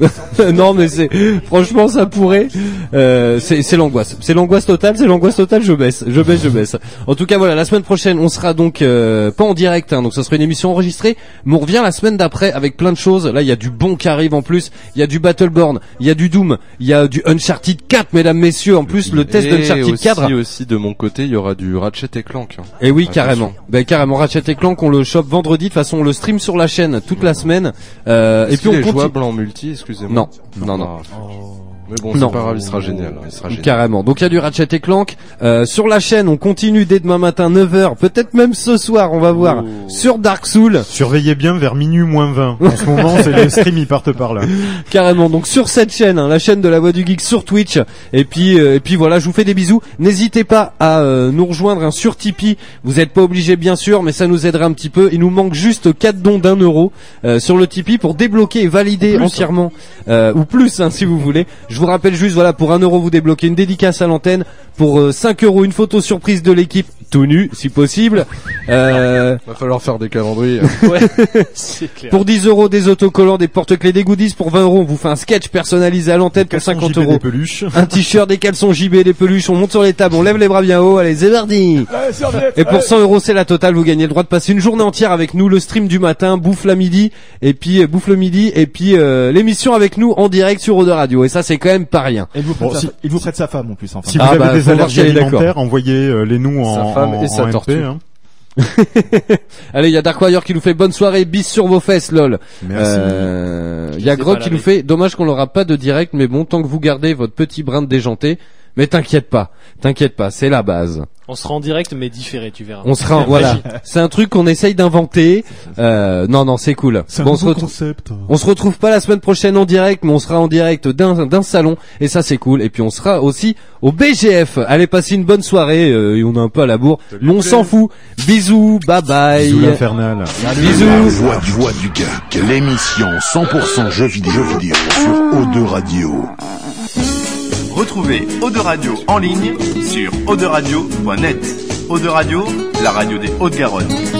non mais c'est franchement ça pourrait euh, c'est l'angoisse c'est l'angoisse totale c'est l'angoisse totale je baisse je baisse je baisse en tout cas voilà la semaine prochaine on sera donc euh, pas en direct hein, donc ça sera une émission enregistrée mais on revient la semaine d'après avec plein de choses là il y a du bon qui arrive en plus il y a du Battleborn il y a du Doom il y a du Uncharted 4 mesdames messieurs en plus le test Et d'Uncharted aussi, 4 aussi de mon côté, il y aura du Ratchet et Clank. hein. et oui, Attention. carrément. Ben carrément. Ratchet et Clank, on le chope vendredi. De toute façon, on le stream sur la chaîne toute la semaine. Euh, et puis on est continue. jouable en multi, excusez-moi. Non, non, non. Ah, Mais bon, Non. c'est pas grave, il sera génial. Il sera génial. Carrément. Donc il y a du Ratchet et Clank euh, sur la chaîne. On continue dès demain matin 9h, peut-être même ce soir, on va voir Oh. sur Dark Soul. Surveillez bien vers minuit moins 20. En ce moment, c'est les streams, ils partent par là. Carrément. Donc sur cette chaîne, hein, la chaîne de la Voix du Geek sur Twitch. Et puis euh, et puis voilà, je vous fais des bisous. N'hésitez pas à euh, nous rejoindre hein, sur Tipeee. Vous n'êtes pas obligé bien sûr, mais ça nous aiderait un petit peu. Il nous manque juste 4 dons d'un euro euh, sur le Tipeee pour débloquer et valider Plus, hein. entièrement euh, ou plus hein, si vous voulez. Je vous rappelle juste, voilà, pour 1 euro vous débloquez une dédicace à l'antenne. Pour euh, 5 euros une photo surprise de l'équipe, tout nu si possible. Euh, Va falloir faire des calendriers. C'est clair. pour 10 euros des autocollants, des porte-clés, des goodies. Pour 20 euros on vous fait un sketch personnalisé à l'antenne pour Caleçon 50 JP euros. des peluches. Un t-shirt, des caleçons JB, des peluches, on monte sur les tables, on lève les bras bien haut, allez, c'est parti Et pour 100 euros, c'est la totale, vous gagnez le droit de passer une journée entière avec nous, le stream du matin, bouffe la midi, et puis euh, bouffe le midi, et puis euh, l'émission avec nous en direct sur Eau de Radio. Et ça, c'est quand même pas rien. Et il vous prête, Bon, sa, si- il vous prête sa femme en plus. Enfin. Si Ah vous bah, avez des faut voir allergies alimentaires, envoyez euh, les nous en, Sa femme en- et sa en MP, tortue. hein. Allez, il y a Darkwire qui nous fait bonne soirée, bis sur vos fesses, lol. Merci. Euh, Il y a Grog qui nous fait, dommage qu'on n'aura pas de direct, mais bon, tant que vous gardez votre petit brin de déjanté, mais t'inquiète pas, t'inquiète pas, c'est la base. On sera en direct mais différé, tu verras. On sera, voilà, c'est un truc qu'on essaye d'inventer. Euh, non, non, c'est cool. C'est un Bon, on se retrouve- concept. On se retrouve pas la semaine prochaine en direct, mais on sera en direct d'un d'un salon et ça c'est cool. Et puis on sera aussi au BGF. Allez passer une bonne soirée. euh, et on est un peu à la bourre, mais on s'en fout. Bisous, bye bye. Bisous l'infernal. La Bisous. voix du voix du geek, l'émission 100% jeux vidéo, jeux vidéo sur O2 Radio. Retrouvez Eau Radio en ligne sur auderadio.net. Eau Radio, la radio des Hauts-de-Garonne.